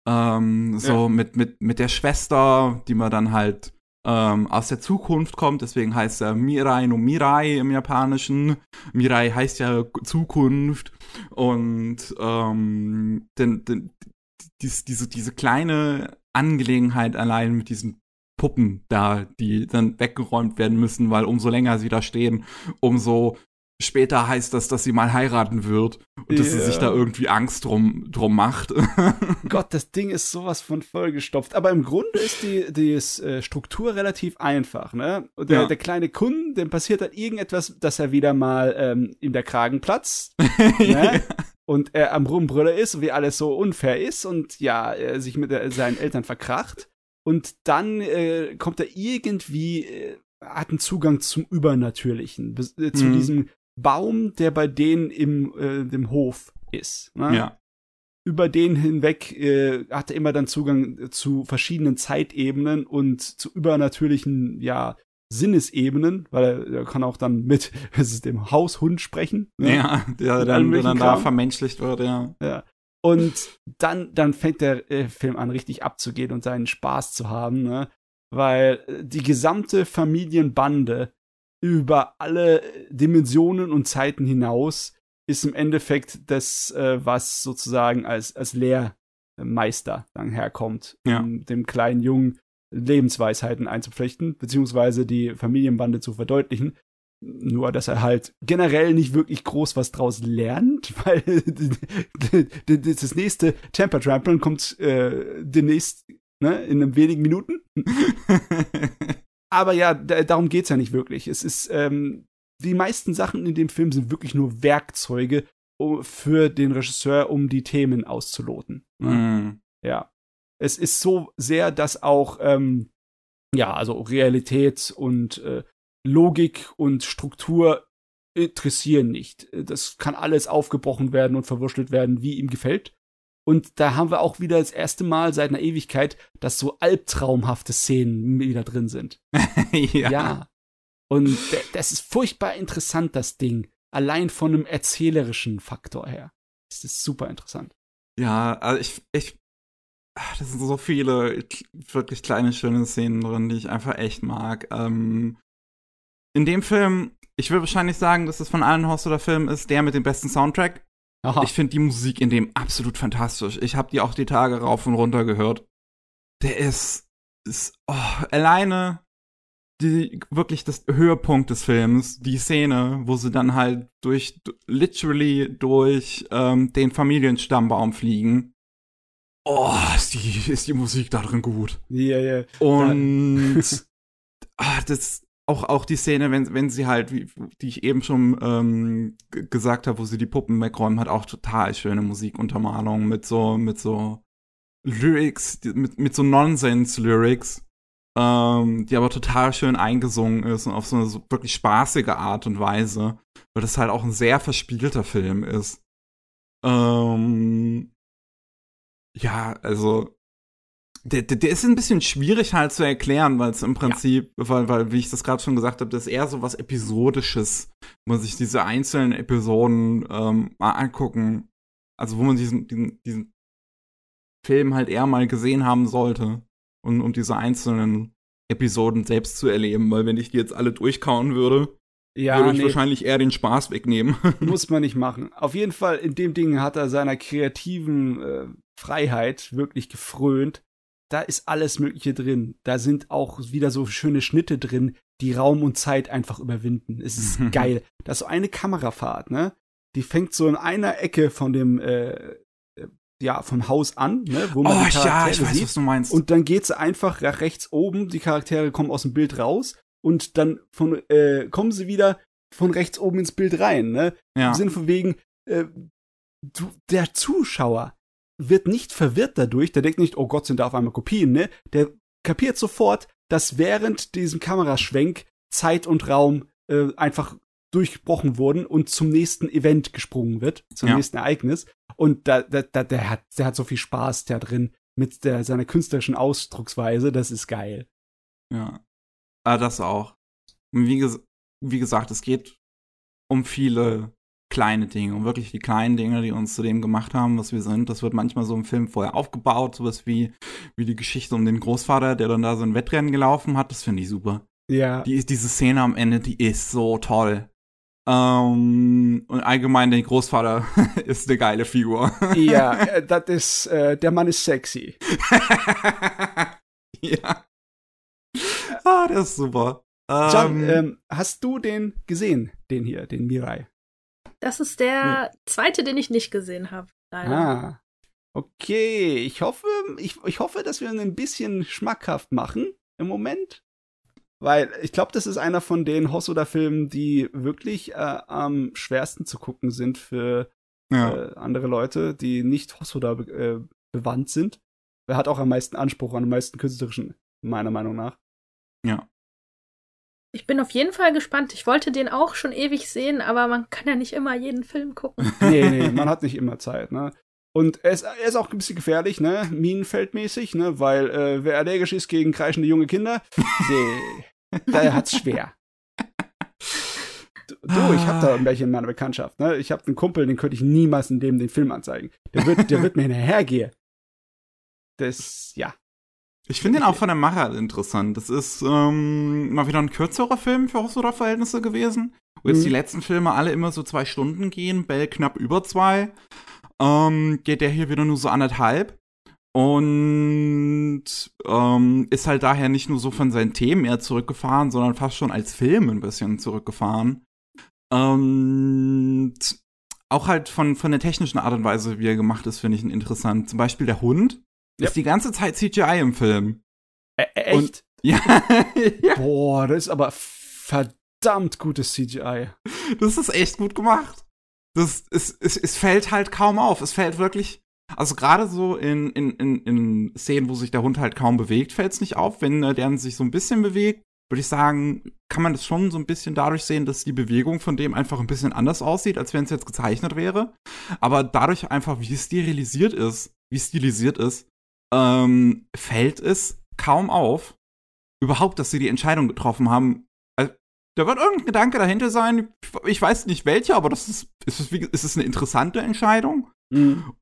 Ähm, so Ja. mit, mit, mit der Schwester, die man dann halt ähm, aus der Zukunft kommt, deswegen heißt er Mirai no Mirai im Japanischen. Mirai heißt ja Zukunft. Und ähm, denn, denn, dies, diese, diese kleine Angelegenheit allein mit diesen Puppen da, die dann weggeräumt werden müssen, weil umso länger sie da stehen, umso später heißt das, dass sie mal heiraten wird und dass sie sich da irgendwie Angst drum, drum macht. Gott, das Ding ist sowas von vollgestopft. Aber im Grunde ist die, die äh, Struktur relativ einfach, ne? Der, Ja. der kleine Kun, dem passiert halt irgendetwas, dass er wieder mal ähm, ihm der Kragen platzt. ne? Und er am Rumbrüller ist, wie alles so unfair ist und ja, er sich mit der, seinen Eltern verkracht. Und dann äh, kommt er irgendwie, äh, hat einen Zugang zum Übernatürlichen, bis- äh, zu Mhm. diesem Baum, der bei denen im äh, dem Hof ist. Ne? ja. über den hinweg äh, hat er immer dann Zugang zu verschiedenen Zeitebenen und zu übernatürlichen, ja, Sinnesebenen, weil er, er kann auch dann mit dem Haushund sprechen. ne? Ja, der Mit dann, der dann da vermenschlicht wird, ja. Ja. Und dann, dann fängt der äh, Film an, richtig abzugehen und seinen Spaß zu haben, ne? Weil äh, die gesamte Familienbande über alle Dimensionen und Zeiten hinaus ist im Endeffekt das, äh, was sozusagen als, als Lehrmeister dann herkommt, Ja. um dem kleinen Jungen Lebensweisheiten einzupflichten, beziehungsweise die Familienbande zu verdeutlichen. Nur, dass er halt generell nicht wirklich groß was draus lernt, weil das nächste Temper Trampeln kommt äh, demnächst ne, in einem wenigen Minuten. Aber ja, da, darum geht's ja nicht wirklich. Es ist, ähm, die meisten Sachen in dem Film sind wirklich nur Werkzeuge für den Regisseur, um die Themen auszuloten. Ne? Mhm. Ja. Es ist so sehr, dass auch, ähm, ja, also Realität und äh, Logik und Struktur interessieren nicht. Das kann alles aufgebrochen werden und verwurschtelt werden, wie ihm gefällt. Und da haben wir auch wieder das erste Mal seit einer Ewigkeit, dass so albtraumhafte Szenen wieder drin sind. ja. Ja. Und das ist furchtbar interessant, das Ding. Allein von einem erzählerischen Faktor her. Das ist super interessant. Ja, also ich, ich, das sind so viele wirklich kleine, schöne Szenen drin, die ich einfach echt mag. Ähm, in dem Film, ich würde wahrscheinlich sagen, dass es von allen Horst Filmen ist, der mit dem besten Soundtrack. Aha. Ich finde die Musik in dem absolut fantastisch. Ich habe die auch die Tage rauf und runter gehört. Der ist, ist oh, alleine die, wirklich das Höhepunkt des Films, die Szene, wo sie dann halt durch, literally durch ähm, den Familienstammbaum fliegen. Oh, ist die, ist die Musik da drin gut. ja, ja. Und ah, das auch auch die Szene, wenn wenn sie halt, wie, die ich eben schon ähm, gesagt habe, wo sie die Puppen wegräumen, hat auch total schöne Musikuntermalung mit so mit so Lyrics, mit mit so Nonsens Lyrics, ähm, die aber total schön eingesungen ist und auf so eine so wirklich spaßige Art und Weise, weil das halt auch ein sehr verspielter Film ist. Ähm, ja, also der, der, der ist ein bisschen schwierig halt zu erklären, weil es im Prinzip, weil, weil, wie ich das gerade schon gesagt habe, das ist eher so was Episodisches, wo man sich diese einzelnen Episoden ähm, mal angucken, also wo man diesen, diesen, diesen Film halt eher mal gesehen haben sollte und, und diese einzelnen Episoden selbst zu erleben, weil wenn ich die jetzt alle durchkauen würde, Ja, würde ich nee, wahrscheinlich eher den Spaß wegnehmen. muss man nicht machen. Auf jeden Fall, in dem Ding hat er seiner kreativen äh, Freiheit wirklich gefrönt. Da ist alles Mögliche drin. Da sind auch wieder so schöne Schnitte drin, die Raum und Zeit einfach überwinden. Es ist geil. Da ist so eine Kamerafahrt, ne? Die fängt so in einer Ecke von dem, äh, äh, ja, vom Haus an, ne? Wo man oh die ja, Charaktere ich weiß, sieht. was du meinst. Und dann geht sie einfach nach rechts oben, die Charaktere kommen aus dem Bild raus und dann von, äh, kommen sie wieder von rechts oben ins Bild rein, ne? ja. Im Sinne von wegen, äh, du, der Zuschauer wird nicht verwirrt dadurch, der denkt nicht, oh Gott, sind da auf einmal Kopien, ne? Der kapiert sofort, dass während diesem Kameraschwenk Zeit und Raum äh, einfach durchgebrochen wurden und zum nächsten Event gesprungen wird, zum Ja. nächsten Ereignis. Und da, da, da, der, hat, der hat so viel Spaß da drin. mit der, seiner künstlerischen Ausdrucksweise, das ist geil. Ja. Ah, das auch. Und wie, wie gesagt, es geht um viele kleine Dinge, um wirklich die kleinen Dinge, die uns zu dem gemacht haben, was wir sind. Das wird manchmal so im Film vorher aufgebaut, sowas wie, wie die Geschichte um den Großvater, der dann da so ein Wettrennen gelaufen hat. Das finde ich super. Ja. Die ist, diese Szene am Ende, die ist so toll. Ähm, und allgemein der Großvater ist eine geile Figur. ja, äh, das ist, äh, der Mann ist sexy. ja. Ah, der ist super. John, Ähm, ähm, hast du den gesehen, den hier, den Mirai? Das ist der zweite, den ich nicht gesehen habe. Leider. Ah. Okay, ich hoffe, ich, ich hoffe, dass wir ihn ein bisschen schmackhaft machen im Moment. Weil ich glaube, das ist einer von den Hosoda-Filmen, die wirklich äh, am schwersten zu gucken sind für ja. äh, andere Leute, die nicht Hosoda be äh, bewandt sind. Er hat auch am meisten Anspruch, an den meisten künstlerischen, meiner Meinung nach. ja. Ich bin auf jeden Fall gespannt. Ich wollte den auch schon ewig sehen, aber man kann ja nicht immer jeden Film gucken. Nee, nee, man hat nicht immer Zeit, ne? Und er ist, er ist auch ein bisschen gefährlich, ne? Minenfeldmäßig, ne? Weil äh, wer allergisch ist gegen kreischende junge Kinder, der, der hat's schwer. Du, du, ich hab da welche in meiner Bekanntschaft, ne? Ich hab einen Kumpel, den könnte ich niemals in dem den Film anzeigen. Der wird, der wird mir hinterhergehen. Das, ja. Ich finde den auch von der Machart interessant. Das ist ähm, mal wieder ein kürzerer Film für Hosoda-Verhältnisse gewesen. Wo jetzt Mhm. die letzten Filme alle immer so zwei Stunden gehen, Bell knapp über zwei. Ähm, geht der hier wieder nur so anderthalb. Und ähm, ist halt daher nicht nur so von seinen Themen eher zurückgefahren, sondern fast schon als Film ein bisschen zurückgefahren. Und auch halt von, von der technischen Art und Weise, wie er gemacht ist, finde ich ihn interessant. Zum Beispiel der Hund Ja. ist die ganze Zeit CGI im Film. Ä echt? Und- Ja, ja, Boah, das ist aber verdammt gutes CGI. das ist echt gut gemacht. Das, es, es, es fällt halt kaum auf. Es fällt wirklich, also gerade so in, in, in, in Szenen, wo sich der Hund halt kaum bewegt, fällt es nicht auf. Wenn äh, der sich so ein bisschen bewegt, würde ich sagen, kann man das schon so ein bisschen dadurch sehen, dass die Bewegung von dem einfach ein bisschen anders aussieht, als wenn es jetzt gezeichnet wäre. Aber dadurch einfach, wie es sterilisiert ist, wie stilisiert ist, ähm, fällt es kaum auf, überhaupt, dass sie die Entscheidung getroffen haben. Also, da wird irgendein Gedanke dahinter sein. Ich weiß nicht welcher, aber das ist, ist, es, ist es eine interessante Entscheidung. Mhm.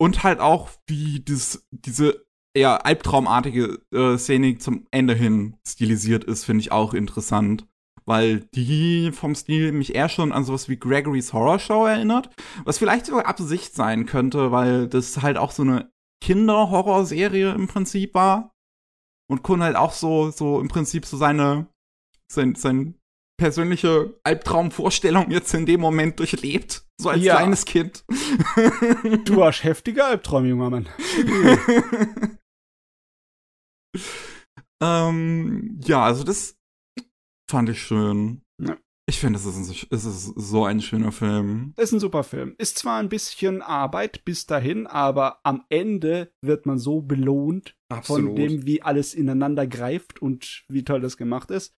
Und halt auch, wie das, diese eher albtraumartige äh, Szene zum Ende hin stilisiert ist, finde ich auch interessant. Weil die vom Stil mich eher schon an sowas wie Gregory's Horror Show erinnert. Was vielleicht sogar Absicht sein könnte, weil das halt auch so eine Kinder-Horror-Serie im Prinzip war. Und Kun halt auch so, so im Prinzip so seine, sein, sein persönliche Albtraumvorstellung jetzt in dem Moment durchlebt. So als Ja. kleines Kind. Du hast heftige Albträume, junger Mann. ähm, ja, also das fand ich schön. Ja. Ich finde, es ist, es ist so ein schöner Film. Das ist ein super Film. Ist zwar ein bisschen Arbeit bis dahin, aber am Ende wird man so belohnt von dem, wie alles ineinander greift und wie toll das gemacht ist.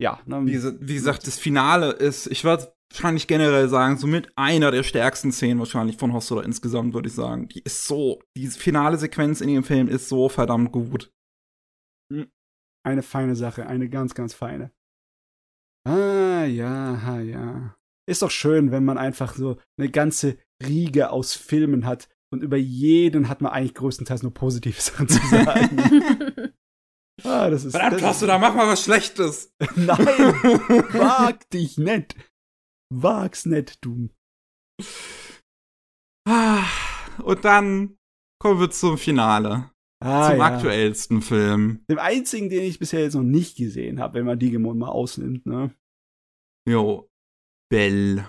Ja, ne, Wie, wie gesagt, das Finale ist, ich würde wahrscheinlich generell sagen, somit einer der stärksten Szenen wahrscheinlich von Hostola insgesamt, würde ich sagen. Die ist so, diese finale Sequenz in dem Film ist so verdammt gut. eine feine Sache, eine ganz, ganz feine. Ah, ja, ah, ja. Ist doch schön, wenn man einfach so eine ganze Riege aus Filmen hat und über jeden hat man eigentlich größtenteils nur positive Sachen zu sagen. ah, das ist. Verdammt, das du da, mach mal was Schlechtes. Nein, wag dich nicht. Wag's nicht, du. Ah, Und dann kommen wir zum Finale. Ah, zum ja. aktuellsten Film. Dem einzigen, den ich bisher jetzt noch nicht gesehen habe, wenn man Digimon mal ausnimmt, ne? Jo. Bell.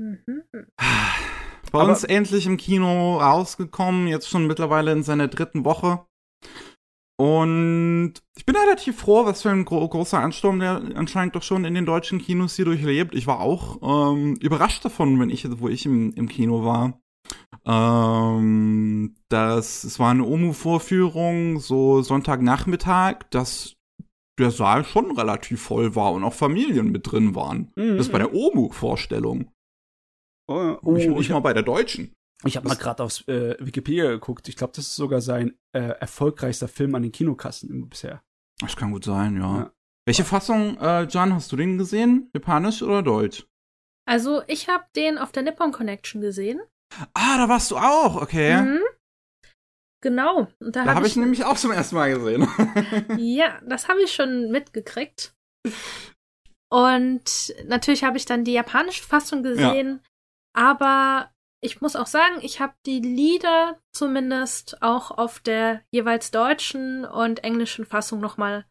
Mhm. Bei Aber- uns endlich im Kino rausgekommen, jetzt schon mittlerweile in seiner dritten Woche. Und ich bin relativ froh, was für ein gro großer Ansturm der anscheinend doch schon in den deutschen Kinos hier durchlebt. Ich war auch ähm, überrascht davon, wenn ich, wo ich im, im Kino war. Ähm, das, es war eine OMU-Vorführung, so Sonntagnachmittag, dass der Saal schon relativ voll war und auch Familien mit drin waren. Mhm. Das bei der OMU-Vorstellung. Oh, oh, nicht, ich nicht mal bei der deutschen. Ich habe mal gerade aufs äh, Wikipedia geguckt. Ich glaube, das ist sogar sein äh, erfolgreichster Film an den Kinokassen bisher. Das kann gut sein, ja. ja. Welche Fassung, äh, John, hast du den gesehen? Japanisch oder Deutsch? Also, ich habe den auf der Nippon Connection gesehen. Ah, da warst du auch, okay. Mhm. Genau. Und da, da habe ich, ich nämlich auch zum ersten Mal gesehen. ja, das habe ich schon mitgekriegt. Und natürlich habe ich dann die japanische Fassung gesehen, ja. aber ich muss auch sagen, ich habe die Lieder zumindest auch auf der jeweils deutschen und englischen Fassung nochmal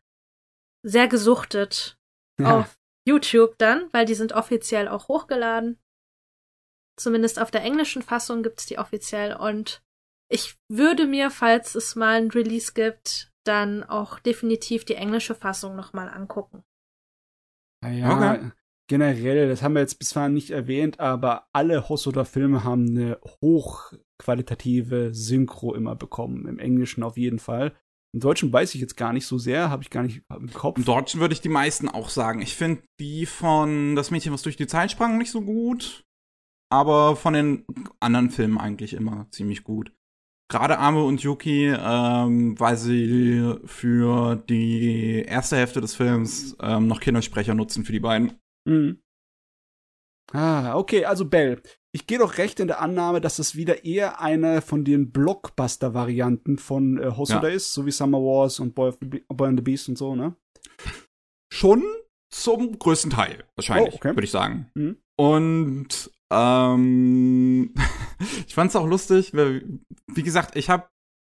sehr gesuchtet ja. auf YouTube dann, weil die sind offiziell auch hochgeladen. Zumindest auf der englischen Fassung gibt's die offiziell und ich würde mir, falls es mal ein Release gibt, dann auch definitiv die englische Fassung nochmal angucken. Ja, okay. generell, das haben wir jetzt bisher nicht erwähnt, aber alle Hosoda-Filme haben eine hochqualitative Synchro immer bekommen. Im Englischen auf jeden Fall. Im Deutschen weiß ich jetzt gar nicht so sehr, habe ich gar nicht im Kopf. Im Deutschen würde ich die meisten auch sagen. Ich finde die von Das Mädchen, was durch die Zeit sprang, nicht so gut. Aber von den anderen Filmen eigentlich immer ziemlich gut. Gerade Ame und Yuki, ähm, weil sie für die erste Hälfte des Films ähm, noch Kindersprecher nutzen für die beiden. Mhm. Ah, okay, also Bell. Ich gehe doch recht in der Annahme, dass es wieder eher eine von den Blockbuster-Varianten von äh, Hosoda ja. ist, so wie Summer Wars und Boy, Boy and the Beast und so, ne? Schon zum größten Teil, wahrscheinlich, oh, okay. würde ich sagen. Mhm. Und ähm, ich fand's auch lustig, weil, wie gesagt, ich habe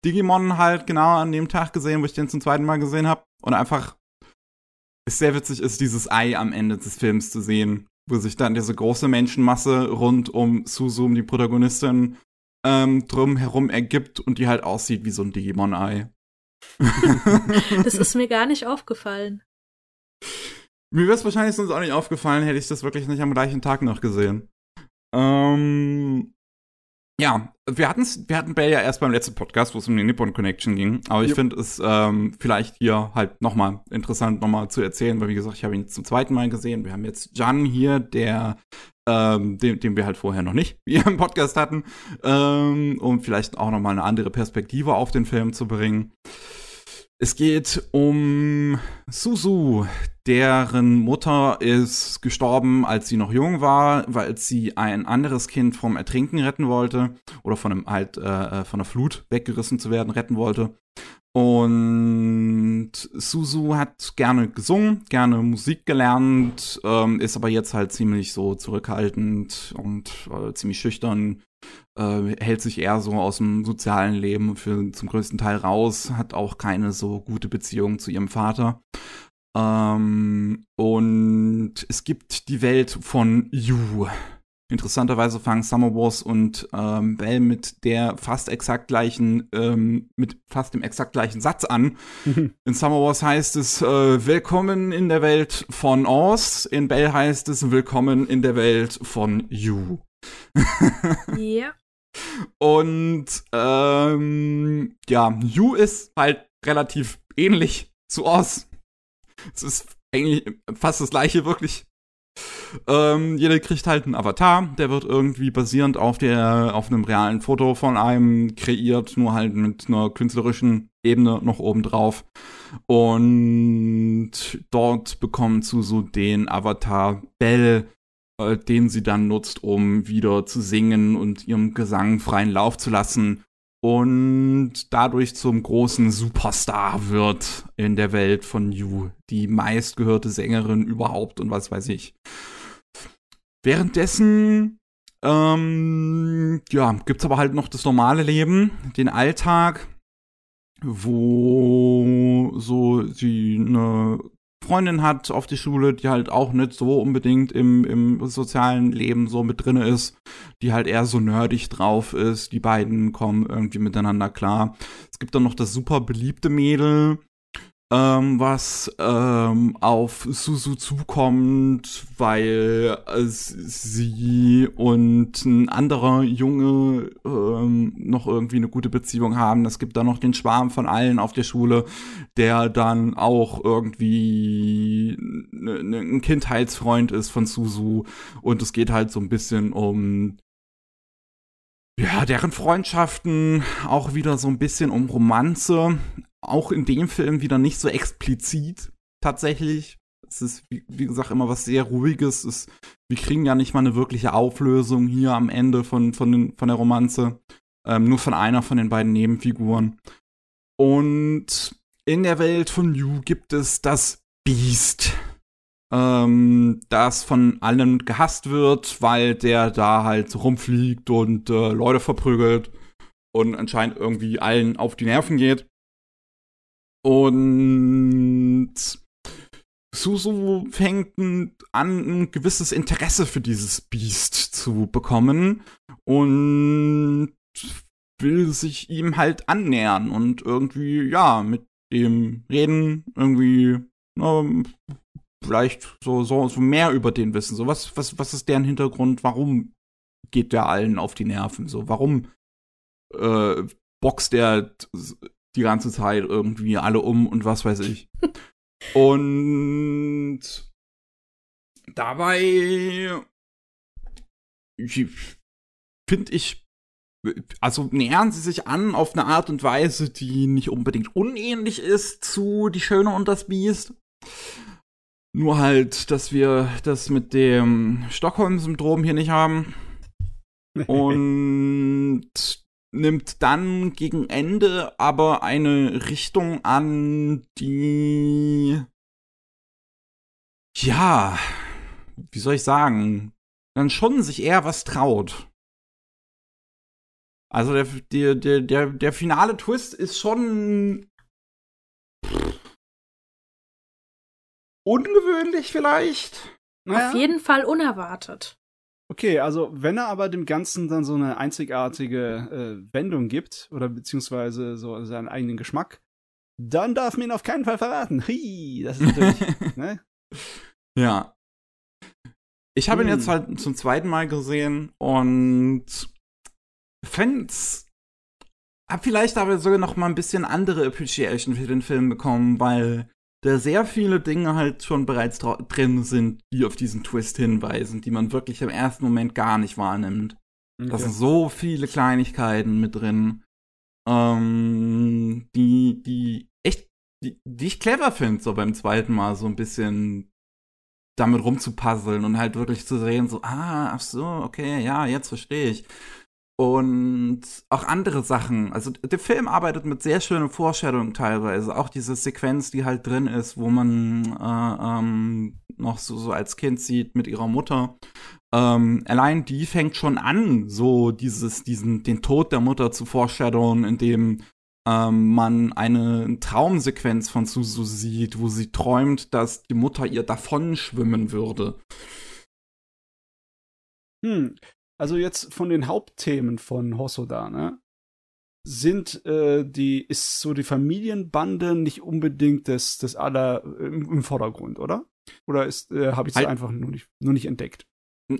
Digimon halt genau an dem Tag gesehen, wo ich den zum zweiten Mal gesehen habe und einfach es sehr witzig ist, dieses Ei am Ende des Films zu sehen, wo sich dann diese große Menschenmasse rund um Susum, die Protagonistin, ähm, drum herum ergibt und die halt aussieht wie so ein Digimon-Ei. das ist mir gar nicht aufgefallen. Mir wäre es wahrscheinlich sonst auch nicht aufgefallen, hätte ich das wirklich nicht am gleichen Tag noch gesehen. Ähm, ja, wir hatten wir hatten Bell ja erst beim letzten Podcast, wo es um die Nippon Connection ging. Aber ich yep. finde es ähm, vielleicht hier halt nochmal interessant, nochmal zu erzählen, weil wie gesagt, ich habe ihn zum zweiten Mal gesehen. Wir haben jetzt Jan hier, der ähm, den, den wir halt vorher noch nicht hier im Podcast hatten, ähm, um vielleicht auch nochmal eine andere Perspektive auf den Film zu bringen. Es geht um Suzu, deren Mutter ist gestorben, als sie noch jung war, weil sie ein anderes Kind vom Ertrinken retten wollte oder von einem halt äh, äh von der Flut weggerissen zu werden retten wollte. Und Suzu hat gerne gesungen, gerne Musik gelernt, ähm, ist aber jetzt halt ziemlich so zurückhaltend und äh, ziemlich schüchtern, äh, hält sich eher so aus dem sozialen Leben für zum größten Teil raus, hat auch keine so gute Beziehung zu ihrem Vater. Ähm, und es gibt die Welt von Yu. Interessanterweise fangen Summer Wars und ähm, Bell mit der fast exakt gleichen, ähm, mit fast dem exakt gleichen Satz an. in Summer Wars heißt es äh, Willkommen in der Welt von Oz. In Bell heißt es Willkommen in der Welt von You. ja. Und ähm, ja, You ist halt relativ ähnlich zu Oz. Es ist eigentlich fast das gleiche, wirklich. Ähm, jeder kriegt halt einen Avatar, der wird irgendwie basierend auf der, auf einem realen Foto von einem kreiert, nur halt mit einer künstlerischen Ebene noch oben drauf. Und dort bekommt Suzu den Avatar Bell, äh, den sie dann nutzt, um wieder zu singen und ihrem Gesang freien Lauf zu lassen und dadurch zum großen Superstar wird in der Welt von Yu, die meistgehörte Sängerin überhaupt und was weiß ich. Währenddessen ähm, ja, gibt's aber halt noch das normale Leben, den Alltag, wo so sie eine Freundin hat auf die Schule, die halt auch nicht so unbedingt im, im sozialen Leben so mit drinne ist, die halt eher so nerdig drauf ist. Die beiden kommen irgendwie miteinander klar. Es gibt dann noch das super beliebte Mädel, ähm, was ähm, auf Suzu zukommt, weil äh, sie und ein anderer Junge ähm, noch irgendwie eine gute Beziehung haben. Es gibt dann noch den Schwarm von allen auf der Schule, der dann auch irgendwie ne, ne, ein Kindheitsfreund ist von Suzu. Und es geht halt so ein bisschen um ja, deren Freundschaften auch wieder so ein bisschen um Romanze. Auch in dem Film wieder nicht so explizit tatsächlich. Es ist, wie, wie gesagt, immer was sehr Ruhiges. Es, wir kriegen ja nicht mal eine wirkliche Auflösung hier am Ende von, von, den, von der Romanze. Ähm, nur von einer von den beiden Nebenfiguren. Und in der Welt von Yu gibt es das Beast ähm, das von allen gehasst wird, weil der da halt rumfliegt und äh, Leute verprügelt und anscheinend irgendwie allen auf die Nerven geht. Und Susu fängt an, ein gewisses Interesse für dieses Biest zu bekommen und will sich ihm halt annähern und irgendwie, ja, mit dem reden, irgendwie, ne, vielleicht so, so, so mehr über den wissen. So, was, was, was ist deren Hintergrund? Warum geht der allen auf die Nerven? So, warum äh, boxt der die ganze Zeit irgendwie alle um und was weiß ich. und dabei finde ich, also nähern sie sich an auf eine Art und Weise, die nicht unbedingt unähnlich ist zu Die Schöne und das Biest. Nur halt, dass wir das mit dem Stockholm-Syndrom hier nicht haben. Und nimmt dann gegen Ende aber eine Richtung an, die ja, wie soll ich sagen, dann schon sich eher was traut. Also der, der, der, der, der finale Twist ist schon ungewöhnlich vielleicht. Naja. Auf jeden Fall unerwartet. Okay, also wenn er aber dem Ganzen dann so eine einzigartige äh, Wendung gibt oder beziehungsweise so seinen eigenen Geschmack, dann darf man ihn auf keinen Fall verraten. Hi, das ist natürlich, ne? Ja. Ich habe hm. ihn jetzt halt zum zweiten Mal gesehen und fänd's hab vielleicht aber sogar noch mal ein bisschen andere Appreciation für den Film bekommen, weil da sehr viele Dinge halt schon bereits drin sind, die auf diesen Twist hinweisen, die man wirklich im ersten Moment gar nicht wahrnimmt. Okay. Da sind so viele Kleinigkeiten mit drin, ähm, die, die echt, die, die ich clever finde, so beim zweiten Mal so ein bisschen damit rumzupuzzeln und halt wirklich zu sehen, so, ah, ach so, okay, ja, jetzt verstehe ich und auch andere Sachen. Also der Film arbeitet mit sehr schönen Vorstellungen teilweise. Auch diese Sequenz, die halt drin ist, wo man äh, ähm, noch so, so als Kind sieht mit ihrer Mutter. Ähm, allein die fängt schon an, so dieses, diesen, den Tod der Mutter zu foreshadowen, indem ähm, man eine Traumsequenz von Susu sieht, wo sie träumt, dass die Mutter ihr davon schwimmen würde. Hm, also jetzt von den Hauptthemen von Hosoda, ne? Sind äh, die, ist so die Familienbande nicht unbedingt das, das aller im, im Vordergrund, oder? Oder ist, äh, habe ich es halt, einfach nur nicht, nur nicht entdeckt?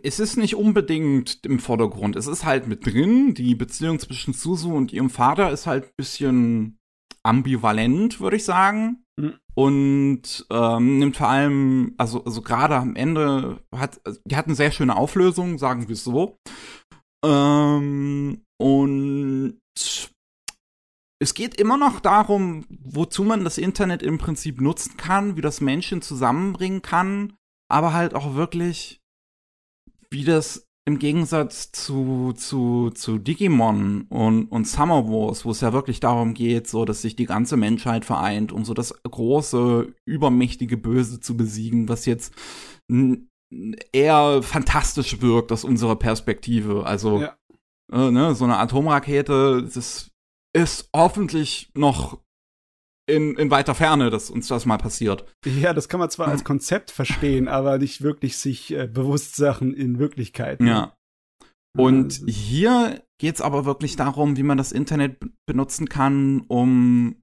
Es ist nicht unbedingt im Vordergrund. Es ist halt mit drin. Die Beziehung zwischen Suzu und ihrem Vater ist halt ein bisschen ambivalent, würde ich sagen. Mhm. Und ähm, nimmt vor allem, also, also gerade am Ende hat, die hat eine sehr schöne Auflösung, sagen wir es so. Ähm, und es geht immer noch darum, wozu man das Internet im Prinzip nutzen kann, wie das Menschen zusammenbringen kann, aber halt auch wirklich, wie das im Gegensatz zu, zu, zu Digimon und, und Summer Wars, wo es ja wirklich darum geht, so, dass sich die ganze Menschheit vereint, um so das große, übermächtige Böse zu besiegen, was jetzt eher fantastisch wirkt aus unserer Perspektive. Also, ja. äh, ne, so eine Atomrakete, das ist hoffentlich noch in, in weiter Ferne, dass uns das mal passiert. Ja, das kann man zwar als Konzept verstehen, aber nicht wirklich sich äh, bewusst Sachen in Wirklichkeit. Ne? Ja. Und hier geht es aber wirklich darum, wie man das Internet benutzen kann, um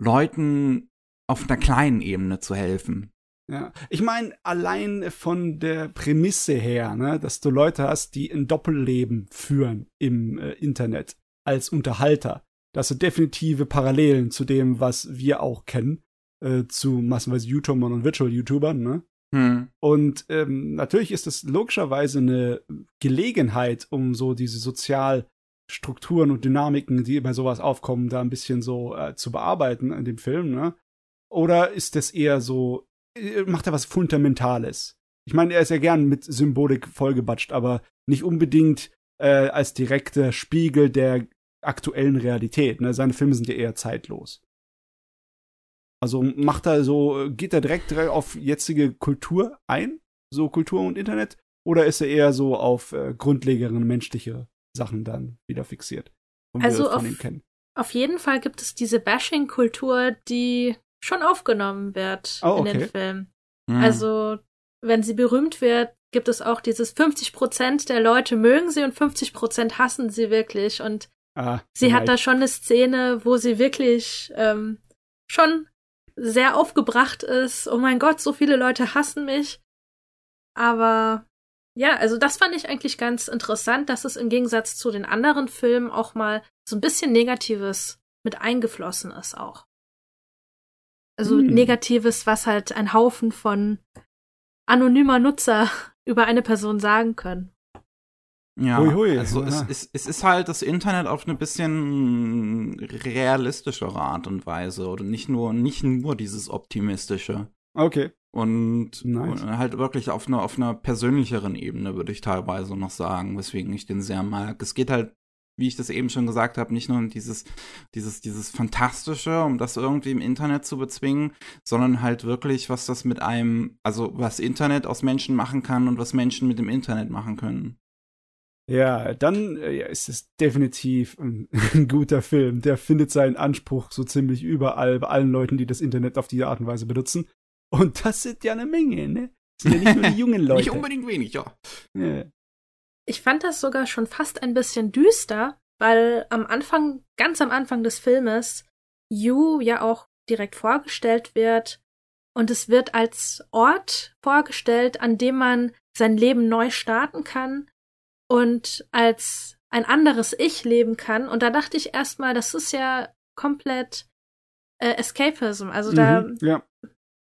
Leuten auf einer kleinen Ebene zu helfen. Ja, ich meine, allein von der Prämisse her, ne, dass du Leute hast, die ein Doppelleben führen im äh, Internet als Unterhalter. Das sind definitive Parallelen zu dem, was wir auch kennen, äh, zu massenweise YouTubern und Virtual-YouTubern, ne? Hm. Und ähm, natürlich ist es logischerweise eine Gelegenheit, um so diese sozial Strukturen und Dynamiken, die bei sowas aufkommen, da ein bisschen so äh, zu bearbeiten in dem Film, ne? Oder ist das eher so, äh, macht er was Fundamentales? Ich meine, er ist ja gern mit Symbolik vollgebatscht, aber nicht unbedingt äh, als direkter Spiegel der aktuellen Realität. Ne? Seine Filme sind ja eher zeitlos. Also macht er so, geht er direkt auf jetzige Kultur ein, so Kultur und Internet, oder ist er eher so auf äh, grundlegere menschliche Sachen dann wieder fixiert? also auf, auf jeden Fall gibt es diese Bashing-Kultur, die schon aufgenommen wird oh, okay. in den Filmen. Mhm. Also wenn sie berühmt wird, gibt es auch dieses 50 Prozent der Leute mögen sie und 50 Prozent hassen sie wirklich. Und ah, sie hat da schon eine Szene, wo sie wirklich ähm, schon sehr aufgebracht ist. Oh mein Gott, so viele Leute hassen mich. Aber ja, also das fand ich eigentlich ganz interessant, dass es im Gegensatz zu den anderen Filmen auch mal so ein bisschen Negatives mit eingeflossen ist auch. Also hm. Negatives, was halt ein Haufen von anonymer Nutzer über eine Person sagen können. Ja, hui, hui. also es, es, es ist halt das Internet auf eine bisschen realistischere Art und Weise oder nicht nur nicht nur dieses optimistische. Okay. Und, nice. und halt wirklich auf einer auf einer persönlicheren Ebene würde ich teilweise noch sagen, weswegen ich den sehr mag. Es geht halt wie ich das eben schon gesagt habe, nicht nur dieses, dieses, dieses Fantastische, um das irgendwie im Internet zu bezwingen, sondern halt wirklich, was das mit einem, also was Internet aus Menschen machen kann und was Menschen mit dem Internet machen können. Ja, dann äh, ja, ist es definitiv ein, ein, guter Film. Der findet seinen Anspruch so ziemlich überall bei allen Leuten, die das Internet auf diese Art und Weise benutzen. Und das sind ja eine Menge, ne? Das sind ja nicht nur die jungen Leute. nicht unbedingt wenig, ja. ja. Ich fand das sogar schon fast ein bisschen düster, weil am Anfang, ganz am Anfang des Filmes, Yu ja auch direkt vorgestellt wird und es wird als Ort vorgestellt, an dem man sein Leben neu starten kann und als ein anderes Ich leben kann. Und da dachte ich erstmal, das ist ja komplett äh, Escapism. Also mhm, da, ja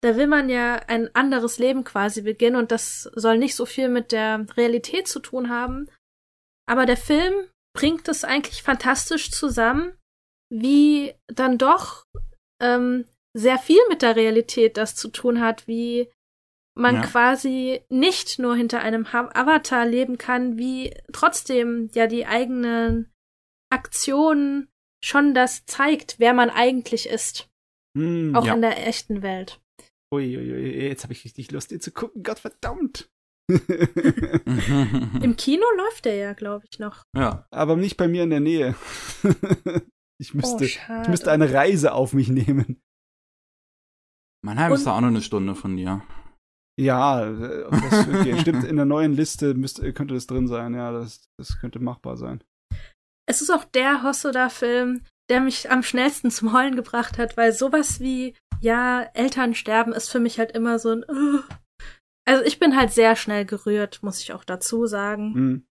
da will man ja ein anderes Leben quasi beginnen und das soll nicht so viel mit der Realität zu tun haben. Aber der Film bringt es eigentlich fantastisch zusammen, wie dann doch ähm, sehr viel mit der Realität das zu tun hat, wie man ja. quasi nicht nur hinter einem Avatar leben kann, wie trotzdem ja die eigenen Aktionen schon das zeigt, wer man eigentlich ist. Mm, auch ja. in der echten Welt. Uiuiui, jetzt habe ich richtig Lust, ihn zu gucken. Gott verdammt. Im Kino läuft der ja, glaube ich, noch. Ja. Aber nicht bei mir in der Nähe. ich, müsste, oh, ich müsste eine Reise auf mich nehmen. Mannheim Und ist da auch noch eine Stunde von dir. Ja, das okay. stimmt. In der neuen Liste müsste, könnte das drin sein. Ja, das, das könnte machbar sein. Es ist auch der Hosoda-Film, der mich am schnellsten zum Heulen gebracht hat, weil sowas wie, ja, Eltern sterben ist für mich halt immer so ein. Uh. Also ich bin halt sehr schnell gerührt, muss ich auch dazu sagen. Mhm.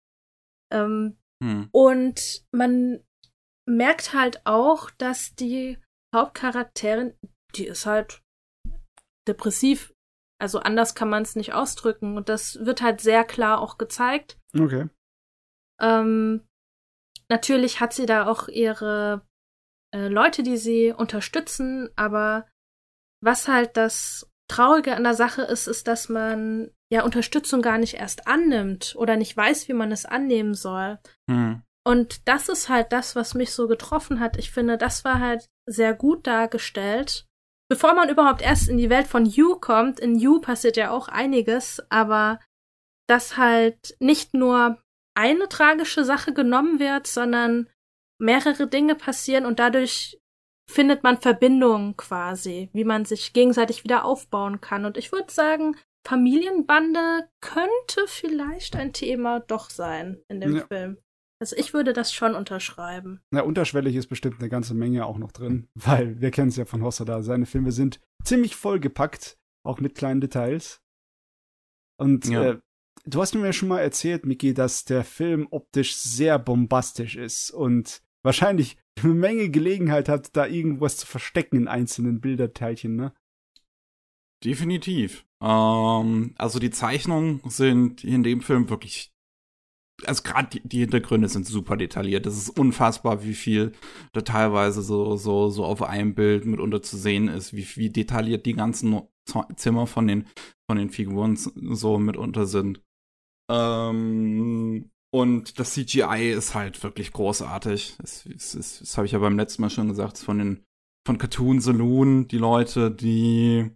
Ähm, mhm. Und man merkt halt auch, dass die Hauptcharakterin, die ist halt depressiv. Also anders kann man es nicht ausdrücken. Und das wird halt sehr klar auch gezeigt. Okay. Ähm, natürlich hat sie da auch ihre äh, Leute, die sie unterstützen, aber was halt das Traurige an der Sache ist, ist, dass man ja Unterstützung gar nicht erst annimmt oder nicht weiß, wie man es annehmen soll. Hm. Und das ist halt das, was mich so getroffen hat. Ich finde, das war halt sehr gut dargestellt. Bevor man überhaupt erst in die Welt von You kommt, in You passiert ja auch einiges, aber dass halt nicht nur eine tragische Sache genommen wird, sondern mehrere Dinge passieren und dadurch findet man Verbindungen quasi, wie man sich gegenseitig wieder aufbauen kann. Und ich würde sagen, Familienbande könnte vielleicht ein Thema doch sein in dem ja. Film. Also ich würde das schon unterschreiben. Na, unterschwellig ist bestimmt eine ganze Menge auch noch drin, weil wir kennen es ja von Hossada. Seine Filme sind ziemlich vollgepackt, auch mit kleinen Details. Und ja. äh, du hast mir ja schon mal erzählt, Miki, dass der Film optisch sehr bombastisch ist und wahrscheinlich eine Menge Gelegenheit hat, da irgendwas zu verstecken in einzelnen Bilderteilchen, ne? Definitiv. Ähm, also die Zeichnungen sind in dem Film wirklich also gerade die, die Hintergründe sind super detailliert. Das ist unfassbar, wie viel da teilweise so, so, so auf einem Bild mitunter zu sehen ist, wie, wie detailliert die ganzen Zimmer von den, von den Figuren so mitunter sind. Ähm, und das CGI ist halt wirklich großartig. Das, das, das, habe ich ja beim letzten Mal schon gesagt, von den von Cartoon Saloon, die Leute, die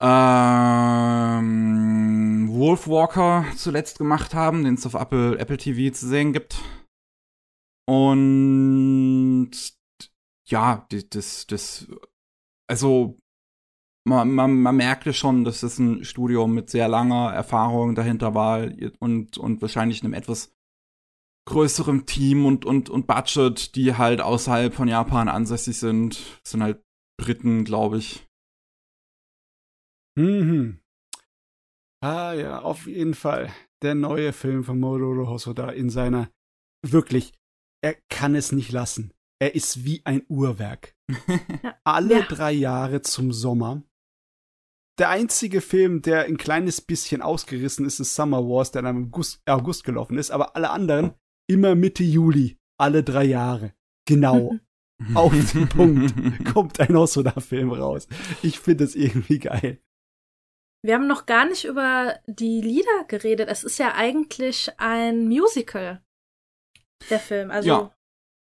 ähm, Wolfwalker zuletzt gemacht haben, den es auf Apple, Apple TV zu sehen gibt. Und ja, das, das, also man, man, man merkte schon, dass das ein Studio mit sehr langer Erfahrung dahinter war und, und wahrscheinlich einem etwas größerem Team und, und, und Budget, die halt außerhalb von Japan ansässig sind. Das sind halt Briten, glaube ich. Mhm. Ah ja, auf jeden Fall. Der neue Film von Mamoru Hosoda in seiner wirklich, er kann es nicht lassen. Er ist wie ein Uhrwerk. Alle ja. drei Jahre zum Sommer. Der einzige Film, der ein kleines bisschen ausgerissen ist, ist Summer Wars, der dann im August, August gelaufen ist, aber alle anderen immer Mitte Juli, alle drei Jahre. Genau. Auf den Punkt kommt ein Hosoda-Film raus. Ich finde es irgendwie geil. Wir haben noch gar nicht über die Lieder geredet. Es ist ja eigentlich ein Musical, der Film. Also ja.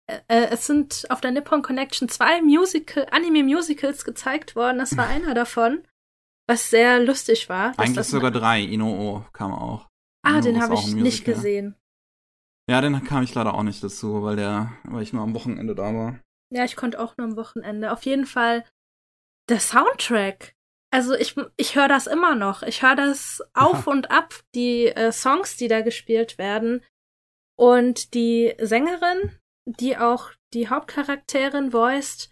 äh, äh es sind auf der Nippon Connection zwei Musical, Anime-Musicals gezeigt worden. Das war einer davon, was sehr lustig war. Eigentlich sogar drei. Inoo kam auch. Ah, Inoo den habe ich nicht gesehen. Ja, den kam ich leider auch nicht dazu, weil der, weil ich nur am Wochenende da war. Ja, ich konnte auch nur am Wochenende. Auf jeden Fall der Soundtrack also ich, ich höre das immer noch. Ich höre das auf und ab, die äh, Songs, die da gespielt werden. Und die Sängerin, die auch die Hauptcharakterin voiced,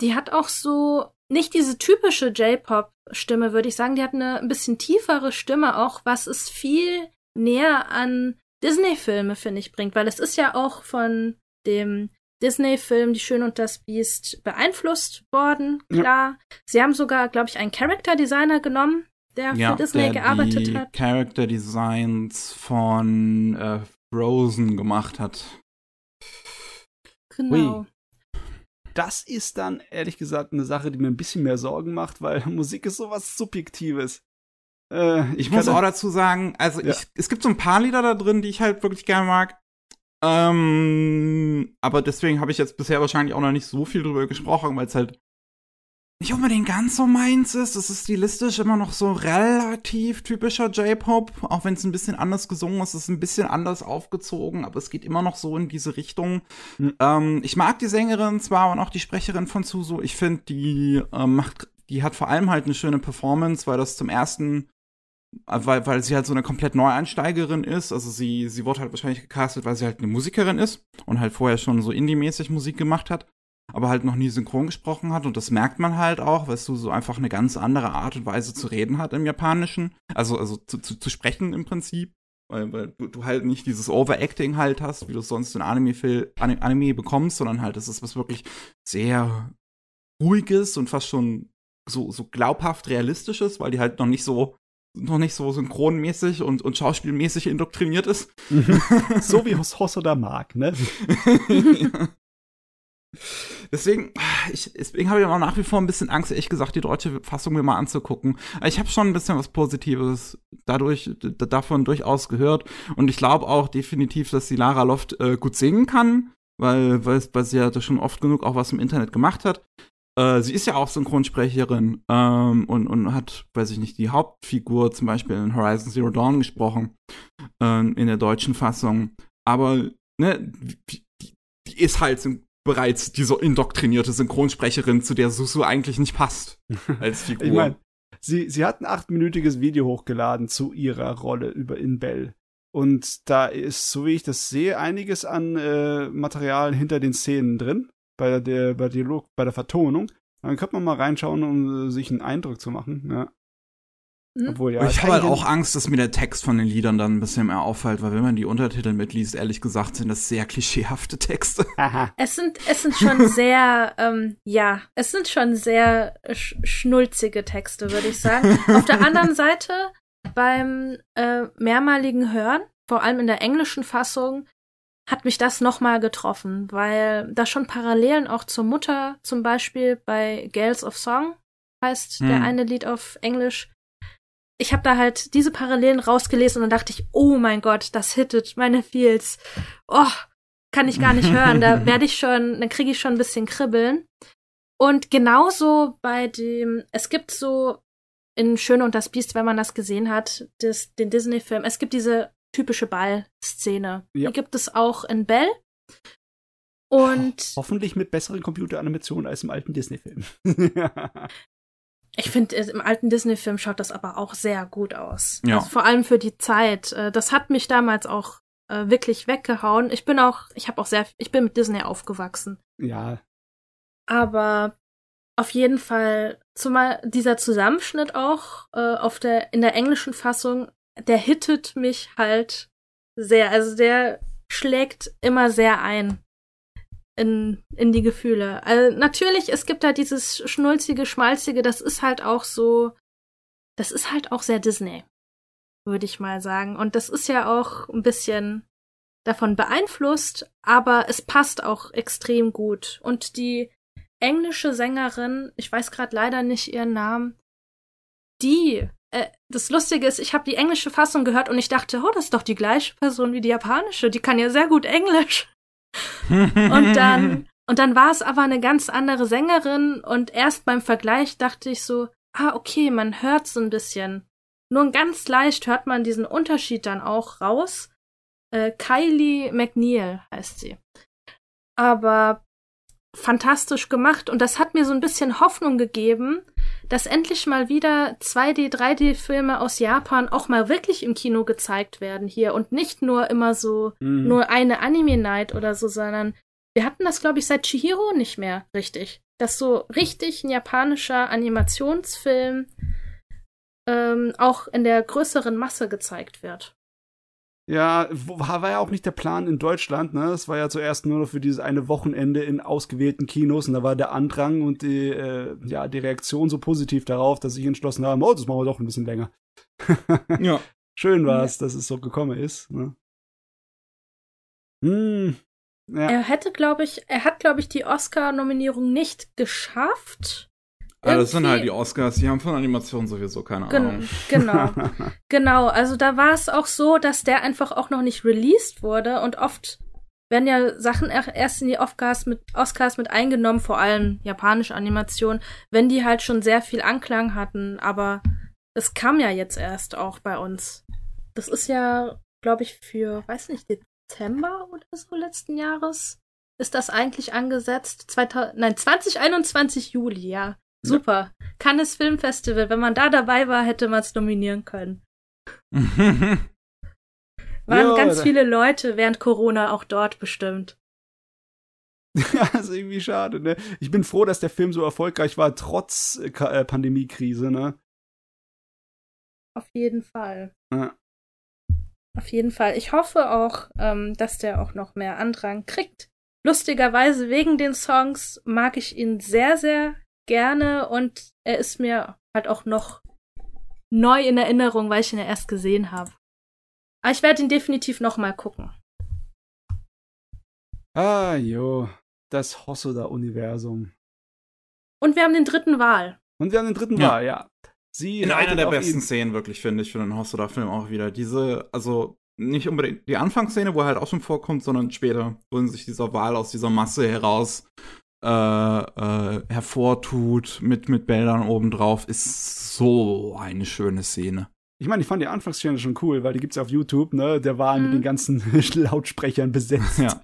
die hat auch so nicht diese typische J-Pop-Stimme, würde ich sagen. Die hat eine ein bisschen tiefere Stimme auch, was es viel näher an Disney-Filme, finde ich, bringt. Weil es ist ja auch von dem Disney-Film Die Schöne und das Biest beeinflusst worden, klar. Ja. Sie haben sogar, glaube ich, einen Character Designer genommen, der ja, für Disney der gearbeitet die hat. Character Designs von äh, Frozen gemacht hat. Genau. Ui. Das ist dann ehrlich gesagt eine Sache, die mir ein bisschen mehr Sorgen macht, weil Musik ist sowas Subjektives. Äh, ich, ich muss auch dazu sagen, also ja. ich, es gibt so ein paar Lieder da drin, die ich halt wirklich gerne mag. Ähm, aber deswegen habe ich jetzt bisher wahrscheinlich auch noch nicht so viel drüber gesprochen, weil es halt nicht unbedingt ganz so meins ist. Es ist stilistisch immer noch so relativ typischer J-Pop, auch wenn es ein bisschen anders gesungen ist. Es ist ein bisschen anders aufgezogen, aber es geht immer noch so in diese Richtung. Mhm. Ähm, ich mag die Sängerin zwar und auch die Sprecherin von Suzu. Ich finde, die äh, macht, die hat vor allem halt eine schöne Performance, weil das zum ersten weil, weil sie halt so eine komplett Neueinsteigerin ist. Also sie, sie wurde halt wahrscheinlich gecastet, weil sie halt eine Musikerin ist und halt vorher schon so Indie-mäßig Musik gemacht hat, aber halt noch nie synchron gesprochen hat. Und das merkt man halt auch, weil du so einfach eine ganz andere Art und Weise zu reden hat im Japanischen. Also, also zu, zu, zu sprechen im Prinzip. Weil, weil du, du halt nicht dieses Overacting halt hast, wie du es sonst in Anime, Anime bekommst, sondern halt, es ist was wirklich sehr ruhiges und fast schon so, so glaubhaft realistisches, weil die halt noch nicht so noch nicht so synchronmäßig und, und schauspielmäßig indoktriniert ist. so wie Hosoda mag, ne? ja. Deswegen, ich, deswegen habe ich auch nach wie vor ein bisschen Angst, ehrlich gesagt, die deutsche Fassung mir mal anzugucken. Ich habe schon ein bisschen was Positives dadurch, davon durchaus gehört. Und ich glaube auch definitiv, dass die Lara Loft äh, gut singen kann, weil, weil, weil sie ja schon oft genug auch was im Internet gemacht hat. Äh, sie ist ja auch Synchronsprecherin ähm, und, und hat, weiß ich nicht, die Hauptfigur zum Beispiel in Horizon Zero Dawn gesprochen, äh, in der deutschen Fassung. Aber, ne, die, die ist halt bereits diese indoktrinierte Synchronsprecherin, zu der Susu eigentlich nicht passt als Figur. ich meine, sie, sie hat ein achtminütiges Video hochgeladen zu ihrer Rolle über in Bell. Und da ist, so wie ich das sehe, einiges an äh, Material hinter den Szenen drin bei der, bei Dialog, bei der Vertonung. Dann könnte man mal reinschauen, um äh, sich einen Eindruck zu machen. Ja. Mhm. Obwohl, ja, ich habe halt auch Angst, dass mir der Text von den Liedern dann ein bisschen mehr auffällt, weil wenn man die Untertitel mitliest, ehrlich gesagt, sind das sehr klischeehafte Texte. Aha. Es sind, es sind schon sehr, ähm, ja, es sind schon sehr sch schnulzige Texte, würde ich sagen. Auf der anderen Seite, beim äh, mehrmaligen Hören vor allem in der englischen Fassung, hat mich das nochmal getroffen, weil da schon Parallelen auch zur Mutter, zum Beispiel bei Gales of Song heißt hm. der eine Lied auf Englisch. Ich habe da halt diese Parallelen rausgelesen und dann dachte ich, oh mein Gott, das hittet meine Feels. Oh, kann ich gar nicht hören. Da werde ich schon, dann kriege ich schon ein bisschen Kribbeln. Und genauso bei dem, es gibt so in Schöne und das Biest, wenn man das gesehen hat, das, den Disney-Film, es gibt diese typische Ball-Szene. Ja. Die gibt es auch in Bell. Und hoffentlich mit besseren Computeranimationen als im alten Disney-Film. ich finde, im alten Disney-Film schaut das aber auch sehr gut aus. Ja. Also vor allem für die Zeit. Äh, das hat mich damals auch äh, wirklich weggehauen. Ich bin auch, ich habe auch sehr, ich bin mit Disney aufgewachsen. Ja. Aber auf jeden Fall, zumal dieser Zusammenschnitt auch äh, auf der in der englischen Fassung der hittet mich halt sehr. Also der schlägt immer sehr ein in, in die Gefühle. Also natürlich, es gibt halt dieses schnulzige, schmalzige, das ist halt auch so, das ist halt auch sehr Disney, würde ich mal sagen. Und das ist ja auch ein bisschen davon beeinflusst, aber es passt auch extrem gut. Und die englische Sängerin, ich weiß gerade leider nicht ihren Namen, die äh, das Lustige ist, ich habe die englische Fassung gehört und ich dachte, oh, das ist doch die gleiche Person wie die japanische. Die kann ja sehr gut Englisch. und dann und dann war es aber eine ganz andere Sängerin und erst beim Vergleich dachte ich so, ah, okay, man hört so ein bisschen. Nur ganz leicht hört man diesen Unterschied dann auch raus. Äh, Kylie McNeil heißt sie. Aber fantastisch gemacht und das hat mir so ein bisschen Hoffnung gegeben, dass endlich mal wieder 2D, 3D-Filme aus Japan auch mal wirklich im Kino gezeigt werden hier und nicht nur immer so mhm. nur eine Anime-Night oder so, sondern wir hatten das, glaube ich, seit Chihiro nicht mehr richtig. Dass so richtig ein japanischer Animationsfilm ähm, auch in der größeren Masse gezeigt wird. Ja, war ja auch nicht der Plan in Deutschland, ne? Es war ja zuerst nur noch für dieses eine Wochenende in ausgewählten Kinos und da war der Andrang und die, äh, ja, die Reaktion so positiv darauf, dass ich entschlossen habe, oh, das machen wir doch ein bisschen länger. ja. Schön war es, ja. dass es so gekommen ist, ne? Hm. Ja. Er hätte, glaube ich, er hat, glaube ich, die Oscar-Nominierung nicht geschafft. Ja, das sind halt die Oscars, die haben von Animation sowieso keine Gen Ahnung. Genau, genau. Also da war es auch so, dass der einfach auch noch nicht released wurde und oft werden ja Sachen erst in die Oscars mit, Oscars mit eingenommen, vor allem japanische Animation, wenn die halt schon sehr viel Anklang hatten, aber das kam ja jetzt erst auch bei uns. Das ist ja, glaube ich, für, weiß nicht, Dezember oder so letzten Jahres ist das eigentlich angesetzt? 2000, nein, 2021 Juli, ja. Super. Ja. Cannes Filmfestival. Wenn man da dabei war, hätte man es nominieren können. Waren jo, ganz viele Leute während Corona auch dort bestimmt. Ja, ist irgendwie schade, ne? Ich bin froh, dass der Film so erfolgreich war, trotz äh, äh Pandemiekrise, ne? Auf jeden Fall. Ja. Auf jeden Fall. Ich hoffe auch, ähm, dass der auch noch mehr Andrang kriegt. Lustigerweise, wegen den Songs mag ich ihn sehr, sehr gerne und er ist mir halt auch noch neu in Erinnerung, weil ich ihn ja erst gesehen habe. Aber ich werde ihn definitiv noch mal gucken. Ah, jo, das Hosoda-Universum. Und wir haben den dritten Wahl. Und wir haben den dritten ja. Wahl, ja. Sie in einer der besten Szenen, wirklich, finde ich, für den Hosoda-Film auch wieder. Diese, also nicht unbedingt die Anfangsszene, wo er halt auch schon vorkommt, sondern später, wo sich dieser Wahl aus dieser Masse heraus äh, äh, hervortut mit, mit Bildern obendrauf, ist so eine schöne Szene. Ich meine, ich fand die Anfangsszene schon cool, weil die gibt's ja auf YouTube, ne? Der war mhm. mit den ganzen Lautsprechern besetzt. Ja.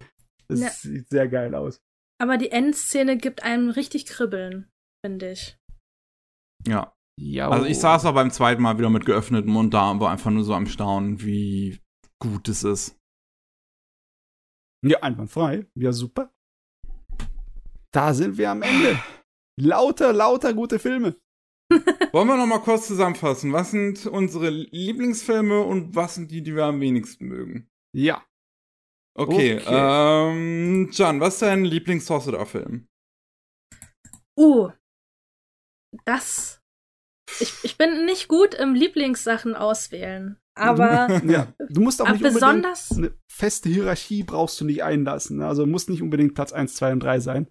Das ja. sieht sehr geil aus. Aber die Endszene gibt einem richtig Kribbeln, finde ich. Ja. ja. Also ich saß auch beim zweiten Mal wieder mit geöffnetem Mund da und war einfach nur so am Staunen, wie gut es ist. Ja, einwandfrei. Ja, super. Da sind wir am Ende. Lauter, lauter gute Filme. Wollen wir noch mal kurz zusammenfassen? Was sind unsere Lieblingsfilme und was sind die, die wir am wenigsten mögen? Ja. Okay, okay. Ähm, John, was ist dein Lieblings-Sorcerer-Film? Uh, das. Ich, ich bin nicht gut im Lieblingssachen auswählen. Aber Ja, du musst auch nicht unbedingt besonders, eine feste Hierarchie brauchst du nicht einlassen. Also muss nicht unbedingt Platz 1, 2 und 3 sein.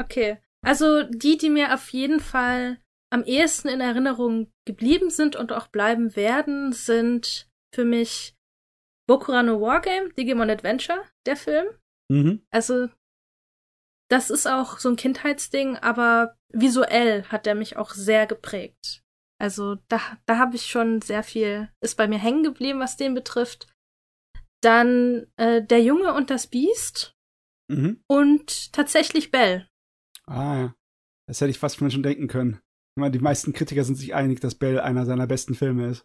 Okay. Also die, die mir auf jeden Fall am ehesten in Erinnerung geblieben sind und auch bleiben werden, sind für mich Bokura no Wargame, Digimon Adventure, der Film. Mhm. Also, das ist auch so ein Kindheitsding, aber visuell hat der mich auch sehr geprägt. Also, da, da habe ich schon sehr viel, ist bei mir hängen geblieben, was den betrifft. Dann äh, Der Junge und das Biest Mhm. und tatsächlich Bell. Ah, ja. Das hätte ich fast schon denken können. Ich meine, die meisten Kritiker sind sich einig, dass Bell einer seiner besten Filme ist.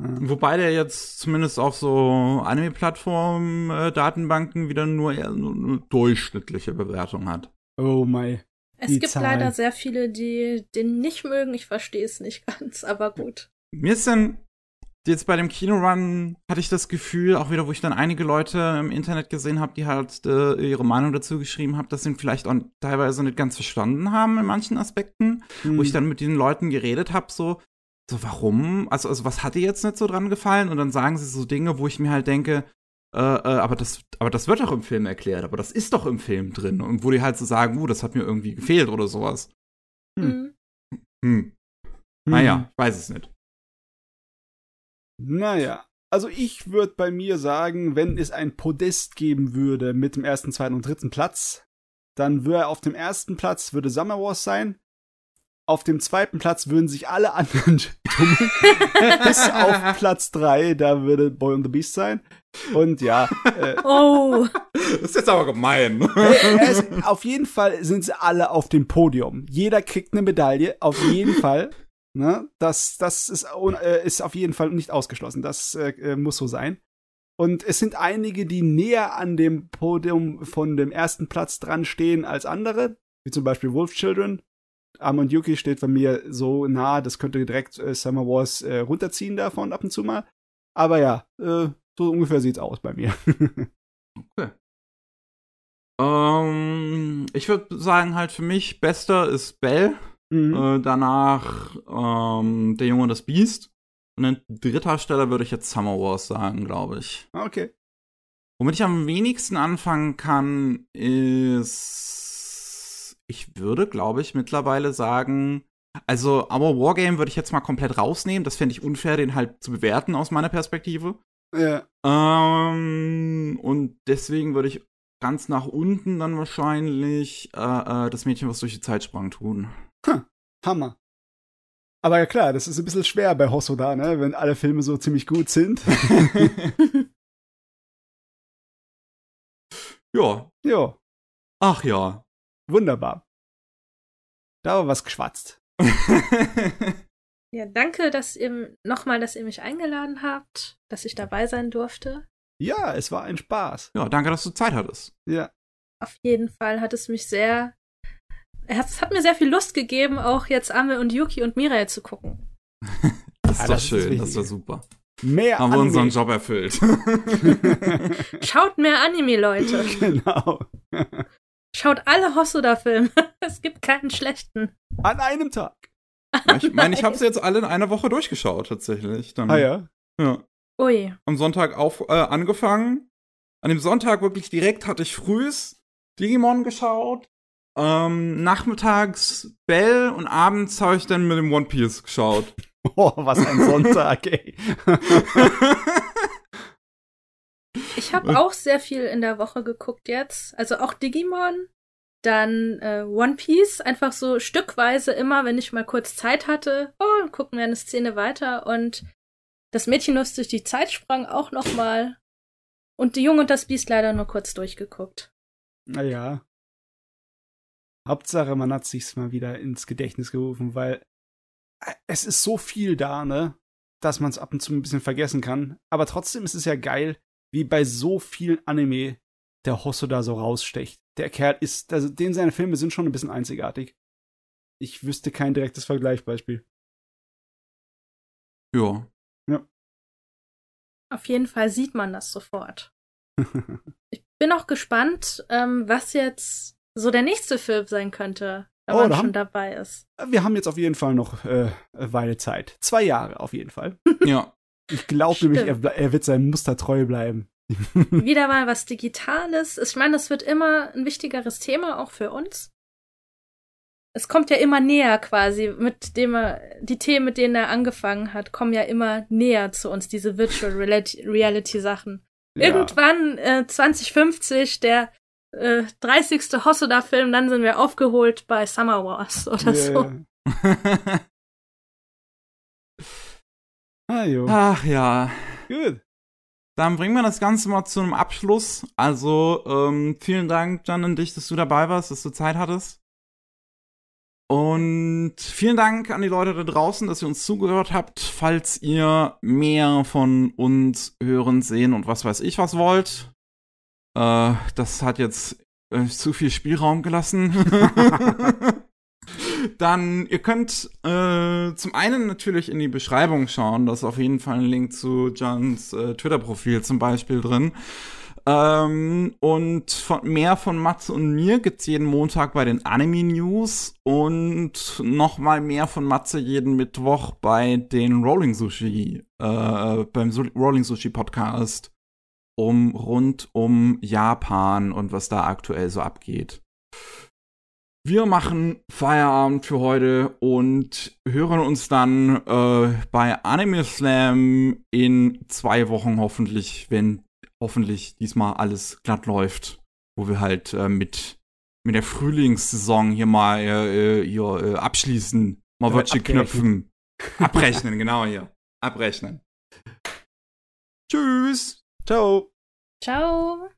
Ja. Wobei der jetzt zumindest auf so Anime-Plattformen, äh, Datenbanken wieder nur eher so eine durchschnittliche Bewertung hat. Oh my. Es Die gibt Zahlen. leider sehr viele, die den nicht mögen. Ich verstehe es nicht ganz, aber gut. Mir ist dann jetzt bei dem Kinorun hatte ich das Gefühl, auch wieder, wo ich dann einige Leute im Internet gesehen habe, die halt äh, ihre Meinung dazu geschrieben haben, dass sie ihn vielleicht auch teilweise nicht ganz verstanden haben in manchen Aspekten, Hm. wo ich dann mit den Leuten geredet habe, so, so warum? Also, also was hat dir jetzt nicht so dran gefallen? Und dann sagen sie so Dinge, wo ich mir halt denke, äh, äh, aber das, aber das wird doch im Film erklärt, aber das ist doch im Film drin. Und wo die halt so sagen, uh, das hat mir irgendwie gefehlt oder sowas. Hm. Hm. Hm. Naja, ich weiß es nicht. Naja, also ich würde bei mir sagen, wenn es ein Podest geben würde mit dem ersten, zweiten und dritten Platz, dann würde auf dem ersten Platz würde Summer Wars sein. Auf dem zweiten Platz würden sich alle anderen tummeln. Bis auf Platz drei, da würde Boy and the Beast sein. Und ja, äh, Oh, Das ist jetzt aber gemein. es, auf jeden Fall sind sie alle auf dem Podium. Jeder kriegt eine Medaille, auf jeden Fall. Ne? Das, das ist, äh, ist auf jeden Fall nicht ausgeschlossen. Das äh, äh, muss so sein. Und es sind einige, die näher an dem Podium von dem ersten Platz dran stehen als andere, wie zum Beispiel Wolf Children. Amon Yuki steht bei mir so nah, das könnte direkt äh, Summer Wars äh, runterziehen davon ab und zu mal. Aber ja, äh, so ungefähr sieht's aus bei mir. ähm, ich würde sagen, halt für mich, bester ist Bell. Mhm. Äh, danach ähm, Der Junge und das Biest. Und an dritter Stelle würde ich jetzt Summer Wars sagen, glaube ich. Okay. Womit ich am wenigsten anfangen kann, ist. Ich würde, glaube ich, mittlerweile sagen. Also, Our Wargame würde ich jetzt mal komplett rausnehmen. Das fände ich unfair, den halt zu bewerten aus meiner Perspektive. Ja. Ähm, und deswegen würde ich ganz nach unten dann wahrscheinlich äh, äh, das Mädchen, was durch die Zeit sprang, tun. Hammer. Aber ja klar, das ist ein bisschen schwer bei Hosoda, ne? Wenn alle Filme so ziemlich gut sind. ja. jo, Ach ja. wunderbar. Da war was geschwatzt. ja, danke, dass ihr nochmal, dass ihr mich eingeladen habt, dass ich dabei sein durfte. Ja, es war ein Spaß. ja, danke, dass du Zeit hattest. Ja. Auf jeden Fall hat es mich sehr. Es hat mir sehr viel Lust gegeben, auch jetzt Ame und Yuki und Mirai zu gucken. Das ist Ah, doch das ist schön, wichtig. das war super. Mehr Haben wir Anime. unseren Job erfüllt. Schaut mehr Anime, Leute. genau. Schaut alle Hosoda-Filme. Es gibt keinen schlechten. An einem Tag. ich meine, ich habe sie jetzt alle in einer Woche durchgeschaut, tatsächlich. Dann, Ah ja. ja. Ui. Am Sonntag auf, äh, angefangen. An dem Sonntag wirklich direkt hatte ich frühs Digimon geschaut. Ähm, nachmittags Bell und abends habe ich dann mit dem One Piece geschaut. Oh, was ein Sonntag, ey. Ich habe auch sehr viel in der Woche geguckt jetzt. Also auch Digimon, dann äh, One Piece, einfach so stückweise immer, wenn ich mal kurz Zeit hatte. Oh, gucken wir eine Szene weiter und das Mädchen das durch die Zeit sprang auch noch mal. Und die Junge und das Biest leider nur kurz durchgeguckt. Naja. Hauptsache, man hat sich's mal wieder ins Gedächtnis gerufen, weil äh, es ist so viel da, ne, dass man es ab und zu ein bisschen vergessen kann. Aber trotzdem ist es ja geil, wie bei so vielen Anime der Hosoda so rausstecht. Der Kerl ist, also den seine Filme sind schon ein bisschen einzigartig. Ich wüsste kein direktes Vergleichsbeispiel. Ja. Auf jeden Fall sieht man das sofort. Ich bin auch gespannt, ähm, was jetzt so der nächste Film sein könnte, wenn Oh, man da schon haben- dabei ist. Wir haben jetzt auf jeden Fall noch äh, eine Weile Zeit. Zwei Jahre auf jeden Fall. ja. Ich glaube nämlich, er, er, wird seinem Muster treu bleiben. Wieder mal was Digitales. Ich meine, das wird immer ein wichtigeres Thema, auch für uns. Es kommt ja immer näher quasi, mit dem er, die Themen, mit denen er angefangen hat, kommen ja immer näher zu uns, diese Virtual Reality Sachen. Ja. Irgendwann, äh, 2050, der äh, 30. Hosoda-Film, dann sind wir aufgeholt bei Summer Wars oder yeah. so. ah, jo. Ach ja. Gut. Dann bringen wir das Ganze mal zu einem Abschluss. Also, ähm, vielen Dank, Jan, und dich, dass du dabei warst, dass du Zeit hattest. Und vielen Dank an die Leute da draußen, dass ihr uns zugehört habt. Falls ihr mehr von uns hören, sehen und was weiß ich was wollt, äh, das hat jetzt äh, zu viel Spielraum gelassen. Dann, ihr könnt äh, zum einen natürlich in die Beschreibung schauen, da ist auf jeden Fall ein Link zu Johns äh, Twitter-Profil zum Beispiel drin. Ähm, und von, mehr von Matze und mir gibt's jeden Montag bei den Anime News und noch mal mehr von Matze jeden Mittwoch bei den Rolling Sushi, äh, beim Rolling Sushi Podcast um rund um Japan und was da aktuell so abgeht. Wir machen Feierabend für heute und hören uns dann äh, bei Anime Slam in zwei Wochen hoffentlich, wenn hoffentlich diesmal alles glatt läuft, wo wir halt äh, mit mit der Frühlingssaison hier mal äh, äh hier äh, abschließen, mal Wörtchen knöpfen, abrechnen, genau hier, abrechnen. Tschüss. Ciao. Ciao.